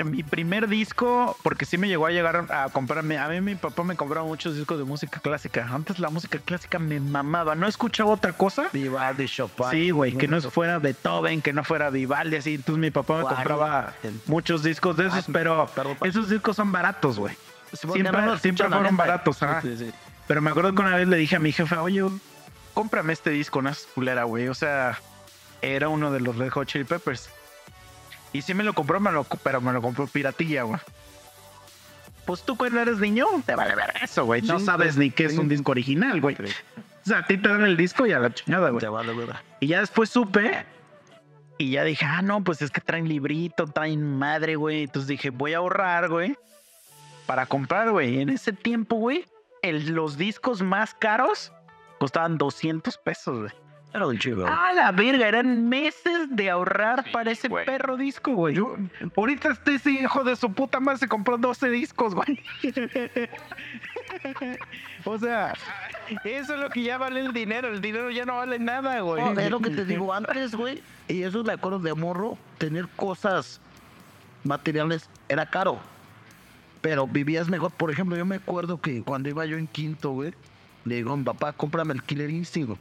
[SPEAKER 2] mi primer disco, porque sí me llegó a llegar a comprarme, a mí mi papá me compraba muchos discos de música clásica. Antes la música clásica me mamaba, no escuchaba otra cosa.
[SPEAKER 1] Vivaldi, Chopin.
[SPEAKER 2] Sí, güey, que no fuera Beethoven, que no fuera Vivaldi, así. Entonces mi papá me compraba muchos discos de esos,
[SPEAKER 1] Ah,
[SPEAKER 2] pero
[SPEAKER 1] perdón,
[SPEAKER 2] esos discos son baratos, güey. Siempre-
[SPEAKER 1] no
[SPEAKER 2] siempre fueron baratos, ajá.
[SPEAKER 1] Sí, sí.
[SPEAKER 2] Pero me acuerdo que una vez le dije a mi jefa, oye, cómprame este disco, no es culera, güey. O sea, era uno de los Red Hot Chili Peppers. Y sí me lo compró, me lo, pero me lo compró piratilla, güey. Pues tú cuando eres niño, te vale ver eso, güey. No sabes
[SPEAKER 1] güey.
[SPEAKER 2] ni qué es un disco original, güey. O sea, a ti te dan el disco y a la chingada, güey.
[SPEAKER 1] Te vale, verdad.
[SPEAKER 2] Y ya después supe. Y ya dije, ah, no, pues es que traen librito, traen madre, güey. Entonces dije, voy a ahorrar, güey. Para comprar, güey. En ese tiempo, güey, los discos más caros costaban 200 pesos, güey.
[SPEAKER 1] Era un chivo.
[SPEAKER 2] Ah, la verga, eran meses de ahorrar
[SPEAKER 3] Sí,
[SPEAKER 2] para ese
[SPEAKER 3] güey.
[SPEAKER 2] perro disco, güey. Yo- Ahorita este ese hijo de su puta madre se compró 12 discos, güey. o sea, eso es lo que ya vale el dinero. El dinero ya no vale nada, güey.
[SPEAKER 1] No, es lo que te digo antes, güey. Y eso me acuerdo de morro. Tener cosas materiales era caro. Pero vivías mejor. Por ejemplo, yo me acuerdo que cuando iba yo en quinto, güey, le digo a mi papá, cómprame el Killer Instinct.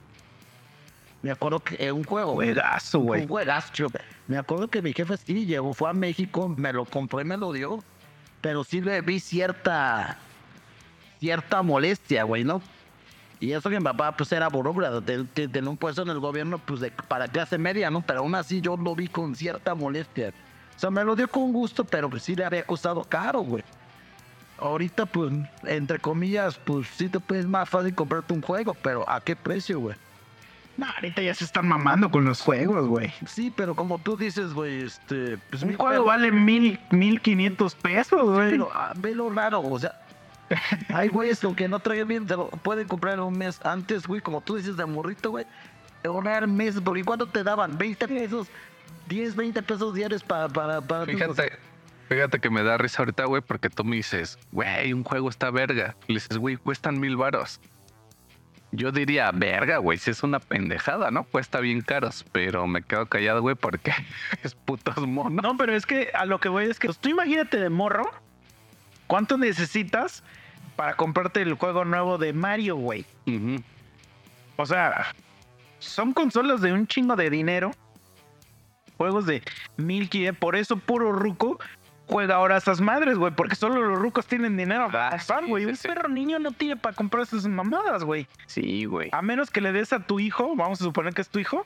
[SPEAKER 1] Güey". Me acuerdo que era un juego, güey.
[SPEAKER 2] Juegazo, güey.
[SPEAKER 1] Un juegazo. Me acuerdo que mi jefe sí llegó, fue a México, me lo compró y me lo dio. Pero sí le vi cierta, cierta molestia, güey, ¿no? Y eso que mi papá, pues, era burócrata, te- te- tenía un puesto en el gobierno, pues, de, para clase media, ¿no? Pero aún así yo lo vi con cierta molestia. O sea, me lo dio con gusto, pero pues sí le había costado caro, güey. Ahorita, pues, entre comillas, pues, sí te puedes más fácil comprarte un juego, pero ¿a qué precio, güey?
[SPEAKER 2] No, ahorita ya se están mamando con los juegos, güey.
[SPEAKER 1] Sí, pero como tú dices, güey, este... Pues,
[SPEAKER 2] Un
[SPEAKER 1] mi-
[SPEAKER 2] juego vale mil, mil quinientos pesos, güey.
[SPEAKER 1] Pero ah, ve lo raro, o sea... Hay güeyes que aunque no traigan bien, te lo pueden comprar un mes antes, güey, como tú dices de morrito, güey. Ahorrar meses, porque ¿cuánto te daban? 20 pesos, 10, 20 pesos diarios para... para, para tu-
[SPEAKER 3] Fíjate, fíjate que me da risa ahorita, güey, porque tú me dices, güey, un juego está verga. Y le dices, güey, cuestan mil varos. Yo diría, verga, güey, si es una pendejada, ¿no? Cuesta bien caros, pero me quedo callado, güey, porque es putos mono.
[SPEAKER 2] No, pero es que a lo que voy es que pues, tú imagínate de morro, ¿cuánto necesitas para comprarte el juego nuevo de Mario, güey? O sea, son consolas de un chingo de dinero. Juegos de mil. Por eso, puro ruco. Juega ahora a esas madres, güey, porque solo los rucos tienen dinero para
[SPEAKER 3] Ah,
[SPEAKER 2] gastar,
[SPEAKER 3] sí,
[SPEAKER 2] güey. Un perro niño no tiene para comprar esas mamadas, güey.
[SPEAKER 3] Sí, güey.
[SPEAKER 2] A menos que le des a tu hijo, vamos a suponer que es tu hijo,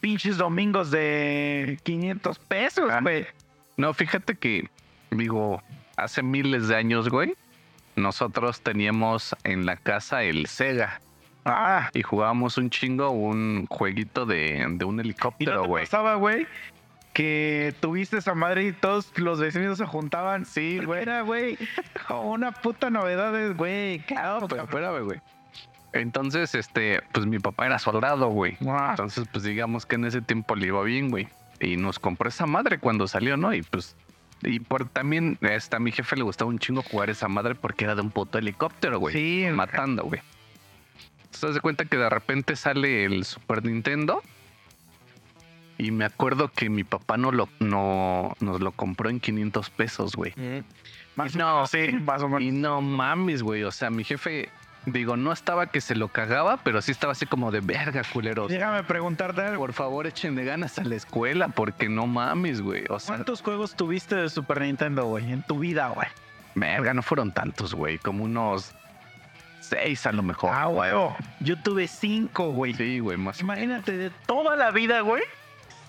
[SPEAKER 2] pinches domingos de 500 pesos,
[SPEAKER 3] Ah.
[SPEAKER 2] güey.
[SPEAKER 3] No, fíjate que, digo, hace miles de años, güey, nosotros teníamos en la casa el Sega
[SPEAKER 2] Ah,
[SPEAKER 3] y jugábamos un chingo un jueguito de, de un
[SPEAKER 2] y no
[SPEAKER 3] helicóptero,
[SPEAKER 2] te
[SPEAKER 3] güey.
[SPEAKER 2] pasaba, güey, que tuviste esa madre y todos los vecinos se juntaban.
[SPEAKER 3] Sí, güey.
[SPEAKER 2] Era, güey, una puta novedad, güey. Claro,
[SPEAKER 3] Pero espérame, güey. Entonces, este, pues mi papá era soldado, güey. Entonces, pues digamos que en ese tiempo le iba bien, güey. Y nos compró esa madre cuando salió, ¿no? Y pues. Y por también, este, a mi jefe le gustaba un chingo jugar esa madre porque era de un puto helicóptero, güey.
[SPEAKER 2] Sí,
[SPEAKER 3] Matando, güey. Entonces, te das cuenta que de repente sale el Super Nintendo. Y me acuerdo que mi papá no lo, no, nos lo compró en 500 pesos, güey.
[SPEAKER 2] Más o
[SPEAKER 3] No.
[SPEAKER 2] sí, más o menos.
[SPEAKER 3] Y no mames, güey. O sea, mi jefe, digo, no estaba que se lo cagaba, pero sí estaba así como de verga, culeros.
[SPEAKER 2] Déjame preguntarte algo.
[SPEAKER 3] Por favor, échenle ganas a la escuela, porque no mames, güey. O sea,
[SPEAKER 2] ¿Cuántos juegos tuviste de Super Nintendo, güey, en tu vida, güey?
[SPEAKER 3] verga, no fueron tantos, güey. Como unos seis a lo mejor.
[SPEAKER 2] Ah, huevo. Yo tuve cinco, güey.
[SPEAKER 3] Sí, güey, más.
[SPEAKER 2] Imagínate, de toda la vida, güey.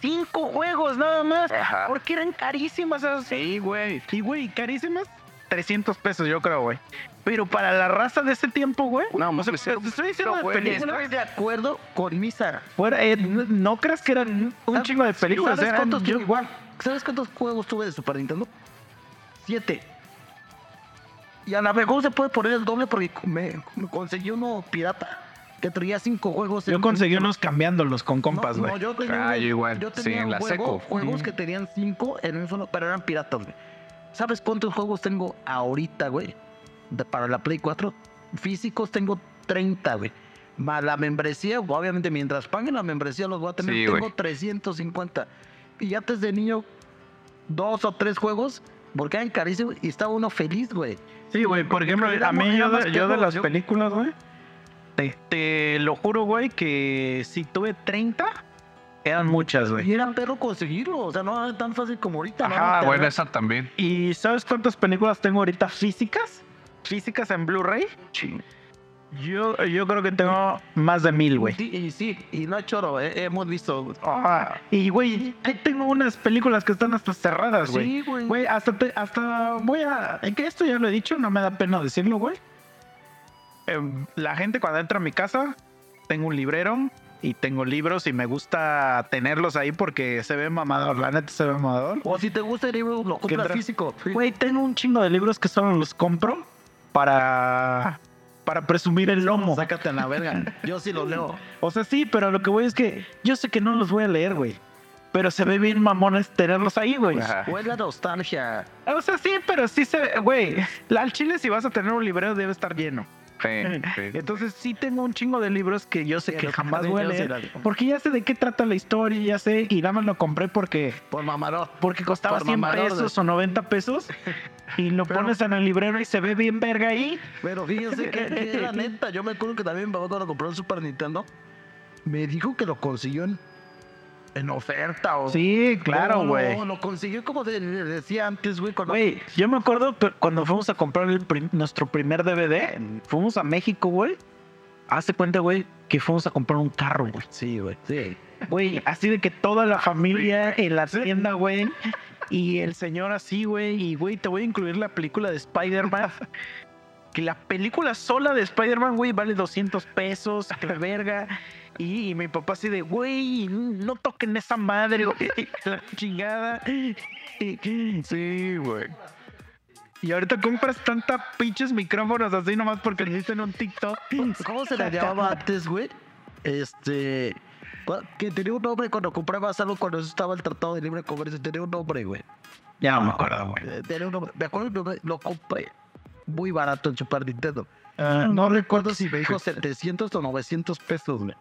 [SPEAKER 2] Cinco juegos nada más.
[SPEAKER 3] Ajá.
[SPEAKER 2] Porque eran carísimas esas.
[SPEAKER 3] Sí, güey.
[SPEAKER 2] Y, güey, carísimas. 300 pesos, yo creo, güey. Pero para la raza de ese tiempo, güey.
[SPEAKER 3] No,
[SPEAKER 2] o sea,
[SPEAKER 3] mames,
[SPEAKER 2] te estoy diciendo
[SPEAKER 3] pero,
[SPEAKER 2] de
[SPEAKER 3] güey,
[SPEAKER 2] películas.
[SPEAKER 1] Estoy de acuerdo con Misa.
[SPEAKER 2] Fuera, eh, no, no creas que eran un chingo de películas.
[SPEAKER 1] ¿Sabes
[SPEAKER 2] Eran
[SPEAKER 1] cuántos,
[SPEAKER 2] yo igual.
[SPEAKER 1] ¿Sabes cuántos juegos tuve de Super Nintendo? Siete. Y a la mejor se puede poner el doble porque me, me conseguí uno pirata que traía cinco juegos.
[SPEAKER 2] Yo
[SPEAKER 1] en-
[SPEAKER 2] conseguí
[SPEAKER 1] en-
[SPEAKER 2] unos cambiándolos con compas, güey.
[SPEAKER 1] No, yo tenía,
[SPEAKER 3] Ah, yo igual.
[SPEAKER 1] yo
[SPEAKER 3] Sí,
[SPEAKER 1] tenía
[SPEAKER 3] en
[SPEAKER 1] un
[SPEAKER 3] la
[SPEAKER 1] juego-
[SPEAKER 3] seco.
[SPEAKER 1] juegos
[SPEAKER 2] Mm.
[SPEAKER 1] que tenían cinco en un solo, pero eran piratas, güey. ¿Sabes cuántos juegos tengo ahorita, güey? Para la Play 4. Físicos tengo 30, güey. Más la membresía, obviamente mientras paguen la membresía los voy a tener.
[SPEAKER 3] Sí,
[SPEAKER 1] tengo
[SPEAKER 3] güey.
[SPEAKER 1] 350. Y antes de niño, dos o tres juegos, porque eran carísimos y estaba uno feliz, güey.
[SPEAKER 2] Sí, güey, por ejemplo, a mí yo de, yo de
[SPEAKER 1] perro,
[SPEAKER 2] las películas, güey, te, te lo juro, güey, que si tuve 30, eran muchas, güey.
[SPEAKER 1] Y era perro conseguirlo, o sea, no era tan fácil como ahorita. ¿no?
[SPEAKER 2] Ajá,
[SPEAKER 3] Ah, bueno, esa también.
[SPEAKER 2] ¿Y sabes cuántas películas tengo ahorita físicas? Físicas en Blu-ray. Yo, yo creo que tengo más de mil, güey.
[SPEAKER 1] Sí, y sí, y no es choro, eh, hemos visto.
[SPEAKER 2] Ah, y, güey, tengo unas películas que están hasta cerradas, güey.
[SPEAKER 1] Sí, güey.
[SPEAKER 2] Güey, hasta, te- hasta voy a... En que esto ya lo he dicho, no me da pena decirlo, güey. Em, la gente cuando entra a mi casa, tengo un librero y tengo libros y me gusta tenerlos ahí porque se ve mamador, la neta se ve mamador.
[SPEAKER 1] O si te gusta el libro, lo compras físico. Sí.
[SPEAKER 2] Güey, tengo un chingo de libros que solo los compro para... Para presumir el lomo.
[SPEAKER 1] Sácate a la verga. Yo sí lo leo.
[SPEAKER 2] O sea, sí, pero lo que voy es que yo sé que no los voy a leer, güey. Pero se ve bien mamones tenerlos ahí, güey.
[SPEAKER 1] O es la nostalgia.
[SPEAKER 2] O sea, sí, pero sí se ve, güey. Al chile, si vas a tener un librero, debe estar lleno.
[SPEAKER 3] Sí, sí.
[SPEAKER 2] Entonces, sí tengo un chingo de libros que yo sé que jamás voy a leer. Porque ya sé de qué trata la historia, ya sé. Y nada más lo compré porque,
[SPEAKER 1] Por mamarot.
[SPEAKER 2] porque costaba
[SPEAKER 1] Por
[SPEAKER 2] 100
[SPEAKER 1] mamador,
[SPEAKER 2] pesos o 90 pesos. Y lo
[SPEAKER 1] Pero-
[SPEAKER 2] pones en el librero y se ve bien verga ahí.
[SPEAKER 1] Pero fíjense que, que la neta, yo me acuerdo que también mi papá cuando compró el Super Nintendo, me dijo que lo consiguió en, en oferta. O,
[SPEAKER 2] Sí, claro, güey.
[SPEAKER 1] No, lo consiguió como de- de- decía antes, güey. cuando-
[SPEAKER 2] Güey, yo me acuerdo cuando fuimos a comprar el prim- nuestro primer DVD, fuimos a México, güey. Hace cuenta, güey, que fuimos a comprar un carro, güey.
[SPEAKER 1] Sí, güey. Sí.
[SPEAKER 2] Güey, así de que toda la familia en la tienda, güey. Y el señor así, güey. Y, güey, te voy a incluir la película de Spider-Man. Que la película sola de Spider-Man, güey, vale 200 pesos, que la verga. Y, y mi papá así de, güey, no toquen esa madre, güey. La chingada.
[SPEAKER 3] Sí, güey.
[SPEAKER 2] Y ahorita compras tantas pinches micrófonos así nomás porque le dicen un TikTok.
[SPEAKER 1] ¿Cómo se le llamaba antes, güey? Este. Que tenía un nombre cuando comprabas algo cuando estaba el Tratado de Libre Comercio. Tenía un nombre, güey.
[SPEAKER 2] Ya no me acuerdo, güey.
[SPEAKER 1] Eh, Tenía un nombre. Me acuerdo que lo compré muy barato en Super Nintendo.
[SPEAKER 2] Ah,
[SPEAKER 1] No recuerdo si me dijo 700 o 900 pesos, güey.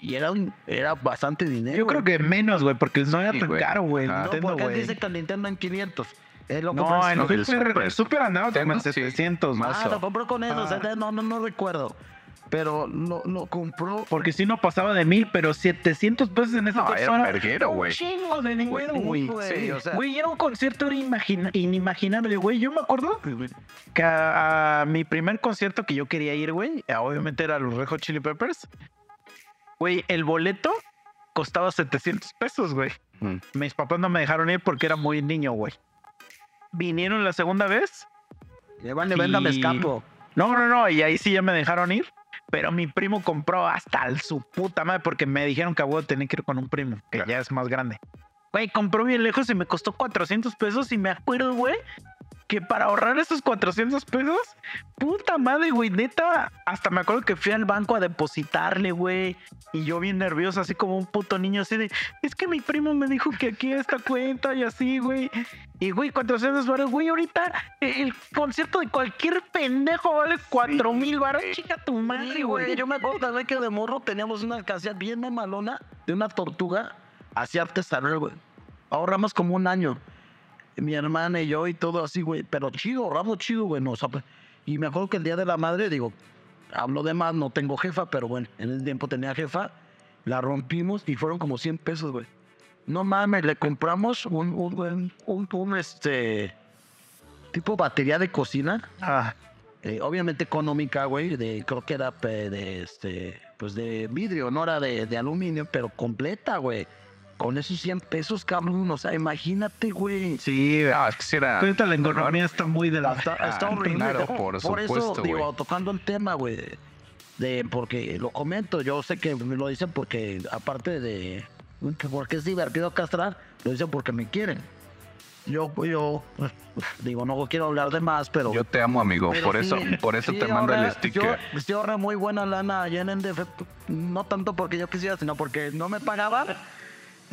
[SPEAKER 1] Y era, un, era bastante dinero.
[SPEAKER 2] Yo creo que menos, güey, porque no era
[SPEAKER 3] Sí,
[SPEAKER 2] tan
[SPEAKER 3] güey.
[SPEAKER 2] caro, güey. el
[SPEAKER 3] Ah.
[SPEAKER 1] No,
[SPEAKER 2] Nintendo,
[SPEAKER 1] porque dice que el Nintendo en 500. Él lo
[SPEAKER 2] No,
[SPEAKER 1] compró
[SPEAKER 2] en
[SPEAKER 3] el
[SPEAKER 2] Super,
[SPEAKER 3] Super.
[SPEAKER 2] el Super andaba como en
[SPEAKER 3] Sí.
[SPEAKER 2] 700, más.
[SPEAKER 1] Ah, lo compró con eso. o sea,
[SPEAKER 2] Ah.
[SPEAKER 1] no, no, no recuerdo. Pero lo, lo compró.
[SPEAKER 2] Porque si no pasaba de mil, pero 700 pesos en esa
[SPEAKER 3] No, era
[SPEAKER 2] persona.
[SPEAKER 3] un verguero, güey.
[SPEAKER 2] Chingo de dinero, güey.
[SPEAKER 1] güey,
[SPEAKER 2] Sí,
[SPEAKER 1] o sea-
[SPEAKER 2] Güey, era un concierto era imagina- inimaginable, güey. Yo me acuerdo que a, a mi primer concierto que yo quería ir, güey, obviamente era los Red Hot Chili Peppers. Güey, el boleto costaba 700 pesos, güey.
[SPEAKER 3] Mm.
[SPEAKER 2] Mis papás no me dejaron ir porque era muy niño, güey. Vinieron la segunda vez.
[SPEAKER 1] Llevan de venda, me
[SPEAKER 2] Y-
[SPEAKER 1] escapo.
[SPEAKER 2] No, no, no, y ahí sí ya me dejaron ir. Pero mi primo compró hasta el su puta madre porque me dijeron que voy a tener que ir con un primo, que
[SPEAKER 3] Claro.
[SPEAKER 2] ya es más grande. Güey, compró bien lejos y me costó 400 pesos y me acuerdo, güey, que para ahorrar esos 400 pesos, puta madre, güey, neta, hasta me acuerdo que fui al banco a depositarle, güey, y yo bien nervioso, así como un puto niño, así de, es que mi primo me dijo que aquí esta cuenta y así, güey. Y, güey, 400 baros, güey, ahorita el concierto de cualquier pendejo vale 4 mil baros, chica tu madre,
[SPEAKER 1] Sí, güey. Yo me acuerdo también que de morro teníamos una alcancía bien mamalona de una tortuga así artesanal, güey. Ahorramos como un año. Mi hermana y yo y todo así, güey. Pero chido, ahorramos chido, güey. no, o sea, y me acuerdo que el día de la madre, digo, hablo de más, no tengo jefa, pero bueno, en ese tiempo tenía jefa. La rompimos y fueron como 100 pesos, güey. No mames, le compramos un, un, un, este, tipo batería de cocina.
[SPEAKER 2] Ah,
[SPEAKER 1] Eh, obviamente económica, güey, de, creo que era de, este, pues de vidrio, no era de, de aluminio, pero completa, güey. Con esos 100 pesos, cabrón, o sea, imagínate, güey.
[SPEAKER 2] sí,
[SPEAKER 3] Ah, es que sí era.
[SPEAKER 2] ahorita la economía está muy de la...
[SPEAKER 1] Está, está
[SPEAKER 3] Ah,
[SPEAKER 1] horrible.
[SPEAKER 3] claro, por
[SPEAKER 1] eso,
[SPEAKER 3] supuesto,
[SPEAKER 1] digo,
[SPEAKER 3] güey.
[SPEAKER 1] tocando el tema, güey, de, porque lo comento, yo sé que me lo dicen porque, aparte de, que porque es divertido castrar, lo dicen porque me quieren. Yo, yo, pues, digo, no quiero hablar de más, pero...
[SPEAKER 3] Yo te amo, amigo. Por
[SPEAKER 1] sí,
[SPEAKER 3] eso, por eso
[SPEAKER 1] sí
[SPEAKER 3] te mando el
[SPEAKER 1] ahorra-
[SPEAKER 3] sticker.
[SPEAKER 1] Yo, sí ahorré muy buena lana allá en NDF, no tanto porque yo quisiera, sino porque no me pagaban.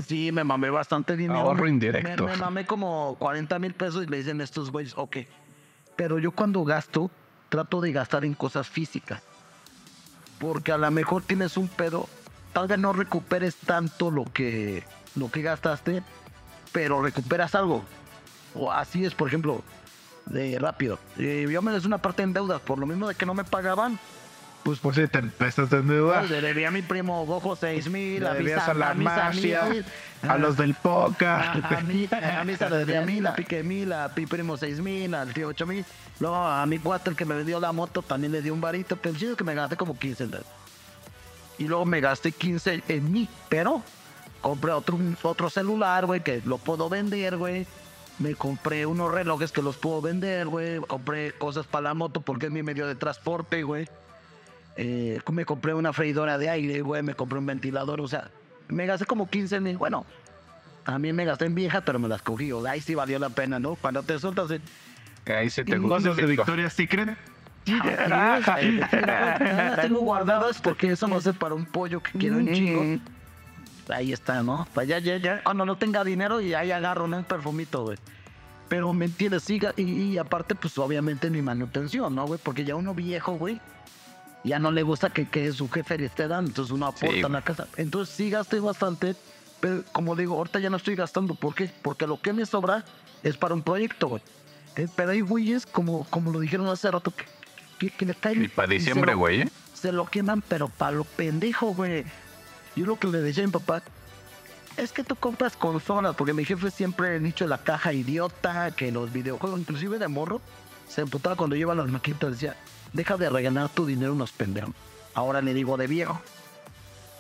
[SPEAKER 1] Sí, me mamé bastante dinero.
[SPEAKER 3] Ahorro
[SPEAKER 1] Me-
[SPEAKER 3] indirecto.
[SPEAKER 1] Me, me mamé como 40 mil pesos y le dicen estos güeyes, ok. Pero yo cuando gasto, trato de gastar en cosas físicas. Porque a lo mejor tienes un pedo, tal vez no recuperes tanto lo que, lo que gastaste, pero recuperas algo. O así es, por ejemplo, de rápido. Eh, yo me des una parte en deudas, por lo mismo de que no me pagaban.
[SPEAKER 2] Pues, pues sí, te empezaste a endeudar.
[SPEAKER 1] Pues, le debía a mi primo Gojo 6 mil,
[SPEAKER 2] Le
[SPEAKER 1] a
[SPEAKER 2] a la
[SPEAKER 1] amigos,
[SPEAKER 2] a los del poca.
[SPEAKER 1] a mí, a mí se le debía mil, a Pique mil, a mi primo 6 mil, al tío 8 mil. Luego a mi cuate, el que me vendió la moto, también le dio un varito. Es que me gasté como 15 en deuda. Y luego me gasté 15 en mí, pero compré otro, otro celular, güey, que lo puedo vender, güey. Me compré unos relojes que los puedo vender, güey. Compré cosas para la moto porque es mi medio de transporte, güey. Eh, me compré una freidora de aire, güey. Me compré un ventilador, o sea, me gasté como 15 mil. Bueno, también me gasté en viejas, pero me las cogí. O sea, ahí sí valió la pena, ¿no? Cuando te sueltas en...
[SPEAKER 3] Ahí se te
[SPEAKER 2] Cosas de. Victoria's Secret.
[SPEAKER 1] Ah, tengo guardadas porque eso no sé para un pollo que quiero un chingo. Ahí está, ¿no? Pues ya, ya, ya. Cuando no tenga dinero y ahí agarro ¿no? un perfumito, güey. Pero me entiendes, siga. Y, y aparte, pues obviamente mi manutención, ¿no, güey? Porque ya uno viejo, güey, ya no le gusta que, que su jefe le esté dando. Entonces uno aporta
[SPEAKER 3] Sí,
[SPEAKER 1] en la casa. Entonces sí gasté bastante. Pero como digo, ahorita ya no estoy gastando. ¿Por qué? Porque lo que me sobra es para un proyecto, güey. Eh, Pero hay güeyes, como, como lo dijeron hace rato, que, que, que le caen.
[SPEAKER 3] Y para diciembre, güey. ¿eh?
[SPEAKER 1] se lo queman, pero para lo pendejo, güey. Yo lo que le decía a mi papá, es que tú compras consolas, porque mi jefe siempre ha dicho la caja idiota, que los videojuegos, inclusive de morro, se emputaba cuando llevan las maquinitas, decía, deja de regalar tu dinero unos pendejos. Ahora le digo de viejo,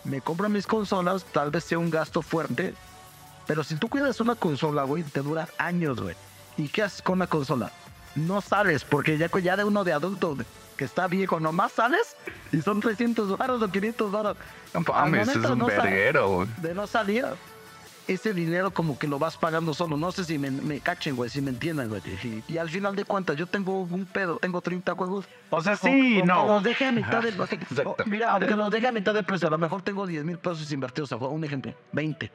[SPEAKER 1] me compro mis consolas, tal vez sea un gasto fuerte, pero si tú cuidas una consola, güey, te dura años, güey. ¿Y qué haces con la consola? No sales, porque ya, ya de uno de adulto que está viejo, nomás sales y son 300 baros o 500 baros.
[SPEAKER 3] No mames, es un
[SPEAKER 1] no
[SPEAKER 3] verguero, güey.
[SPEAKER 1] De no salir, ese dinero como que lo vas pagando solo. No sé si me, me cachen, güey, si me entiendan, güey. Y, y al final de cuentas, yo tengo un pedo, tengo 30 juegos.
[SPEAKER 2] O sea, sí,
[SPEAKER 1] O-
[SPEAKER 2] no.
[SPEAKER 1] o los deje a mitad de
[SPEAKER 3] Exacto.
[SPEAKER 1] Mira, aunque los deje a mitad de precio, a lo mejor tengo 10 mil pesos invertidos. O sea, un ejemplo, 20.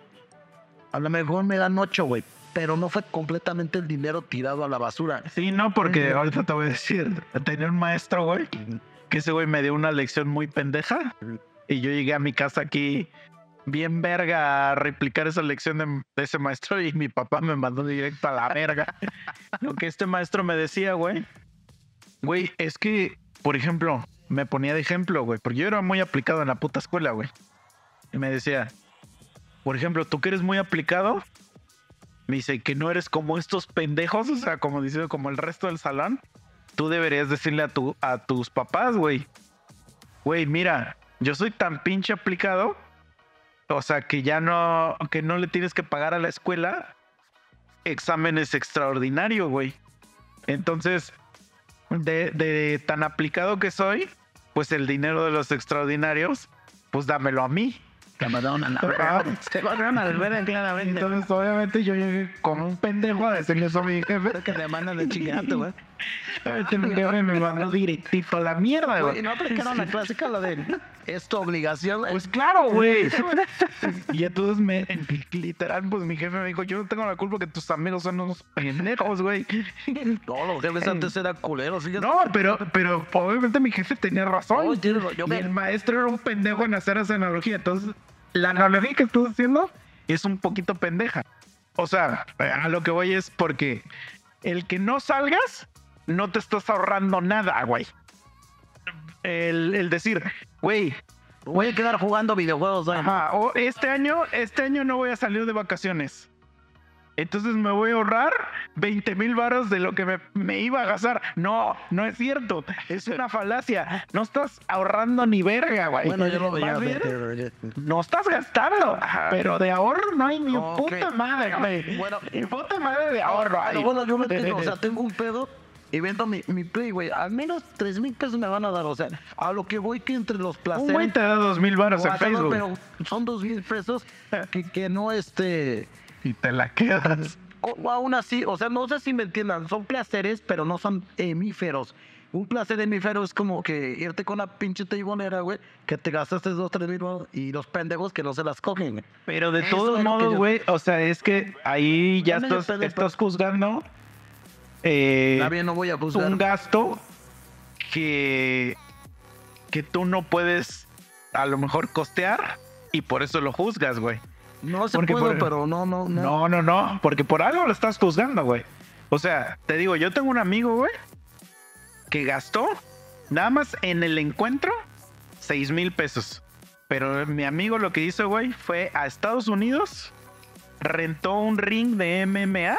[SPEAKER 1] A lo mejor me dan 8, güey. Pero no fue completamente el dinero tirado a la basura.
[SPEAKER 2] Sí, no, porque ahorita te voy a decir, tenía un maestro, güey, que ese güey me dio una lección muy pendeja y yo llegué a mi casa aquí bien verga a replicar esa lección de, ese maestro y mi papá me mandó directo a la verga. Lo que este maestro me decía, güey, güey, es que, por ejemplo, me ponía de ejemplo, güey, porque yo era muy aplicado en la puta escuela, güey. Y me decía, por ejemplo, tú que eres muy aplicado, me dice que no eres como estos pendejos, o sea, como diciendo, como el resto del salón, tú deberías decirle a, tu, a tus papás, güey, güey, mira, yo soy tan pinche aplicado, o sea, que ya no, que no le tienes que pagar a la escuela exámenes extraordinarios, güey. Entonces, de, de tan aplicado que soy, pues el dinero de los extraordinarios, pues dámelo a mí.
[SPEAKER 1] Te mandaron a verga, claramente.
[SPEAKER 2] Entonces, obviamente, yo llegué como un pendejo a decirle eso a mi jefe.
[SPEAKER 1] que te mandan de chingarte, güey.
[SPEAKER 2] Este jefe me mandó directito a la mierda,
[SPEAKER 1] Güey, no aplicaron la clásica, la de es tu obligación.
[SPEAKER 2] Pues claro, güey. y entonces me, literal, pues mi jefe me dijo, yo no tengo la culpa que tus amigos son unos pendejos, güey.
[SPEAKER 1] No, los jefes antes eran culeros. ¿sí?
[SPEAKER 2] No, pero, pero obviamente mi jefe tenía razón.
[SPEAKER 1] Yo
[SPEAKER 2] y el maestro era un pendejo en hacer esa analogía. Entonces, la analogía que estoy haciendo es un poquito pendeja. O sea, a lo que voy es porque el que no salgas, no te estás ahorrando nada, güey. El, el decir, güey,
[SPEAKER 1] Voy a quedar jugando videojuegos.
[SPEAKER 2] Ajá, o este año, este año no voy a salir de vacaciones. Entonces me voy a ahorrar 20 mil varos de lo que me, me iba a gastar. No, no es cierto. Es una falacia. No estás ahorrando ni verga, güey.
[SPEAKER 1] Bueno, yo lo veía.
[SPEAKER 2] No estás gastando. Pero de ahorro no hay ni puta madre, güey.
[SPEAKER 1] Bueno.
[SPEAKER 2] ni puta madre de ahorro.
[SPEAKER 1] Pero
[SPEAKER 2] ahí.
[SPEAKER 1] bueno, yo me tengo, o sea, tengo un pedo y vendo mi, mi play, güey. Al menos 3 mil pesos me van a dar. O sea, a lo que voy que entre los
[SPEAKER 2] un
[SPEAKER 1] placeres.
[SPEAKER 2] güey te da dos mil varos
[SPEAKER 1] o
[SPEAKER 2] en Facebook.
[SPEAKER 1] pero son 2 mil pesos que, que no este.
[SPEAKER 2] Y te la quedas.
[SPEAKER 1] O, o aún así, o sea, no sé si me entiendan, son placeres, pero no son hemíferos. Un placer hemífero es como que irte con una pinche teibonera, güey, que te gastaste dos, tres mil baros, y los pendejos que no se las cogen, güey.
[SPEAKER 2] Pero de
[SPEAKER 1] Eso
[SPEAKER 2] todos modos,
[SPEAKER 1] yo-
[SPEAKER 2] güey, o sea, es que ahí ya estás, estás juzgando eh,
[SPEAKER 1] bien, no voy a
[SPEAKER 2] un gasto que, que tú no puedes a lo mejor costear y por eso lo juzgas, güey.
[SPEAKER 1] No se
[SPEAKER 2] porque
[SPEAKER 1] puede,
[SPEAKER 2] por-
[SPEAKER 1] pero no, no, no.
[SPEAKER 2] No, no, no, porque por algo lo estás juzgando, güey. O sea, te digo, yo tengo un amigo, güey, que gastó nada más en el encuentro 6 mil pesos. Pero mi amigo lo que hizo, güey, fue a Estados Unidos, rentó un ring de MMA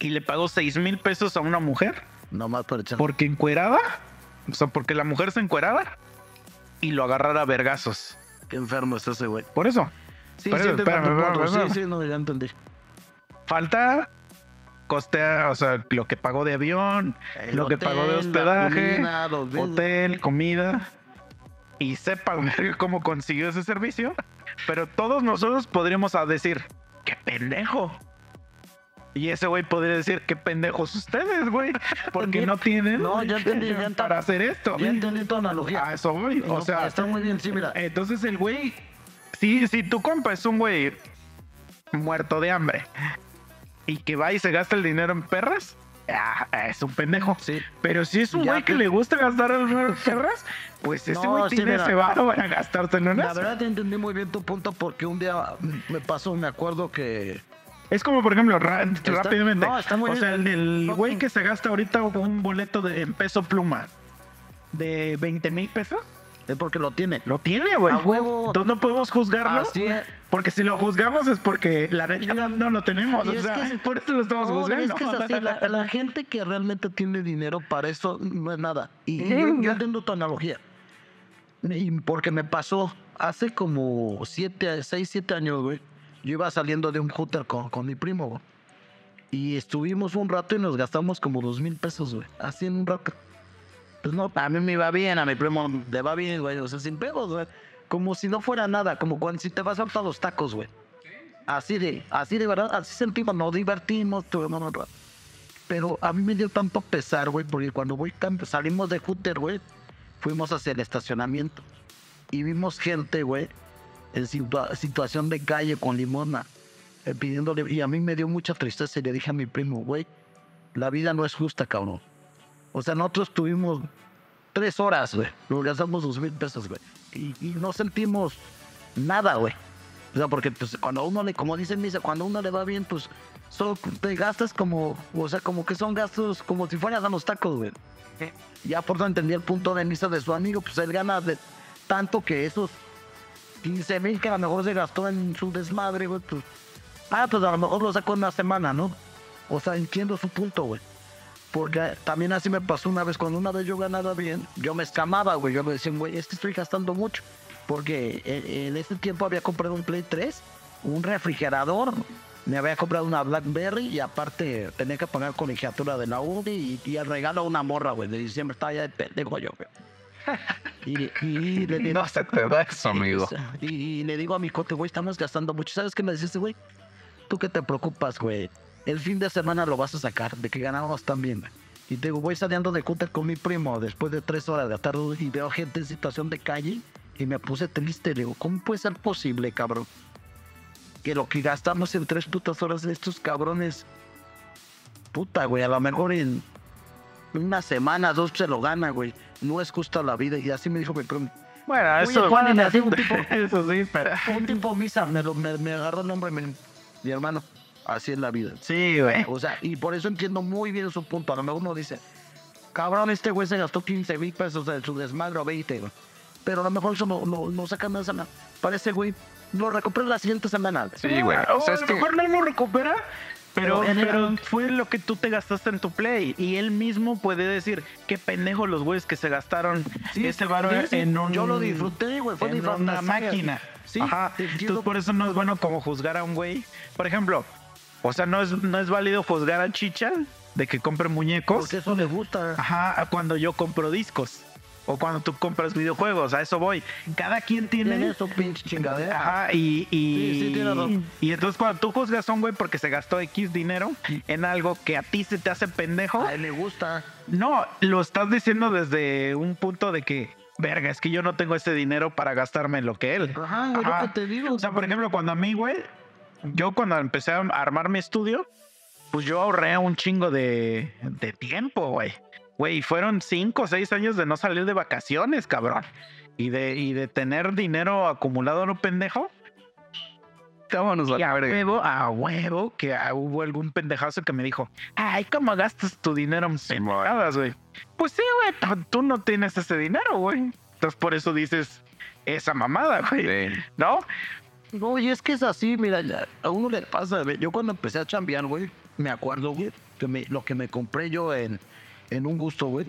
[SPEAKER 2] y le pagó 6 mil pesos a una mujer
[SPEAKER 1] Nomás por echar.
[SPEAKER 2] porque encueraba, o sea, porque la mujer se encueraba y lo agarrara a vergazos.
[SPEAKER 1] Qué enfermo es ese, güey.
[SPEAKER 2] Por eso,
[SPEAKER 1] Sí,
[SPEAKER 2] Pero,
[SPEAKER 1] sí,
[SPEAKER 2] espérame, espérame, espérame.
[SPEAKER 1] Sí, sí, no, ya entendí.
[SPEAKER 2] falta costea, o sea, lo que pagó de avión,
[SPEAKER 1] El
[SPEAKER 2] lo que pagó de hospedaje,
[SPEAKER 1] comida,
[SPEAKER 2] hotel, comida. Y sepa cómo consiguió ese servicio. Pero todos nosotros podríamos decir, ¡qué pendejo! Y ese güey podría decir, ¡qué pendejos ustedes, güey! Porque no tienen
[SPEAKER 1] No, ya entendí, ya entendí.
[SPEAKER 2] para hacer esto.
[SPEAKER 1] Ya entendí tu analogía.
[SPEAKER 2] A eso voy. O
[SPEAKER 1] No,
[SPEAKER 2] sea,
[SPEAKER 1] está muy bien, sí, mira.
[SPEAKER 2] entonces el güey, si, si tu compa es un güey muerto de hambre y que va y se gasta el dinero en perras, ah, es un pendejo.
[SPEAKER 1] Sí.
[SPEAKER 2] Pero si es un güey que le gusta gastar el dinero en perras, pues ese
[SPEAKER 1] No,
[SPEAKER 2] güey
[SPEAKER 1] sí,
[SPEAKER 2] tiene
[SPEAKER 1] mira.
[SPEAKER 2] ese varo para gastárselo en
[SPEAKER 1] La
[SPEAKER 2] eso.
[SPEAKER 1] verdad entendí muy bien tu punto porque un día me pasó, me acuerdo que
[SPEAKER 2] Es como, por ejemplo, rápidamente.
[SPEAKER 1] no, está muy
[SPEAKER 2] o sea, el, güey que se gasta ahorita un boleto de, en peso pluma de 20 mil pesos,
[SPEAKER 1] es porque lo tiene.
[SPEAKER 2] lo tiene, güey.
[SPEAKER 1] A huevo.
[SPEAKER 2] Entonces no podemos juzgarlo.
[SPEAKER 1] Así es.
[SPEAKER 2] Porque si lo juzgamos es porque la realidad no lo tenemos.
[SPEAKER 1] Y
[SPEAKER 2] o sea, por eso lo estamos
[SPEAKER 1] No,
[SPEAKER 2] juzgando.
[SPEAKER 1] es que es así, la, la gente que realmente tiene dinero para eso no es nada. Y yo, yo entiendo tu analogía. Y porque me pasó hace como 7, 6, 7 años, güey. Yo iba saliendo de un hooter con, con mi primo, güey. Y estuvimos un rato y nos gastamos como dos mil pesos, güey. Así en un rato. Pues no, a mí me iba bien, a mi primo le va bien, güey. O sea, sin pedos, güey. Como si no fuera nada, como cuando si te vas a los tacos, güey. Así de, así de verdad, así sentimos, nos divertimos, tuvimos un rato. Pero a mí me dio tanto pesar, güey, porque cuando voy salimos de Hooter, güey, fuimos hacia el estacionamiento. Y vimos gente, güey, en situa- situación de calle con limona, eh, pidiéndole. Y a mí me dio mucha tristeza y le dije a mi primo, güey, la vida no es justa, cabrón. O sea, nosotros tuvimos tres horas, güey. Nos gastamos dos mil pesos, güey. Y, y no sentimos nada, güey. O sea, porque pues, cuando uno le, como dice Misa, cuando uno le va bien, pues solo te gastas como, o sea, como que son gastos como si fueras a los tacos, güey. Ya por eso entendí el punto de vista de su amigo, pues él gana de tanto que esos 15 mil que a lo mejor se gastó en su desmadre, güey, pues, ah, pues a lo mejor lo sacó en una semana, ¿no? O sea, entiendo su punto, güey. Porque también así me pasó una vez, cuando una vez yo ganaba bien, yo me escamaba, güey. Yo me decía, güey, es que estoy gastando mucho. Porque en, en ese tiempo había comprado un Play 3, un refrigerador, me había comprado una Blackberry y aparte tenía que pagar colegiatura de la uni y, y el regalo a una morra, güey. De diciembre estaba ya de pendejo yo, güey. Y, y le digo,
[SPEAKER 3] No se te da eso, amigo.
[SPEAKER 1] y, y le digo a mi cote, güey, estamos gastando mucho. ¿Sabes qué me dice güey? ¿Tú qué te preocupas, güey? El fin de semana lo vas a sacar, de que ganamos también. Y te digo, voy saliendo de cúter con mi primo después de tres horas de la tarde y veo gente en situación de calle y me puse triste. Le digo, ¿cómo puede ser posible, cabrón? Que lo que gastamos en tres putas horas de estos cabrones, puta, güey, a lo mejor en una semana, dos se lo gana, güey. No es justa la vida. Y así me dijo mi primo.
[SPEAKER 2] Bueno,
[SPEAKER 1] Oye,
[SPEAKER 2] eso.
[SPEAKER 1] Juan, me hacía un tipo-
[SPEAKER 2] eso sí, pero.
[SPEAKER 1] Un tipo misa, me, lo- me, me agarró el nombre mi, mi hermano. Así es la vida.
[SPEAKER 2] Sí, güey.
[SPEAKER 1] O sea, y por eso entiendo muy bien su punto. A lo mejor uno dice, cabrón, este güey se gastó 15 mil pesos en su desmadre o 20, güey. Pero a lo mejor eso no, no, no saca nada. semana. Parece, güey, lo recupera la siguiente semana.
[SPEAKER 3] Sí, güey.
[SPEAKER 2] O
[SPEAKER 3] O sea,
[SPEAKER 2] a
[SPEAKER 3] es
[SPEAKER 2] lo
[SPEAKER 3] que-
[SPEAKER 2] mejor no lo recupera, pero,
[SPEAKER 1] Pero
[SPEAKER 2] fue lo que tú te gastaste en tu play. Y él mismo puede decir, qué pendejo los güeyes que se gastaron ese varo
[SPEAKER 1] sí, sí.
[SPEAKER 2] en un...
[SPEAKER 1] Yo lo disfruté, güey. Fue
[SPEAKER 2] en una máquina.
[SPEAKER 1] Sí,
[SPEAKER 2] Ajá. Entonces por eso no es bueno como juzgar a un güey. Por ejemplo, o sea, no es, no es válido juzgar a Chicha de que compre muñecos.
[SPEAKER 1] Porque eso le gusta.
[SPEAKER 2] Ajá, cuando yo compro discos. O cuando tú compras videojuegos, a eso voy. Cada quien tiene
[SPEAKER 1] Tiene su pinche chingadera.
[SPEAKER 2] Ajá, y, y,
[SPEAKER 1] Sí, sí, tiene razón.
[SPEAKER 2] y entonces cuando tú juzgas a un güey porque se gastó X dinero en algo que a ti se te hace pendejo,
[SPEAKER 1] A él le gusta.
[SPEAKER 2] no, lo estás diciendo desde un punto de que, verga, es que yo no tengo ese dinero para gastarme en lo que él.
[SPEAKER 1] Ajá, güey, lo que te digo.
[SPEAKER 2] O sea, por ejemplo, cuando a mí, güey, yo cuando empecé a armar mi estudio, pues yo ahorré un chingo de, de tiempo, güey. Güey, fueron cinco o seis años de no salir de vacaciones, cabrón. Y de, y de tener dinero acumulado lo pendejo.
[SPEAKER 3] Vámonos a
[SPEAKER 2] Y a
[SPEAKER 3] la verga.
[SPEAKER 2] huevo, a huevo, que hubo algún pendejazo que me dijo, ay, ¿cómo gastas tu dinero en pendejadas, güey? Pues sí, güey, tú no tienes ese dinero, güey. Entonces por eso dices esa mamada, güey.
[SPEAKER 3] Sí.
[SPEAKER 2] ¿No?
[SPEAKER 1] No, y es que es así, mira, ya, a uno le pasa, güey. Yo cuando empecé a chambear, güey, me acuerdo, güey, que me, lo que me compré yo en, en un gusto, güey.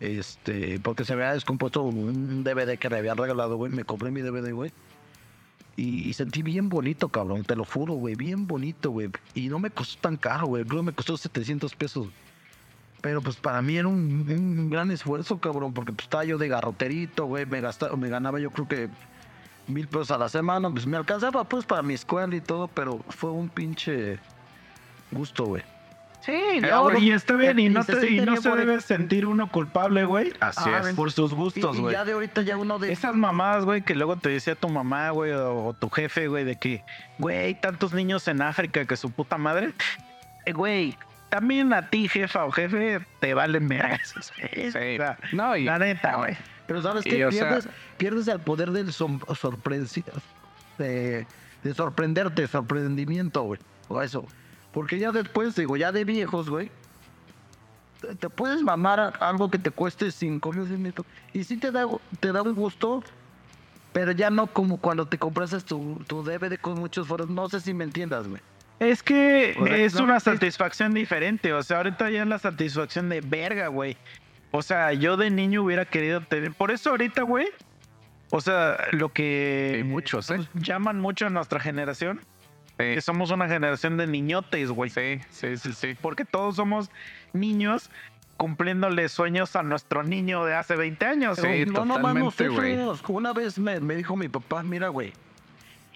[SPEAKER 1] Este, porque se me había descompuesto un DVD que me habían regalado, güey. Me compré mi DVD, güey. Y, sentí bien bonito, cabrón, te lo juro, güey, bien bonito, güey. Y no me costó tan caro, güey. Creo que me costó 700 pesos. Pero pues para mí era un, un gran esfuerzo, cabrón, porque pues estaba yo de garroterito, güey. Me, gastaba, me ganaba yo creo que mil pesos a la semana, pues me alcanzaba pues para mi escuela y todo, pero fue un pinche gusto, güey.
[SPEAKER 2] Sí,
[SPEAKER 3] no,
[SPEAKER 2] y está bien, y
[SPEAKER 1] y
[SPEAKER 2] no,
[SPEAKER 1] se
[SPEAKER 2] te- y no se debe sentir uno culpable, güey.
[SPEAKER 3] Así
[SPEAKER 1] Ah,
[SPEAKER 3] es.
[SPEAKER 2] Por sus gustos,
[SPEAKER 1] y
[SPEAKER 2] güey.
[SPEAKER 1] ya de ahorita ya uno de...
[SPEAKER 2] Esas mamadas, güey, que luego te decía tu mamá, güey, o, o tu jefe, güey, de que, güey, tantos niños en África que su puta madre. Eh, güey, también a ti, jefa o jefe, te valen verga esos güeyes.
[SPEAKER 3] Sí.
[SPEAKER 2] O sea,
[SPEAKER 3] No, y
[SPEAKER 2] la neta, güey.
[SPEAKER 1] Pero ¿sabes
[SPEAKER 3] Y,
[SPEAKER 1] qué?
[SPEAKER 3] sea-
[SPEAKER 1] Pierdes, pierdes el poder del de, de sorprenderte, sorprendimiento, güey. O eso. Porque ya después, digo, ya de viejos, güey. Te, te puedes mamar a- algo que te cueste cinco mil Y sí te da, te da un gusto. Pero ya no como cuando te compras tu, tu DVD con muchos foros. No sé si me entiendas, güey.
[SPEAKER 2] Es que es una satisfacción diferente. O sea, ahorita ya es la satisfacción de verga, güey. O sea, yo de niño hubiera querido tener. Por eso ahorita, güey. O sea, lo que
[SPEAKER 3] Hay muchos, ¿eh?
[SPEAKER 2] llaman mucho a nuestra generación,
[SPEAKER 3] Sí,
[SPEAKER 2] que somos una generación de niñotes, güey.
[SPEAKER 3] sí, sí, sí, sí.
[SPEAKER 2] Porque todos somos niños cumpliéndole sueños a nuestro niño de hace 20 años.
[SPEAKER 3] Sí,
[SPEAKER 1] no, no, feos. Una vez me, me dijo mi papá, mira, güey.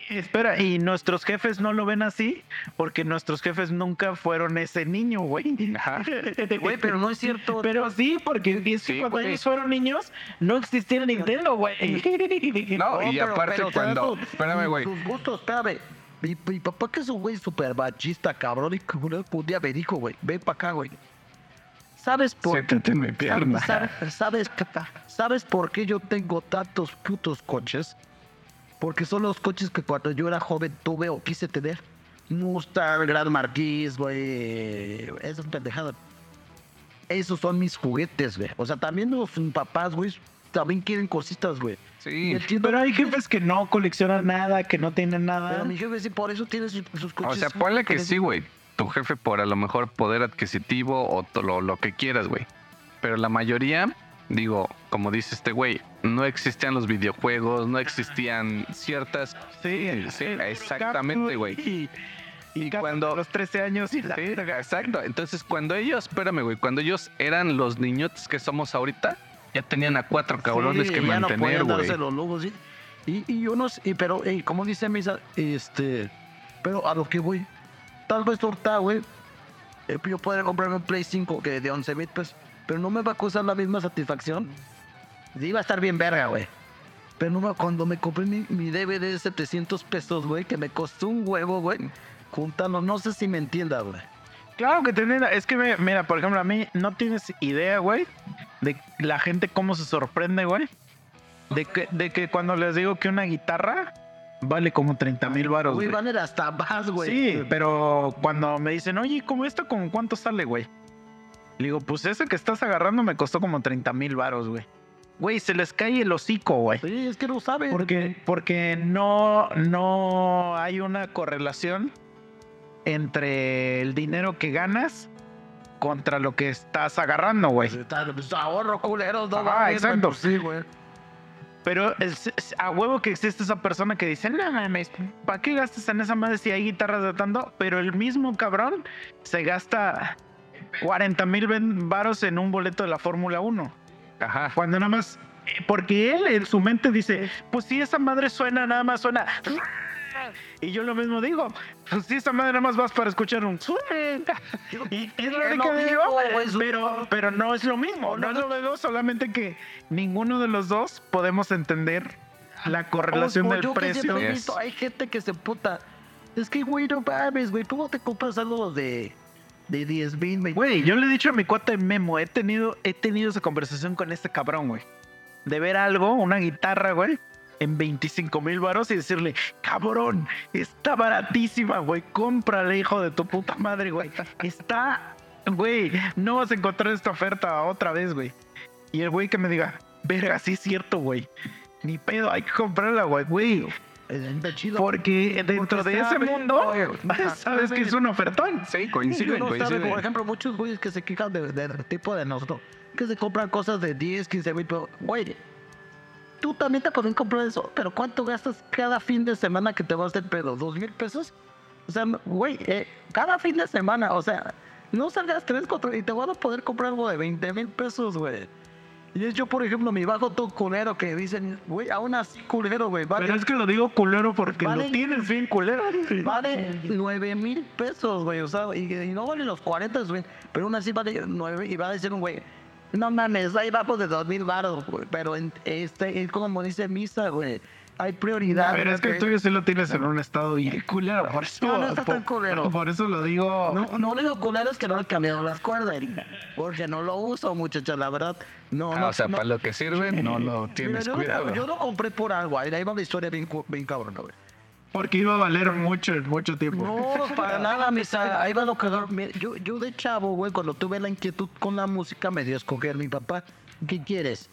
[SPEAKER 2] Espera, y nuestros jefes no lo ven así porque nuestros jefes nunca fueron ese niño, güey.
[SPEAKER 3] Ajá.
[SPEAKER 1] Güey, pero no es cierto.
[SPEAKER 2] Pero sí, porque
[SPEAKER 3] Sí,
[SPEAKER 2] cuando ellos fueron niños, no existía el Nintendo, güey.
[SPEAKER 3] No, y
[SPEAKER 1] pero-
[SPEAKER 3] aparte
[SPEAKER 1] pero
[SPEAKER 3] cuando...
[SPEAKER 1] sus-
[SPEAKER 3] Espérame, güey.
[SPEAKER 1] Sus gustos, espérame. Mi, mi papá que es un güey súper machista, cabrón, y un un día me dijo, güey, ven para acá, güey. ¿Sabes por
[SPEAKER 3] Siéntate en mi pierna.
[SPEAKER 1] ¿Sabes, sabes, ¿Sabes por qué yo tengo tantos putos coches? Porque son los coches que cuando yo era joven tuve o quise tener. Mustang, Gran Marquis, güey. Esas pendejadas. Esos son mis juguetes, güey. O sea, también los papás, güey, también quieren cositas, güey.
[SPEAKER 3] Sí.
[SPEAKER 2] Pero hay jefes que no coleccionan nada, que no tienen
[SPEAKER 1] Pero
[SPEAKER 2] nada.
[SPEAKER 1] mi jefe sí, por eso tiene sus, sus
[SPEAKER 3] O
[SPEAKER 1] coches.
[SPEAKER 3] sea, ponle que sí, güey. Tu jefe por a lo mejor poder adquisitivo o lo, lo que quieras, güey. Pero la mayoría, digo, como dice este güey, no existían los videojuegos, no existían ciertas...
[SPEAKER 2] Sí,
[SPEAKER 3] Sí, exactamente, güey.
[SPEAKER 2] Y, y, cuando- los 13 años y la
[SPEAKER 3] Sí, exacto. Entonces, cuando ellos, espérame, güey, cuando ellos eran los niñotes que somos ahorita, ya tenían a cuatro cabrones
[SPEAKER 1] Sí,
[SPEAKER 3] que
[SPEAKER 1] ya no
[SPEAKER 3] mantener, güey.
[SPEAKER 1] darse los lujos, ¿sí? Y, y yo no sé, y- pero, como dice Misa, este, pero a lo que voy, tal vez ahorita, güey, eh, yo podría comprarme un Play 5 que de 11 mil pesos, pero no me va a causar la misma satisfacción. Sí, va a estar bien verga, güey. Pero no cuando me compré mi, mi DVD de 700 pesos, güey, que me costó un huevo, güey, juntando, no sé si me entienda, güey.
[SPEAKER 2] Claro que tienen, es que me- mira, por ejemplo, a mí no tienes idea, güey, de la gente cómo se sorprende, güey. De que, de que cuando les digo que una guitarra vale como 30 mil baros,
[SPEAKER 1] Güey,
[SPEAKER 2] güey.
[SPEAKER 1] van a ir hasta más, güey.
[SPEAKER 2] Sí, pero cuando me dicen, oye, ¿cómo esto con cuánto sale, güey? Le digo, pues ese que estás agarrando me costó como 30 mil baros, güey. Güey, se les cae el hocico, güey.
[SPEAKER 1] Sí, es que no saben.
[SPEAKER 2] Porque, porque no, no hay una correlación entre el dinero que ganas contra lo que estás agarrando, güey.
[SPEAKER 1] Pues, pues, ahorro, culeros, no
[SPEAKER 2] Ah,
[SPEAKER 1] mames,
[SPEAKER 2] exacto.
[SPEAKER 1] pues, Sí, güey.
[SPEAKER 2] Pero es- es- a huevo que existe esa persona que dice, no mames, ¿para qué gastas en esa madre si hay guitarras de tanto? Pero el mismo cabrón se gasta 40 mil varos en un boleto de la Fórmula 1.
[SPEAKER 3] Ajá.
[SPEAKER 2] Cuando nada más, eh, porque él en su mente dice, pues si esa madre suena, nada más suena. Y yo lo mismo digo, pues si esa madre nada más vas para escuchar un. Y es lo que digo, pero, pero no es lo mismo, no es lo mismo, solamente que ninguno de los dos podemos entender la correlación del
[SPEAKER 1] yo
[SPEAKER 2] precio.
[SPEAKER 1] he visto, hay gente que se puta. Es que, güey, no mames, güey. ¿Cómo te compras algo de, de 10 mil, güey?
[SPEAKER 2] Güey, yo le he dicho a mi cuate Memo, he tenido, he tenido esa conversación con este cabrón, güey. De ver algo, una guitarra, güey, en 25 mil baros y decirle, cabrón, está baratísima, güey, cómprale, hijo de tu puta madre, güey. Está, güey, no vas a encontrar esta oferta otra vez, güey. Y el güey que me diga, verga, sí es cierto, güey. Ni pedo, hay que comprarla, güey, güey.
[SPEAKER 1] Está chido.
[SPEAKER 2] Porque dentro
[SPEAKER 1] Porque
[SPEAKER 2] de ese mundo, sabes que es un ofertón.
[SPEAKER 3] Sí,
[SPEAKER 1] Y
[SPEAKER 3] coincide,
[SPEAKER 1] uno sabe,
[SPEAKER 3] coincide.
[SPEAKER 1] por ejemplo, muchos güeyes que se quejan de- del tipo de nosotros, que se compran cosas de 10, 15 mil, pero, güey, tú también te pueden comprar eso, pero ¿cuánto gastas cada fin de semana que te vas del pedo? ¿Dos mil pesos? O sea, güey, eh, cada fin de semana, o sea, no salgas tres, cuatro, y te van a poder comprar algo de 20 mil pesos, güey. Y es yo, por ejemplo, mi bajo todo culero que dicen, güey, aún así culero, güey, vale,
[SPEAKER 2] Pero es que lo digo culero porque
[SPEAKER 1] Vale.
[SPEAKER 2] lo tienes bien culero.
[SPEAKER 1] vale 9 mil pesos, güey, o sea, y, y no vale los 40, güey, pero aún así vale 9, y va a decir un güey, no mames, ahí bajo de 2 mil baros, güey, pero en, este, es como dice Misa, güey, hay prioridad.
[SPEAKER 2] Pero es que el tuyo sí lo tienes en un estado bien culero. Por eso,
[SPEAKER 1] No, no está tan culero.
[SPEAKER 2] Por eso lo digo.
[SPEAKER 1] No, no le digo culero, es que no le he cambiado las cuerdas, porque no lo uso, muchachos, la verdad, no,
[SPEAKER 3] Ah,
[SPEAKER 1] no,
[SPEAKER 3] o sea,
[SPEAKER 1] no.
[SPEAKER 3] para lo que sirve, no lo
[SPEAKER 1] Mira,
[SPEAKER 3] tienes
[SPEAKER 1] yo,
[SPEAKER 3] cuidado.
[SPEAKER 1] yo lo compré por algo, ahí ahí va la historia bien, cu- bien cabrona, güey.
[SPEAKER 2] Porque iba a valer mucho, mucho tiempo.
[SPEAKER 1] No, para nada, misa. Ahí va lo que yo, yo de chavo, güey, cuando tuve la inquietud con la música, me dio a escoger mi papá. ¿Qué quieres?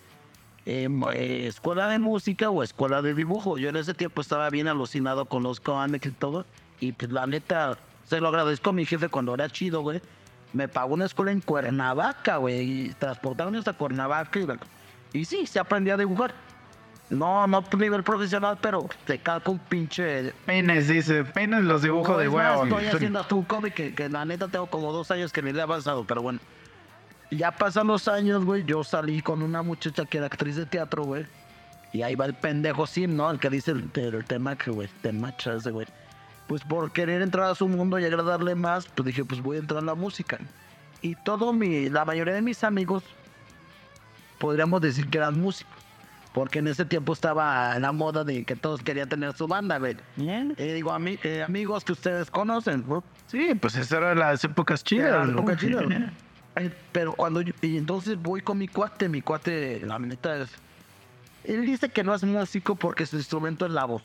[SPEAKER 1] Eh, mo- eh, ¿Escuela de música o escuela de dibujo? Yo en ese tiempo estaba bien alucinado con los cómics y todo. Y pues la neta, se lo agradezco a mi jefe cuando era chido, güey. Me pagó una escuela en Cuernavaca, güey. Y transportaron hasta Cuernavaca. Y, y sí, se aprendía a dibujar. No, no a nivel profesional, pero te calca un pinche
[SPEAKER 2] Penes, dice. Penes los dibujos
[SPEAKER 1] no,
[SPEAKER 2] de huevo.
[SPEAKER 1] Estoy haciendo un cómic que, que la neta tengo como dos años que ni le he avanzado, pero bueno. Ya pasan los años, güey. Yo salí con una muchacha que era actriz de teatro, güey. Y ahí va el pendejo Sim, ¿no? El que dice el, el tema que, güey, te macha ese, güey. Pues por querer entrar a su mundo y agradarle más, pues dije, pues voy a entrar a la música. Y todo mi, la mayoría de mis amigos, podríamos decir que eran músicos. Porque en ese tiempo estaba la moda de que todos querían tener su banda, güey.
[SPEAKER 2] Bien.
[SPEAKER 1] Eh, digo, ami- eh, amigos que ustedes conocen, ¿no?
[SPEAKER 2] Sí, pues esas eran las épocas chidas.
[SPEAKER 1] Eran
[SPEAKER 2] ¿no?
[SPEAKER 1] épocas chidas. Eh, Pero cuando yo, y entonces voy con mi cuate, mi cuate, la neta es, él dice que no es músico porque su instrumento es la voz.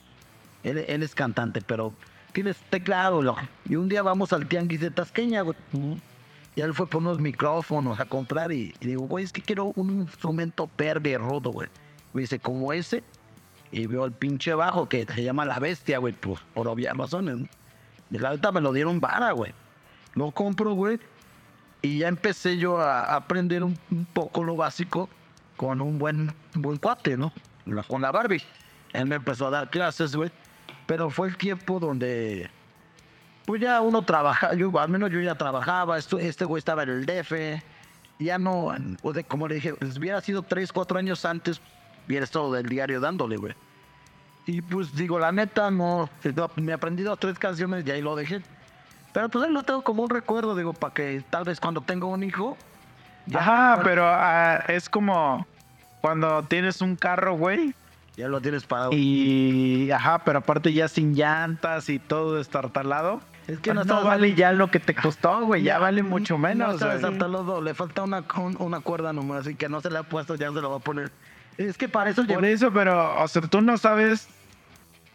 [SPEAKER 1] Él, él es cantante, pero tienes teclado, lo. Y un día vamos al tianguis de Tasqueña, güey. Y él fue por unos micrófonos a comprar y, y digo, güey, es que quiero un instrumento verde rodo, güey. Dice, como ese. Y veo el pinche bajo que se llama La Bestia, güey, pues, por obvias razones. ¿no? Y la neta me lo dieron vara, güey. Lo compro, güey. Y ya empecé yo a aprender un, un poco lo básico con un buen, buen cuate, ¿no? Con la Barbie. Él me empezó a dar clases, güey. Pero fue el tiempo donde, pues ya uno trabaja, yo al menos yo ya trabajaba, esto- este güey estaba en el DF. Ya no, de- como le dije, pues hubiera sido tres, cuatro años antes, hubiera estado del diario dándole, güey. Y pues digo, la neta, no, no, me aprendí dos, tres canciones y ahí lo dejé. Pero pues ahí lo tengo como un recuerdo, digo, para que tal vez cuando tenga un hijo. ya-
[SPEAKER 2] Ajá, pero ah, es como cuando tienes un carro, güey.
[SPEAKER 1] Ya lo tienes para.
[SPEAKER 2] Y, ajá, pero aparte ya sin llantas y todo destartalado.
[SPEAKER 1] es que
[SPEAKER 2] No,
[SPEAKER 1] no, sabes-
[SPEAKER 2] vale ya lo que te costó, güey. Ya
[SPEAKER 1] Ya,
[SPEAKER 2] vale mucho
[SPEAKER 1] No
[SPEAKER 2] menos.
[SPEAKER 1] sabes
[SPEAKER 2] güey.
[SPEAKER 1] atarlo, le falta una, un- una cuerda nomás, así que no se le ha puesto, ya se lo va a poner. Es que para eso
[SPEAKER 2] Por eso, pero, o sea, tú no sabes,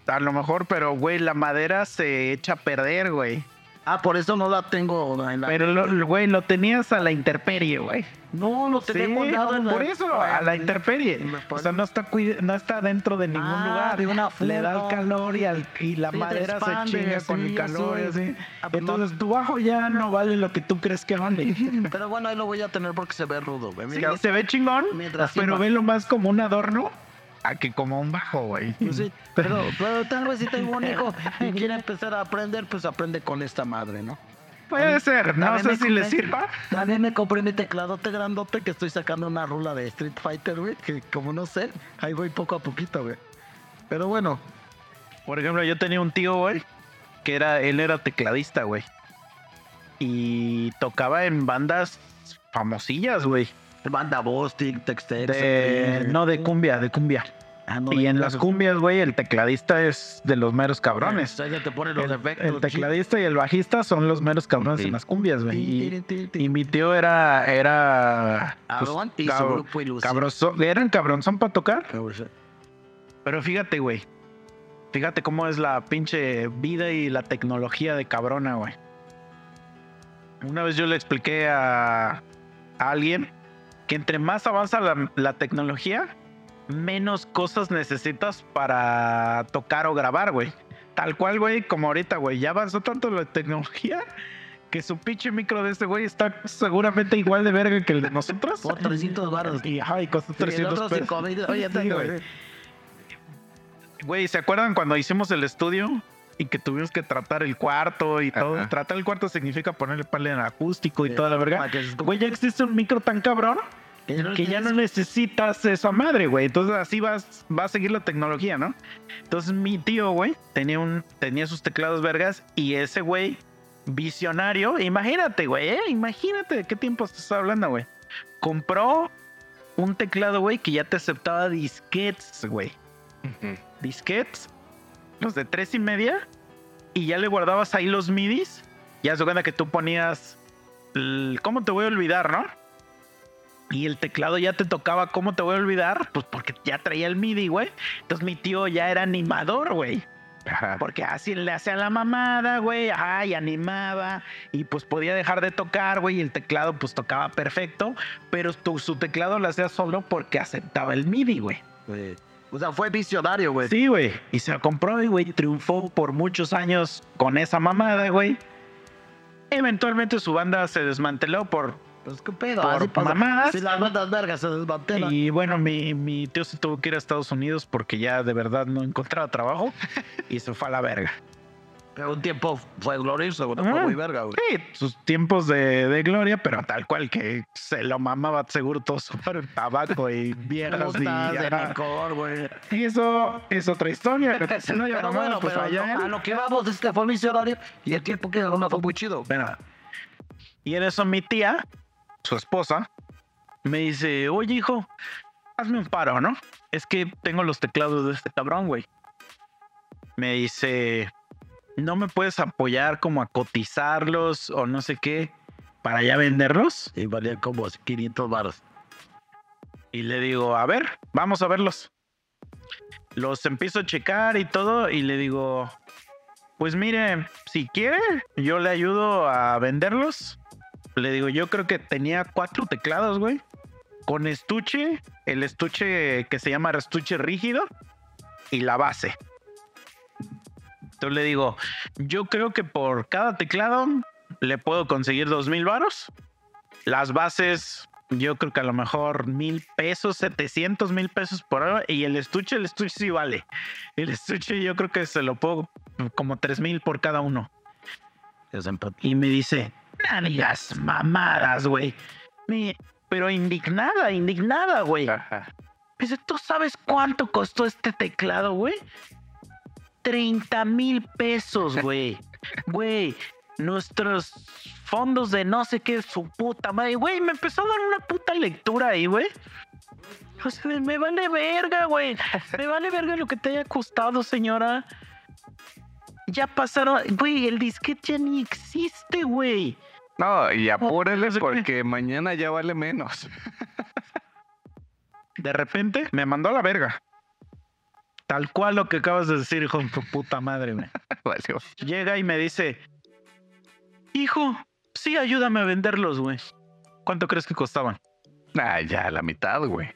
[SPEAKER 2] a lo mejor, pero, güey, la madera se echa a perder, güey.
[SPEAKER 1] Ah, por eso no la tengo en la.
[SPEAKER 2] Pero, lo- güey, lo tenías a la intemperie, güey.
[SPEAKER 1] no, lo
[SPEAKER 2] Sí,
[SPEAKER 1] tenía guardado en la-
[SPEAKER 2] por eso, a la intemperie.
[SPEAKER 1] Me
[SPEAKER 2] O sea, no está, cuida- no está dentro de ningún
[SPEAKER 1] Ah,
[SPEAKER 2] lugar.
[SPEAKER 1] de una
[SPEAKER 2] Le da el calor y, al- y la
[SPEAKER 1] Sí,
[SPEAKER 2] madera
[SPEAKER 1] expande,
[SPEAKER 2] se chinga con
[SPEAKER 1] sí,
[SPEAKER 2] el calor así.
[SPEAKER 1] Ah, pues no.
[SPEAKER 2] Entonces, tu bajo ya no vale lo que tú crees que vale.
[SPEAKER 1] Pero bueno, ahí lo voy a tener porque se ve rudo, güey.
[SPEAKER 2] Sí, se ve chingón,
[SPEAKER 1] Mientras
[SPEAKER 2] pero velo más como un adorno a que como un bajo, güey.
[SPEAKER 1] pues sí, pero, pero tal vez si tengo un hijo y quiere empezar a aprender, pues aprende con esta madre, ¿no?
[SPEAKER 2] Puede ser, no sé si le sirva.
[SPEAKER 1] También me compré mi tecladote grandote que estoy sacando una rula de Street Fighter, güey. Que como no sé, ahí voy poco a poquito, güey. Pero bueno,
[SPEAKER 2] Por ejemplo, yo tenía un tío, güey, que era, él era tecladista, güey. Y tocaba en bandas famosillas, güey.
[SPEAKER 1] banda Bostic, Textex.
[SPEAKER 2] No de cumbia, de cumbia.
[SPEAKER 1] Ah, no,
[SPEAKER 2] y en las cumbias, güey, el tecladista es de los meros cabrones.
[SPEAKER 1] O sea, ya te pone los
[SPEAKER 2] El,
[SPEAKER 1] efectos.
[SPEAKER 2] el tecladista y el bajista son los meros cabrones
[SPEAKER 3] Sí.
[SPEAKER 2] en las cumbias, güey. Y, mi tío era, era pues,
[SPEAKER 1] Cabrón, y
[SPEAKER 2] cab- cabroso- eran cabronzón para tocar. Pero fíjate, güey. Fíjate cómo es la pinche vida y la tecnología de cabrona, güey. Una vez yo le expliqué a, a alguien que entre más avanza la, la tecnología, menos cosas necesitas para tocar o grabar, güey. Tal cual, güey, como ahorita, güey. Ya avanzó tanto la tecnología que su pinche micro de este güey está seguramente igual de verga que el de nosotros.
[SPEAKER 1] Por 300 baros.
[SPEAKER 2] Y, ajá, y costó
[SPEAKER 1] Y el
[SPEAKER 2] 300
[SPEAKER 1] otro
[SPEAKER 2] pesos.
[SPEAKER 1] 5,000. Oye,
[SPEAKER 2] Sí, güey.
[SPEAKER 1] güey.
[SPEAKER 2] ¿se acuerdan cuando hicimos el estudio y que tuvimos que tratar el cuarto y todo?
[SPEAKER 3] Ajá.
[SPEAKER 2] Tratar el cuarto significa ponerle panel acústico y
[SPEAKER 1] Sí,
[SPEAKER 2] toda la verga. Güey, ya existe un micro tan cabrón
[SPEAKER 1] Que
[SPEAKER 2] ya no necesitas esa madre, güey. Entonces así vas, va a seguir la tecnología, ¿no? Entonces mi tío, güey, tenía un, tenía sus teclados vergas y ese güey, visionario, imagínate, güey, ¿eh? imagínate de qué tiempo estás hablando, güey. Compró un teclado, güey, que ya te aceptaba disquetes, güey disquetes, los de tres y media, y ya le guardabas ahí los midis. Ya se cuenta que tú ponías, el- ¿cómo te voy a olvidar, no? Y el teclado ya te tocaba, ¿cómo te voy a olvidar? Pues porque ya traía el MIDI, güey. Entonces mi tío ya era animador, güey. Porque así le hacía la mamada, güey, ajá, y animaba, y pues podía dejar de tocar, güey, y el teclado pues tocaba perfecto, pero tu- su teclado lo hacía solo porque aceptaba el MIDI, güey.
[SPEAKER 1] Güey. O sea, fue visionario, güey.
[SPEAKER 2] Sí, güey. Y se lo compró y, güey, triunfó por muchos años con esa mamada, güey. Eventualmente su banda se desmanteló por...
[SPEAKER 1] Pues qué pedo.
[SPEAKER 2] Por
[SPEAKER 1] así pasa.
[SPEAKER 2] mamadas.
[SPEAKER 1] Si las bandas vergas se desmantelan.
[SPEAKER 2] Y bueno, mi, mi tío se tuvo que ir a Estados Unidos porque ya de verdad no encontraba trabajo y se fue a la verga.
[SPEAKER 1] Pero un tiempo fue glorioso, güey. no Fue
[SPEAKER 2] Ah.
[SPEAKER 1] muy verga, güey.
[SPEAKER 2] Sí, sus tiempos de, de gloria, pero tal cual que se lo mamaba seguro todo su tabaco y viejas y... Ajá.
[SPEAKER 1] licor, güey.
[SPEAKER 2] Y eso es otra historia. No,
[SPEAKER 1] Pero
[SPEAKER 2] no,
[SPEAKER 1] bueno,
[SPEAKER 2] pues
[SPEAKER 1] pero
[SPEAKER 2] allá
[SPEAKER 1] no, a lo que vamos es que fue visionario y el tiempo que no fue muy chido.
[SPEAKER 2] Bueno, y en eso mi tía, su esposa, me dice, oye hijo, hazme un paro, ¿no? Es que tengo los teclados de este cabrón, güey. Me dice, ¿no me puedes apoyar como a cotizarlos o no sé qué para ya venderlos?
[SPEAKER 1] Y valían como 500 baros.
[SPEAKER 2] Y le digo, a ver, vamos a verlos. Los empiezo a checar y todo y le digo, Pues mire, si quiere, yo le ayudo a venderlos. Le digo, yo creo que tenía cuatro teclados, güey. Con estuche, el estuche que se llama estuche rígido y la base. Entonces le digo, yo creo que por cada teclado le puedo conseguir dos mil varos. Las bases, yo creo que a lo mejor mil pesos, 700 mil pesos por hora. Y el estuche, el estuche sí vale. El estuche yo creo que se lo puedo como tres mil por cada uno. Y me dice, no digas mamadas, güey. Me- Pero indignada, indignada, güey.
[SPEAKER 3] Ajá.
[SPEAKER 2] Dice, ¿tú sabes cuánto costó este teclado, güey? 30 mil pesos, güey. Güey, nuestros fondos de no sé qué, su puta madre. Güey, me empezó a dar una puta lectura ahí, güey. O sea, me vale verga, güey. Me vale verga lo que te haya costado, señora. Ya pasaron, güey, el disquete ya ni existe, güey.
[SPEAKER 3] No, y
[SPEAKER 2] qué.
[SPEAKER 3] porque mañana ya vale menos.
[SPEAKER 2] De repente me mandó a la verga. Tal cual lo que acabas de decir, hijo de tu puta madre, güey.
[SPEAKER 3] Valió.
[SPEAKER 2] Llega y me dice, hijo, sí, ayúdame a venderlos, güey. ¿Cuánto crees que costaban?
[SPEAKER 3] Ah, ya la mitad, güey.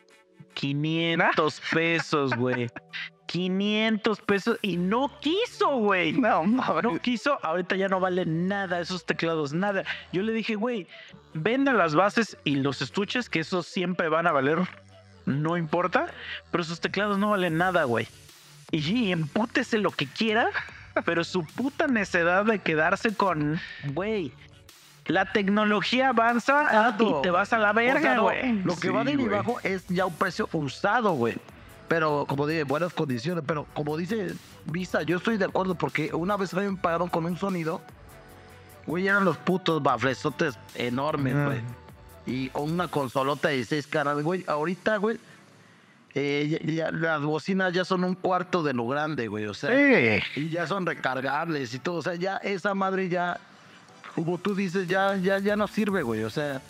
[SPEAKER 2] 500 pesos, güey. 500 pesos y no quiso, güey.
[SPEAKER 3] No, no,
[SPEAKER 2] No quiso, ahorita ya no vale nada esos teclados, nada. Yo le dije, güey, vende las bases y los estuches, que esos siempre van a valer, no importa, pero sus teclados no valen nada, güey. Y empútese lo que quiera, pero su puta necedad de quedarse con, güey, la tecnología avanza y te vas a la
[SPEAKER 1] O sea,
[SPEAKER 2] verga,
[SPEAKER 1] no,
[SPEAKER 2] güey.
[SPEAKER 1] Lo que
[SPEAKER 3] Sí,
[SPEAKER 1] va de
[SPEAKER 3] güey.
[SPEAKER 1] abajo es ya un precio usado, güey. Pero como dije, buenas condiciones. Pero como dice Visa, yo estoy de acuerdo porque una vez me pagaron con un sonido. Güey, eran los putos baflesotes enormes, güey. Y una consolota de seis caras, güey. Ahorita, güey, eh, ya- ya- las bocinas ya son un cuarto de lo grande, güey. O sea,
[SPEAKER 2] Sí.
[SPEAKER 1] y ya son recargables y todo. O sea, ya esa madre ya, como tú dices, ya, ya, ya no sirve, güey. O sea,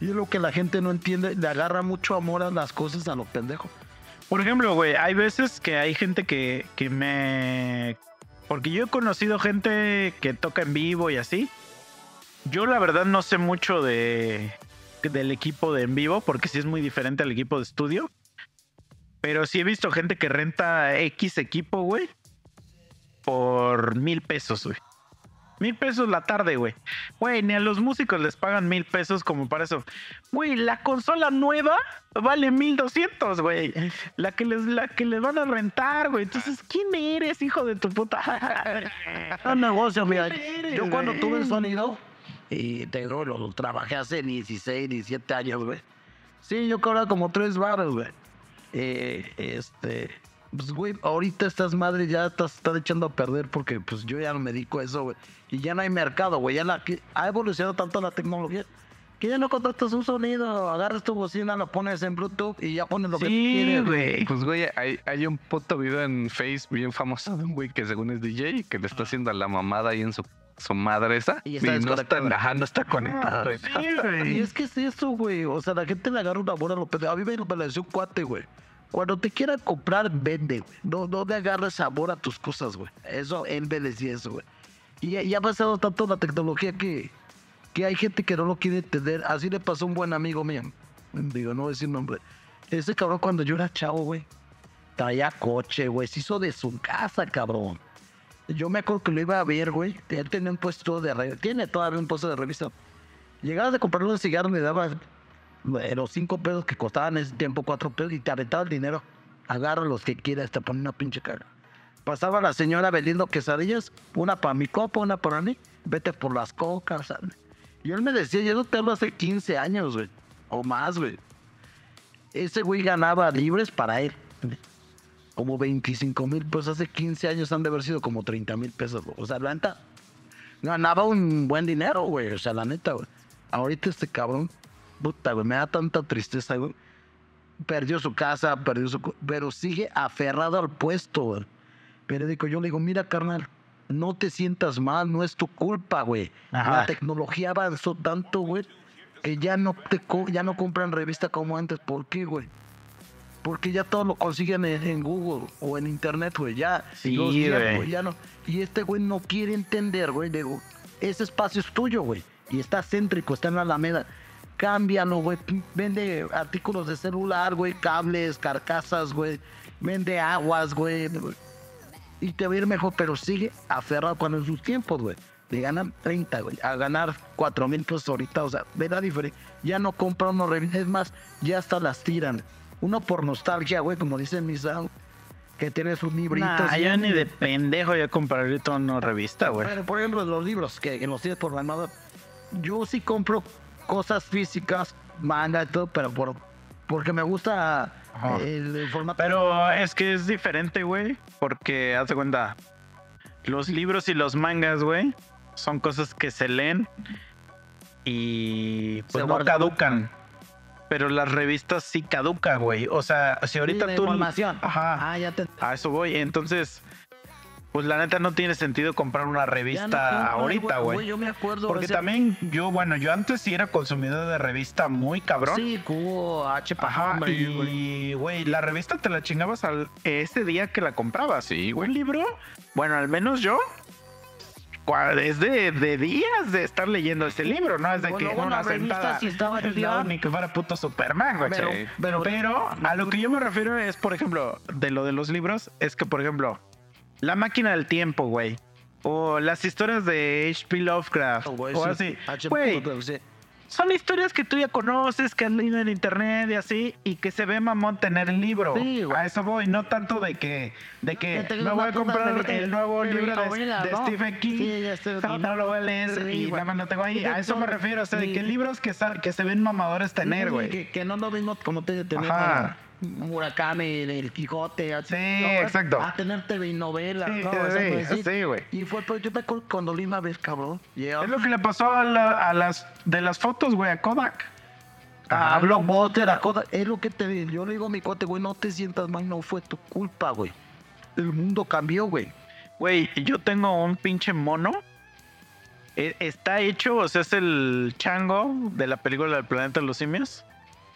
[SPEAKER 1] y es lo que la gente no entiende. Le agarra mucho amor a las cosas a los pendejos.
[SPEAKER 2] Por ejemplo, güey, hay veces que hay gente que, que me... Porque yo he conocido gente que toca en vivo y así. Yo la verdad no sé mucho de del equipo de en vivo porque sí es muy diferente al equipo de estudio. Pero sí he visto gente que renta X equipo, güey. Por mil pesos, güey. Mil pesos la tarde, güey. Güey, ni a los músicos les pagan mil pesos como para eso. Güey, la consola nueva vale mil doscientos, güey. La que les, la que les van a rentar, güey. Entonces, ¿quién eres, hijo de tu puta?
[SPEAKER 1] Es negocio, mira.
[SPEAKER 2] eres,
[SPEAKER 1] Yo cuando
[SPEAKER 2] güey?
[SPEAKER 1] tuve el sonido, y te digo, lo, lo trabajé hace 16, 17 años, güey. Sí, yo cobraba como tres baros, güey. Eh, este, pues, güey, ahorita estas madres ya estás- están echando a perder porque, pues, yo ya no me dedico a eso, güey. Y ya no hay mercado, güey. Ya la, que- ha evolucionado tanto la tecnología que ya no contratas un sonido, agarras tu bocina, lo pones en Bluetooth y ya pones lo que
[SPEAKER 2] Sí,
[SPEAKER 1] quieres,
[SPEAKER 2] güey.
[SPEAKER 3] Pues, güey, hay, hay un puto video en Face bien famoso de un güey que según es DJ y que le está haciendo a la mamada ahí en su, su madre esa.
[SPEAKER 1] Y está
[SPEAKER 3] no está, ajá, no está conectado. güey.
[SPEAKER 2] Sí,
[SPEAKER 1] Y
[SPEAKER 2] güey.
[SPEAKER 1] es que es eso, güey. O sea, la gente le agarra una buena a lo pendejo. A mí me lo decía un cuate, güey. Cuando te quieran comprar, vende, güey. No, no le agarres sabor a tus cosas, güey. Eso, él me decía eso, güey. Y ya, ha pasado tanto la tecnología que, que hay gente que no lo quiere entender. Así le pasó a un buen amigo mío. Digo, no voy a decir nombre. Ese cabrón cuando yo era chavo, güey. Traía coche, güey. Se hizo de su casa, cabrón. Yo me acuerdo que lo iba a ver, güey. Él tenía un puesto de revista. Tiene todavía un puesto de revista. Llegabas a comprarle un cigarro, le dabas eh, los cinco pesos que costaban en ese tiempo, cuatro pesos, y te aventaba el dinero. Agarra los que quieras, te pone una pinche cara. Pasaba la señora vendiendo quesadillas, una para mi copa, una para mí. Vete por las cocas. ¿sabes? Y él me decía, yo no te hablo hace 15 años, güey. O más, güey. Ese güey ganaba libres para él. Como 25 mil pesos. Hace 15 años han de haber sido como 30 mil pesos. güey. O sea, la neta, ganaba un buen dinero, güey. O sea, la neta, güey. Ahorita este cabrón, puta, güey, me da tanta tristeza, güey. Perdió su casa, perdió su... Pero sigue aferrado al puesto, güey. Periódico, yo le digo, mira, carnal, no te sientas mal, no es tu culpa, güey. La tecnología avanzó tanto, güey, que ya no te co- ya no compran revista como antes. ¿Por qué, güey? Porque ya todo lo consiguen en, en Google o en Internet, güey. Ya.
[SPEAKER 2] Sí, güey.
[SPEAKER 1] Ya no. Y este güey no quiere entender, güey. Digo, ese espacio es tuyo, güey. Y está céntrico, está en la Alameda. Cámbialo, güey. Vende artículos de celular, güey. Cables, carcasas, güey. Vende aguas, güey. Y te va a ir mejor, pero sigue aferrado cuando en sus tiempos, güey. Le ganan 30, güey. A ganar 4 mil pesos ahorita, o sea, ve la diferencia. Ya no compra uno revistas, es más, ya hasta las tiran. Uno por nostalgia, güey, como dicen mis que tiene sus libritos.
[SPEAKER 2] Nah, yo ni de pendejo ya compraría toda una revista, güey.
[SPEAKER 1] Pero, por ejemplo, los libros que, que los tienes por la yo sí compro cosas físicas, manga y todo, pero por, porque me gusta
[SPEAKER 2] Ajá.
[SPEAKER 1] el, formato.
[SPEAKER 2] Pero es que es diferente, güey. Porque, haz de cuenta, los libros y los mangas, güey, son cosas que se leen y pues
[SPEAKER 1] Se
[SPEAKER 2] no
[SPEAKER 1] guardan.
[SPEAKER 2] caducan. Pero las revistas sí caducan, güey. O sea, si ahorita
[SPEAKER 1] Sí, la
[SPEAKER 2] tú...
[SPEAKER 1] información.
[SPEAKER 2] Ajá.
[SPEAKER 1] Ah, ya te.
[SPEAKER 2] A eso voy. Entonces, pues la neta no tiene sentido comprar una revista
[SPEAKER 1] no
[SPEAKER 2] ahorita, güey.
[SPEAKER 1] Yo me acuerdo.
[SPEAKER 2] Porque también yo, bueno, yo antes sí era consumidor de revista muy cabrón.
[SPEAKER 1] Sí, cubo, H
[SPEAKER 2] Ajá,
[SPEAKER 1] hombre, güey.
[SPEAKER 2] y güey, la revista te la chingabas al, ese día que la comprabas.
[SPEAKER 3] Sí, güey.
[SPEAKER 2] Un libro, bueno, al menos yo, es de, de días de estar leyendo este libro, no es de
[SPEAKER 1] Bueno,
[SPEAKER 2] que en
[SPEAKER 1] bueno,
[SPEAKER 2] una sentada.
[SPEAKER 1] sí estaba
[SPEAKER 2] ni que fuera puto Superman, güey.
[SPEAKER 1] Pero, pero,
[SPEAKER 2] Pero a lo que yo me refiero es, por ejemplo, de lo de los libros, es que, por ejemplo, La máquina del tiempo, güey. O las historias de H.P. Lovecraft.
[SPEAKER 1] Oh,
[SPEAKER 2] o
[SPEAKER 1] sí.
[SPEAKER 2] así.
[SPEAKER 1] Sí.
[SPEAKER 2] son historias que tú ya conoces, que has leído en internet y así, y que se ve mamón tener el libro.
[SPEAKER 1] Sí, güey.
[SPEAKER 2] a eso voy, no tanto de que, de que me voy a comprar el nuevo libro de. Stephen King.
[SPEAKER 1] Sí, ya estoy-
[SPEAKER 2] y no lo voy a leer
[SPEAKER 1] Sí,
[SPEAKER 2] y nada más lo tengo ahí. A eso me refiero, o sea, de que libros que, sa- que se ven mamadores tener, güey.
[SPEAKER 1] Que, que no es lo mismo como te tener
[SPEAKER 2] Ajá.
[SPEAKER 1] Murakami, el, el Quijote. así,
[SPEAKER 2] Sí,
[SPEAKER 1] ¿no?
[SPEAKER 2] exacto.
[SPEAKER 1] A tener TV novela.
[SPEAKER 2] Sí,
[SPEAKER 1] ¿no?
[SPEAKER 2] sí, sí, güey.
[SPEAKER 1] Y fue, pues, yo me acuerdo cuando lo iba a ver, cabrón.
[SPEAKER 2] Es lo que le pasó a, la- a las de las fotos, güey, a Kodak.
[SPEAKER 1] Ah, Blockbuster, a Kodak. Es lo que te digo. Yo le digo a mi cuate, güey, no te sientas mal, no fue tu culpa, güey. El mundo cambió, güey.
[SPEAKER 2] Güey, yo tengo un pinche mono. E- Está hecho, o sea, es el chango de la película del planeta de los simios.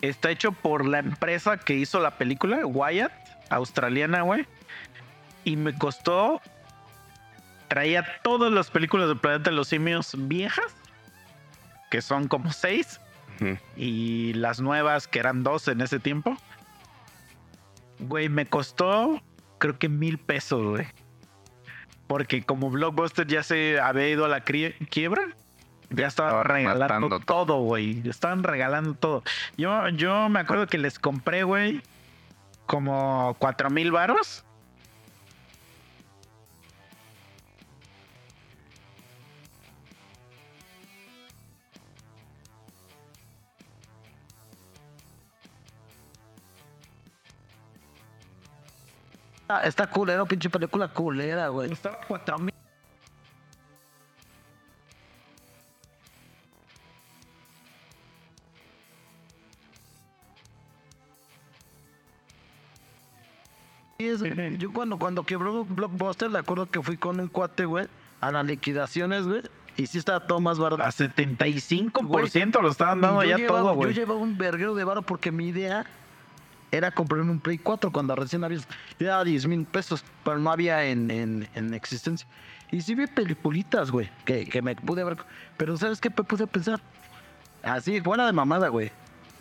[SPEAKER 2] Está hecho por la empresa que hizo la película, Wyatt, australiana, güey. Y me costó. Traía todas las películas del planeta de los simios viejas, que son como seis, y las nuevas, que eran dos en ese tiempo. Güey, me costó creo que mil pesos, güey. Porque como Blockbuster ya se había ido a la quiebra, ya estaba
[SPEAKER 3] Estaba
[SPEAKER 2] regalando todo, güey. Estaban regalando todo. Yo, yo me acuerdo que les compré, güey, como cuatro mil varos.
[SPEAKER 1] Ah, está culero, pinche película culera, güey. Estaba cuatro mil. Es- Yo cuando, cuando quebró Blockbuster, me acuerdo que fui con un cuate, güey, a las liquidaciones, güey, y sí estaba todo más barato.
[SPEAKER 2] A 75% lo estaban dando
[SPEAKER 1] yo
[SPEAKER 2] ya
[SPEAKER 1] llevaba-
[SPEAKER 2] todo,
[SPEAKER 1] Yo
[SPEAKER 2] güey.
[SPEAKER 1] llevaba un verguero de varo porque mi idea era comprar un Play 4 cuando recién había. Era 10 mil pesos, pero no había en, en, en existencia. Y sí vi peliculitas, güey, que, que me pude ver. Pero ¿sabes qué me pude pensar? Así, fuera de mamada, güey.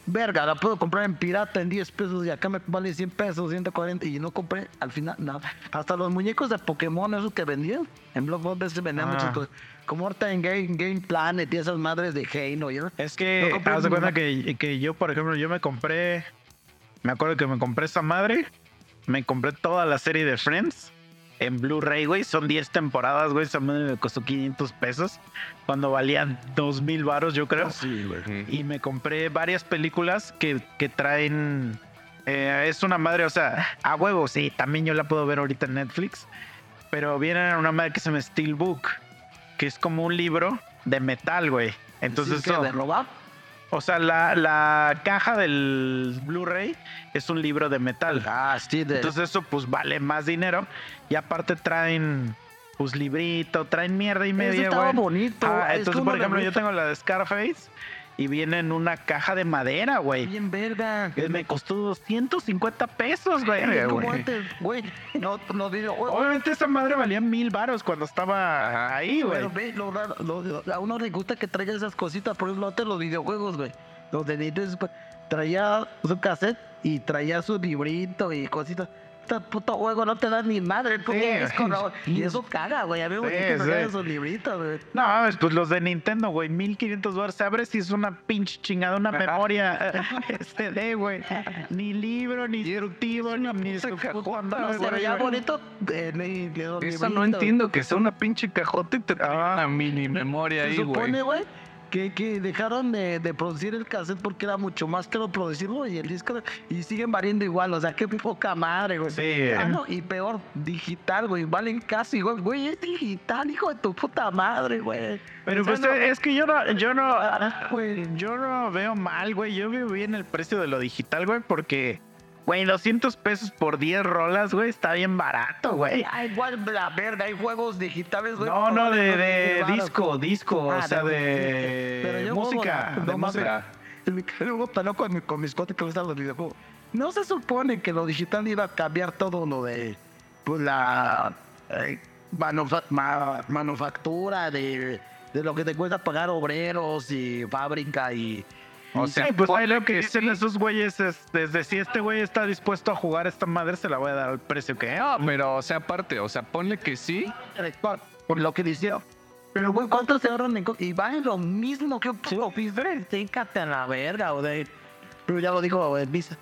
[SPEAKER 1] Verga, la puedo comprar en pirata en 10 pesos y acá me vale 100 pesos, 140 y no compré al final nada. Hasta los muñecos de Pokémon, esos que vendían en Blockbuster vendían
[SPEAKER 2] Ah.
[SPEAKER 1] muchas cosas. Como ahorita en Game, Game Planet y esas madres de Heino.
[SPEAKER 2] Es que,
[SPEAKER 1] No
[SPEAKER 2] haz de cuenta que, que yo, por ejemplo, yo me compré, me acuerdo que me compré esa madre, me compré toda la serie de Friends en Blu-ray, güey, son 10 temporadas, güey, esa madre me costó 500 pesos, cuando valían 2000 varos, yo creo.
[SPEAKER 1] Sí, güey.
[SPEAKER 2] Y me compré varias películas que, que traen, eh, es una madre, o sea, a huevo, sí, también yo la puedo ver ahorita en Netflix, pero viene una madre que se llama Steelbook, que es como un libro de metal, güey. Entonces,
[SPEAKER 1] ¿Sí, qué,
[SPEAKER 2] eso-
[SPEAKER 1] de robar?
[SPEAKER 2] O sea, la, la caja del Blu-ray es un libro de metal.
[SPEAKER 1] Ah, sí, de...
[SPEAKER 2] Entonces eso pues vale más dinero. Y aparte traen pues librito, traen mierda y media, güey.
[SPEAKER 1] bonito.
[SPEAKER 2] Ah,
[SPEAKER 1] es
[SPEAKER 2] entonces, por ejemplo, yo tengo la de Scarface y viene en una caja de madera, güey.
[SPEAKER 1] Bien verga.
[SPEAKER 2] Que Me costó 250 pesos, güey.
[SPEAKER 1] ¿Cómo
[SPEAKER 3] güey.
[SPEAKER 1] antes, güey? No, no digo,
[SPEAKER 2] Obviamente esa madre valía mil varos cuando estaba ahí, güey.
[SPEAKER 1] Pero ve, lo raro, lo- lo- a uno le gusta que traiga esas cositas, por ejemplo, antes los videojuegos, güey. Los de pues, traía su cassette y traía su librito y cositas. Este puto juego no te da ni madre, el puto
[SPEAKER 2] Sí,
[SPEAKER 1] disco,
[SPEAKER 2] güey.
[SPEAKER 1] no. Y eso caga, güey. A mí me
[SPEAKER 2] Sí,
[SPEAKER 1] gusta que
[SPEAKER 2] sí.
[SPEAKER 1] sus libritos, güey.
[SPEAKER 2] No, mames, pues los de Nintendo, güey, 1500 dólares. Se abre si es una pinche chingada, una memoria SD, güey. Ni libro, ni instructivo, ni, ni su cajota,
[SPEAKER 1] No, se
[SPEAKER 2] güey,
[SPEAKER 1] veía
[SPEAKER 2] güey.
[SPEAKER 1] bonito. eh, le doy
[SPEAKER 3] Eso no entiendo, que sea una pinche cajota y te trae una mini memoria
[SPEAKER 1] Se
[SPEAKER 3] ahí,
[SPEAKER 1] supone,
[SPEAKER 3] güey.
[SPEAKER 1] Que, que dejaron de, de producir el cassette porque era mucho más caro producirlo y el disco y siguen variando igual, o sea, qué poca madre, güey.
[SPEAKER 2] Sí.
[SPEAKER 1] Ah, no, y peor, digital, güey, valen casi, güey, güey, es digital, hijo de tu puta madre, güey.
[SPEAKER 2] Pero
[SPEAKER 1] O sea,
[SPEAKER 2] pues
[SPEAKER 1] no-
[SPEAKER 2] es que yo no, yo no,
[SPEAKER 1] Ah, güey.
[SPEAKER 2] yo no veo mal, güey. Yo veo bien el precio de lo digital, güey, porque, güey, 200 pesos por 10 rolas, güey, está bien barato, güey.
[SPEAKER 1] Ay, igual, la verga, hay juegos digitales, güey.
[SPEAKER 2] No, no, de, de disco, disco,
[SPEAKER 1] Ah,
[SPEAKER 2] o sea,
[SPEAKER 1] de-
[SPEAKER 2] de música, de
[SPEAKER 1] no mames.
[SPEAKER 2] música.
[SPEAKER 1] Luego peló con, mi- con mis cuates que me gustan los videojuegos. No se supone que lo digital iba a cambiar todo lo de pues, la eh, manufa- ma- manufactura, de, de lo que te cuesta pagar obreros y fábrica y.
[SPEAKER 3] O sea,
[SPEAKER 2] Sí, pues ahí lo que dicen esos güeyes es, desde si este güey está dispuesto a jugar esta madre, se la voy a dar al precio que.
[SPEAKER 3] No, pero, o sea, aparte, o sea, ponle que sí.
[SPEAKER 1] por, por lo que dijeron. Pero, güey, ¿cuántos se ahorran en Y va en lo mismo que un puto Técate a la verga, o de. Pero ya lo dijo el Visa.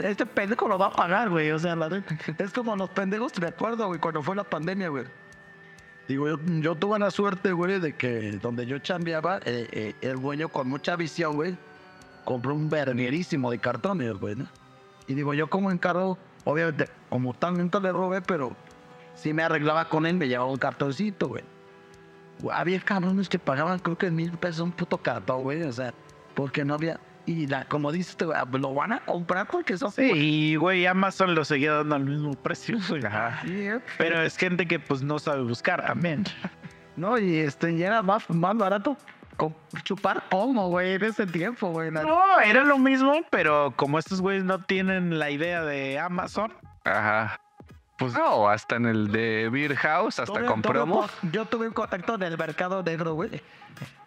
[SPEAKER 1] Este pendejo lo va a pagar, güey. O sea, la es como los pendejos, me acuerdo, güey, cuando fue la pandemia, güey. Digo, yo, yo tuve la suerte, güey, de que donde yo chambeaba, eh, eh, el dueño con mucha visión, güey, compró un verguerísimo de cartones, güey, ¿no? Y digo, yo como encargo, obviamente, como tanto le robé, pero si me arreglaba con él, me llevaba un cartoncito, güey. Había cabrones que pagaban, creo que mil pesos un puto cartón, güey, o sea, porque no había. Y la, como dices, tú, ah, lo van a comprar porque son.
[SPEAKER 2] Sí, y güey, Amazon lo seguía dando al mismo precio.
[SPEAKER 1] eh.
[SPEAKER 2] Pero es gente que pues no sabe buscar también.
[SPEAKER 1] No, y este, ya era más, más barato chupar pomo, güey, en ese tiempo, güey. la-
[SPEAKER 2] No, era lo mismo, pero como estos güeyes no tienen la idea de Amazon,
[SPEAKER 3] Ajá. Pues no, hasta en el de Beer House, hasta
[SPEAKER 1] Tuve-
[SPEAKER 3] con
[SPEAKER 1] tuve
[SPEAKER 3] promo.
[SPEAKER 1] un- Yo tuve un contacto en el mercado negro, güey.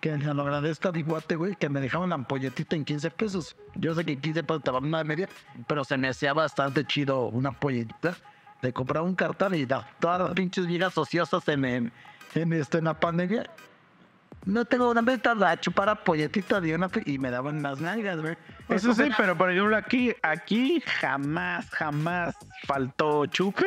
[SPEAKER 1] Que se lo agradezco a mi guate, güey, que me dejaban la ampolletita en 15 pesos. Yo sé que en 15 pesos te van una media, pero se me hacía bastante chido una ampolletita. Le compraba un cartón y da, todas las pinches viejas ociosas en, en, en, este, en la pandemia. No tengo una venta a chupar ampolletita de una y me daban las nalgas, güey.
[SPEAKER 2] Eso sí, pero por ejemplo aquí, aquí jamás, jamás faltó chupe.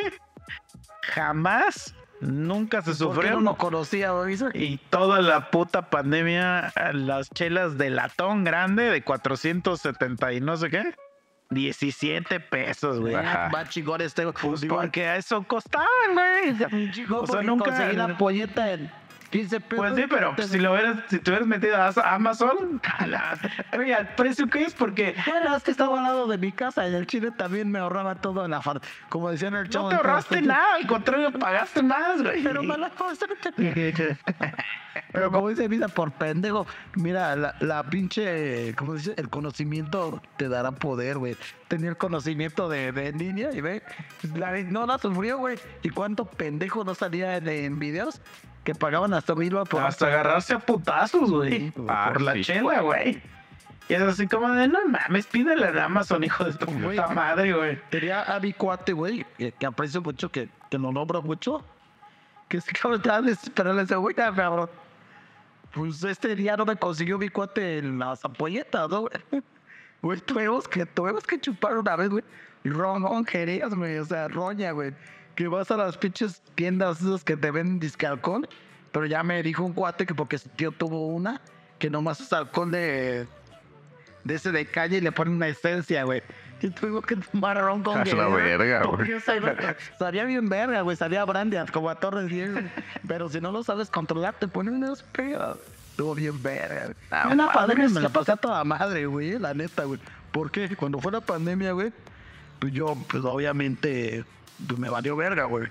[SPEAKER 2] Jamás, nunca se
[SPEAKER 1] ¿Por qué
[SPEAKER 2] sufrió.
[SPEAKER 1] no conocía, güey?
[SPEAKER 2] Y toda la puta pandemia, las chelas de latón grande de 470 y no sé qué. 17 pesos, güey.
[SPEAKER 1] Chingón este, güey.
[SPEAKER 2] Pues porque a eso costaban, güey. O sea, nunca-
[SPEAKER 1] conseguí la polleta en 15 pesos.
[SPEAKER 2] Pues sí, pero pues, si lo hubieras, si te hubieras metido a Amazon, a la- oye, al precio que es, porque
[SPEAKER 1] Bueno, es que estaba al lado de mi casa y el chile también me ahorraba todo en la far... Como decían el chavo.
[SPEAKER 2] no te ahorraste nada, al contrario, pagaste más, güey.
[SPEAKER 1] Pero me la Pero como dice vida por pendejo, mira, la, la pinche, como dice, el conocimiento te dará poder, güey. Tenía el conocimiento de, de en línea y ve, la- no la sufrió, güey. ¿Y cuánto pendejo no salía en, en videos que pagaban hasta mil por
[SPEAKER 2] Hasta agarrarse a putazos, güey.
[SPEAKER 3] Ah,
[SPEAKER 2] por la
[SPEAKER 3] sí.
[SPEAKER 2] chela, güey. Y es así como de, no mames, pídele en Amazon, hijo de tu
[SPEAKER 1] Güey.
[SPEAKER 2] puta madre, güey.
[SPEAKER 1] Tenía a mi cuate, güey, que, que aprecio mucho, que, que lo nombro mucho. Que se cabrón estaba desesperado. Le decía, güey, cabrón. Pues este día no me consiguió mi cuate en las ampolletas, ¿no, güey? Güey, tuvimos que, tuvimos que chupar una vez, güey. Y ron, jerez, güey. O sea, roña, güey. Que vas a las pinches tiendas esas que te venden disque alcohol. Pero ya me dijo un cuate que porque su tío tuvo una, que nomás es alcohol de, de ese de calle y le ponen una esencia, güey. Y tuvimos que tomar ron con
[SPEAKER 3] A la
[SPEAKER 1] Guerrero,
[SPEAKER 3] verga, güey.
[SPEAKER 1] Sabía bien verga, güey. Sabía brandy, como a Torres 10. güey. Pero si no lo sabes controlar, te ponen unos pedos. Estuvo bien verga, güey.
[SPEAKER 3] Ah, madre,
[SPEAKER 1] pandemia me la pasé a toda madre, güey. La neta, güey. Porque cuando fue la pandemia, güey, pues yo, pues obviamente, pues, me valió verga, güey.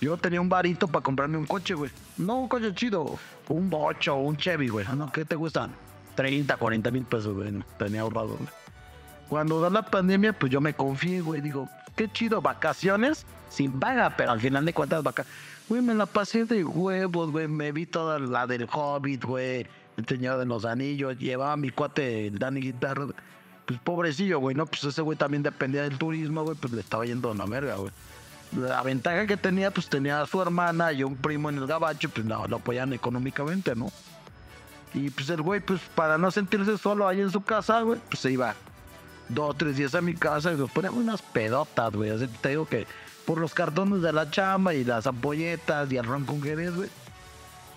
[SPEAKER 1] Yo tenía un varito para comprarme un coche, güey. No un coche chido, un bocho un Chevy, güey. ¿No? ¿Qué te gustan? 30, 40 mil pesos, güey. Tenía ahorrado, güey. Cuando da la pandemia, pues yo me confié, güey. Digo, qué chido, vacaciones sin paga, pero al final de cuentas, vacaciones. Güey, me la pasé de huevos, güey. Me vi toda la del Hobbit, güey. El Señor de los Anillos. Llevaba mi cuate, el Dani Guitarra. Pues pobrecillo, güey, ¿no? Pues ese güey también dependía del turismo, güey. Pues le estaba yendo a una verga, güey. La ventaja que tenía, pues tenía a su hermana y un primo en el gabacho, pues no, lo apoyan económicamente, ¿no? Y pues el güey, pues para no sentirse solo ahí en su casa, güey, pues se iba dos tres días a mi casa y nos poníamos unas pedotas, güey. Te digo que por los cartones de la chamba y las ampolletas y el ron con jerez, güey.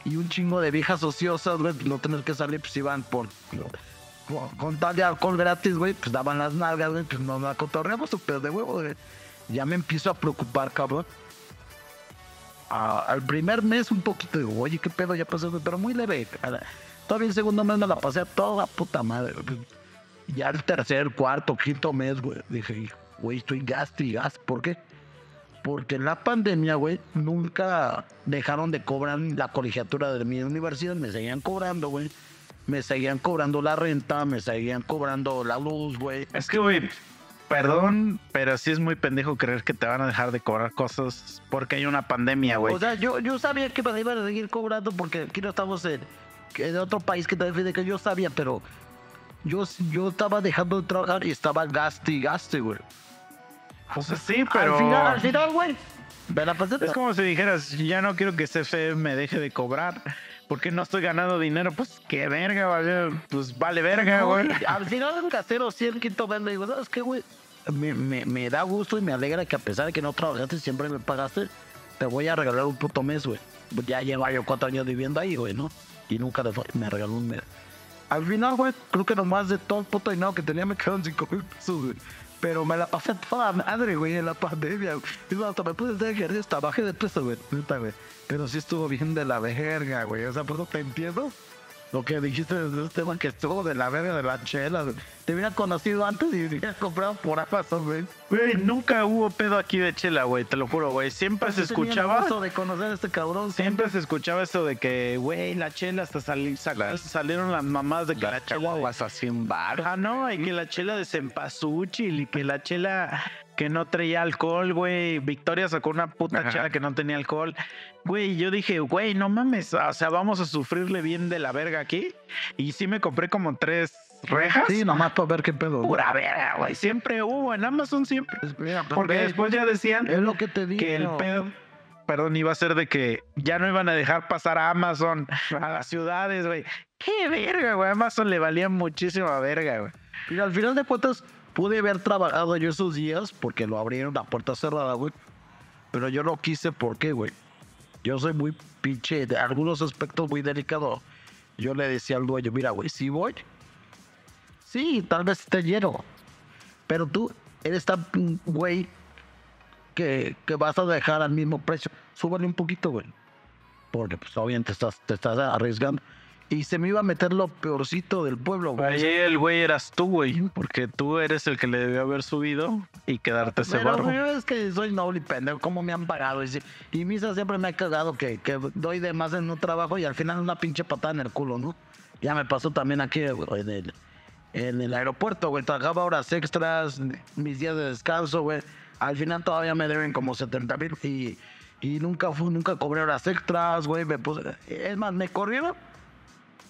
[SPEAKER 1] Y un chingo de viejas ociosas, güey, no tener que salir, pues iban por... Con, con tal de alcohol gratis, güey, pues daban las nalgas, güey, pues nos la cotorreamos su pedo de huevo, güey. Ya me empiezo a preocupar, cabrón. Ah, al primer mes un poquito digo, oye, qué pedo ya pasó, pero muy leve. A Todavía el segundo mes me la pasé a toda puta madre. Ya el tercer, cuarto, quinto mes, güey, dije, güey, estoy gasto y gasto. ¿Por qué? Porque en la pandemia, güey, nunca dejaron de cobrar la colegiatura de mi universidad. Me seguían cobrando, güey. Me seguían cobrando la renta, me seguían cobrando la luz, güey.
[SPEAKER 2] Es que, güey, perdón, pero sí es muy pendejo creer que te van a dejar de cobrar cosas porque hay una pandemia, güey.
[SPEAKER 1] O sea, yo, yo sabía que me iban a seguir cobrando porque aquí no estamos en, en otro país que te defiende que yo sabía, pero yo, yo estaba dejando de trabajar y estaba gaste y gaste, güey.
[SPEAKER 2] O sea, sí, pero...
[SPEAKER 1] Al final, al final, güey. Me la
[SPEAKER 2] Es como si dijeras, ya no quiero que CFE me deje de cobrar porque no estoy ganando dinero. Pues qué verga, vale. Pues vale verga, güey.
[SPEAKER 1] Al final el casero el quinto me digo, ¿sabes qué, güey? Me, me, me da gusto y me alegra que a pesar de que no trabajaste siempre me pagaste, te voy a regalar un puto mes, güey. Ya llevo yo cuatro años viviendo ahí, güey, ¿no? Y nunca me regaló un mes. Al final, güey, creo que nomás de todo el puto dinero que tenía me quedaron cinco mil pesos, güey. Pero me la pasé toda madre, güey, en la pandemia. Y hasta me pude hacer ejercicio, hasta bajé de peso, güey. Pero sí estuvo bien de la verga, güey. O sea, por eso te entiendo. Lo que dijiste de este tema que estuvo de la verga de la chela, güey. Te hubiera conocido antes y hubiera comprado por Amazon, güey.
[SPEAKER 2] Güey, nunca hubo pedo aquí de chela, güey, te lo juro, güey. Siempre se escuchaba...
[SPEAKER 1] gusto de conocer a este cabrón.
[SPEAKER 2] Siempre se escuchaba eso de que, güey, la chela hasta sali- salieron las mamás de que la chela
[SPEAKER 3] Chihuahuas así en bar.
[SPEAKER 2] Ah, no, y que la chela de cempasúchil y que la chela que no traía alcohol, güey. Victoria sacó una puta chela que no tenía alcohol. Güey, yo dije, güey, no mames, o sea, vamos a sufrirle bien de la verga aquí. Y sí me compré como tres rejas.
[SPEAKER 1] Sí, nomás para ver qué pedo.
[SPEAKER 2] Pura verga, güey. Siempre hubo, en Amazon siempre.
[SPEAKER 1] Pues mira, pues,
[SPEAKER 2] Porque después ya decían
[SPEAKER 1] Es lo que te digo.
[SPEAKER 2] que el pedo, perdón, iba a ser de que ya no iban a dejar pasar a Amazon a las ciudades, güey. Qué verga, güey. Amazon le valía muchísima verga, güey.
[SPEAKER 1] Y al final de cuentas, pude haber trabajado yo esos días porque lo abrieron la puerta cerrada, güey. Pero yo no quise, ¿por qué, güey? Yo soy muy pinche, de algunos aspectos muy delicado. Yo le decía al dueño, mira, güey, si voy, sí, tal vez esté lleno. Pero tú eres tan güey que, que vas a dejar al mismo precio. Súbale un poquito, güey. Porque pues obviamente estás, te estás arriesgando. Y se me iba a meter lo peorcito del pueblo, güey.
[SPEAKER 2] Ahí el güey eras tú, güey, porque tú eres el que le debió haber subido y quedarte ese
[SPEAKER 1] Pero
[SPEAKER 2] barro.
[SPEAKER 1] güey, es que soy noble y pendejo, ¿cómo me han pagado? Y, si- y Misa siempre me ha cagado que, que doy de más en un trabajo y al final una pinche patada en el culo, ¿no? Ya me pasó también aquí güey, en el, en el aeropuerto, güey. Trabajaba horas extras, mis días de descanso, güey. Al final todavía me deben como 70 mil y, y nunca, fui, nunca cobré horas extras, güey. Me puse, es más, me corrieron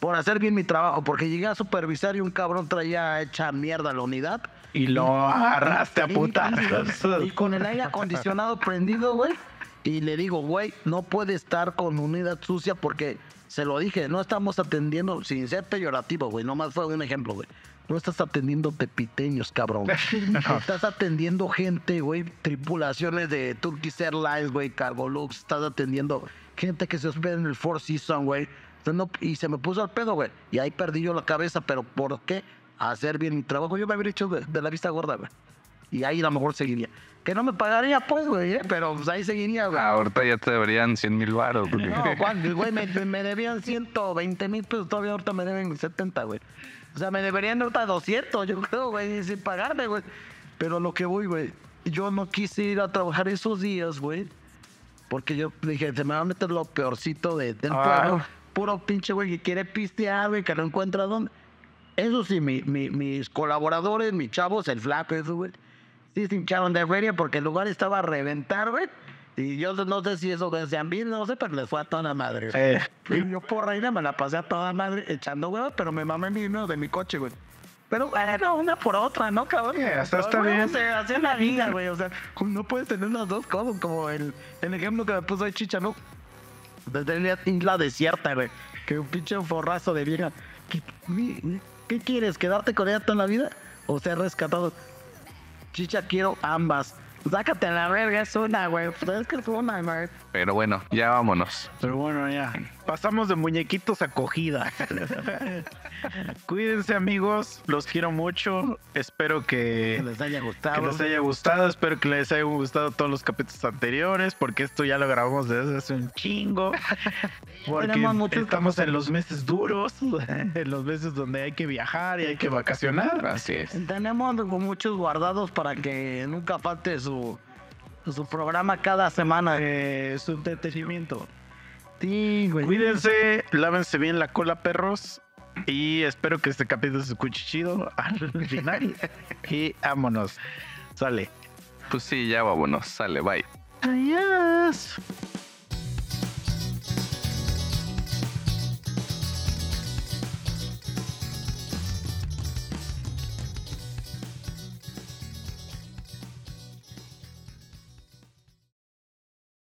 [SPEAKER 1] por hacer bien mi trabajo, porque llegué a supervisar y un cabrón traía hecha mierda la unidad.
[SPEAKER 2] Y lo agarraste a
[SPEAKER 1] Sí,
[SPEAKER 2] puta.
[SPEAKER 1] Y con el aire acondicionado prendido, güey. Y le digo, güey, no puede estar con unidad sucia porque se lo dije, no estamos atendiendo, sin ser peyorativo, güey, nomás fue un ejemplo, güey. No estás atendiendo pepiteños, cabrón. estás atendiendo gente, güey, tripulaciones de Turkish Airlines, güey, Cargolux. Estás atendiendo gente que se hospeda en el Four Seasons, güey. No- y se me puso al pedo, güey. Y ahí perdí yo la cabeza, pero ¿por qué? Hacer bien mi trabajo. Yo me habría hecho de, de la vista gorda, güey. Y ahí a lo mejor seguiría. Que no me pagaría, pues, güey, ¿eh? pero pues ahí seguiría, güey.
[SPEAKER 3] Ahorita ya te deberían 100 mil baros. güey.
[SPEAKER 1] No, Juan, güey, me, me debían 120 mil pesos, todavía ahorita me deben 70, güey. O sea, me deberían ahorita 200, yo creo, güey, sin pagarme, güey. Pero lo que voy, güey, yo no quise ir a trabajar esos días, güey. Porque yo dije, se me va a meter lo peorcito de, del
[SPEAKER 2] Ah.
[SPEAKER 1] pueblo. Puro pinche, güey, que quiere pistear, güey, que no encuentra dónde. Eso sí, mi- mi- mis colaboradores, mis chavos, el flaco, eso, güey. Sí se hincharon de feria porque el lugar estaba a reventar, güey. Y yo no sé si eso decían bien, no sé, pero les fue a toda madre. güey.
[SPEAKER 2] Eh,
[SPEAKER 1] Y yo por reina me la pasé a toda madre echando huevos, pero me mamé mi de mi coche, güey. Pero bueno, una por otra, ¿no, cabrón?
[SPEAKER 2] Sí, hasta está
[SPEAKER 1] Güey,
[SPEAKER 2] bien.
[SPEAKER 1] Así es la vida, güey. O sea, no puedes tener las dos cosas, como el, el ejemplo que me puso ahí Chicha, ¿no? Desde la isla desierta, güey. Que un pinche forrazo de vieja. ¿Qué, qué quieres? ¿Quedarte con ella toda la vida? ¿O ser rescatado? Chicha, quiero ambas. Sácate a la verga, es una, güey. Es que es una, güey.
[SPEAKER 3] Pero bueno, ya vámonos.
[SPEAKER 2] pero bueno, ya. Pasamos de muñequitos a cogida. Cuídense, amigos. Los quiero mucho. Espero
[SPEAKER 1] Que
[SPEAKER 2] que,
[SPEAKER 1] les haya
[SPEAKER 2] que
[SPEAKER 1] gustado.
[SPEAKER 2] les haya gustado. Espero que les haya gustado todos los capítulos anteriores. Porque esto ya lo grabamos desde hace un chingo. Porque estamos en los meses duros. En los meses donde hay que viajar y hay que vacacionar.
[SPEAKER 3] Así es.
[SPEAKER 1] Tenemos muchos guardados para que nunca falte su, su programa cada semana.
[SPEAKER 2] Eh, su entretenimiento.
[SPEAKER 1] Sí, güey.
[SPEAKER 2] Cuídense, lávense bien la cola, perros. Y espero que este capítulo se escuche chido al final. y vámonos. Sale.
[SPEAKER 3] Pues sí, ya vámonos. Sale, bye.
[SPEAKER 2] Adiós.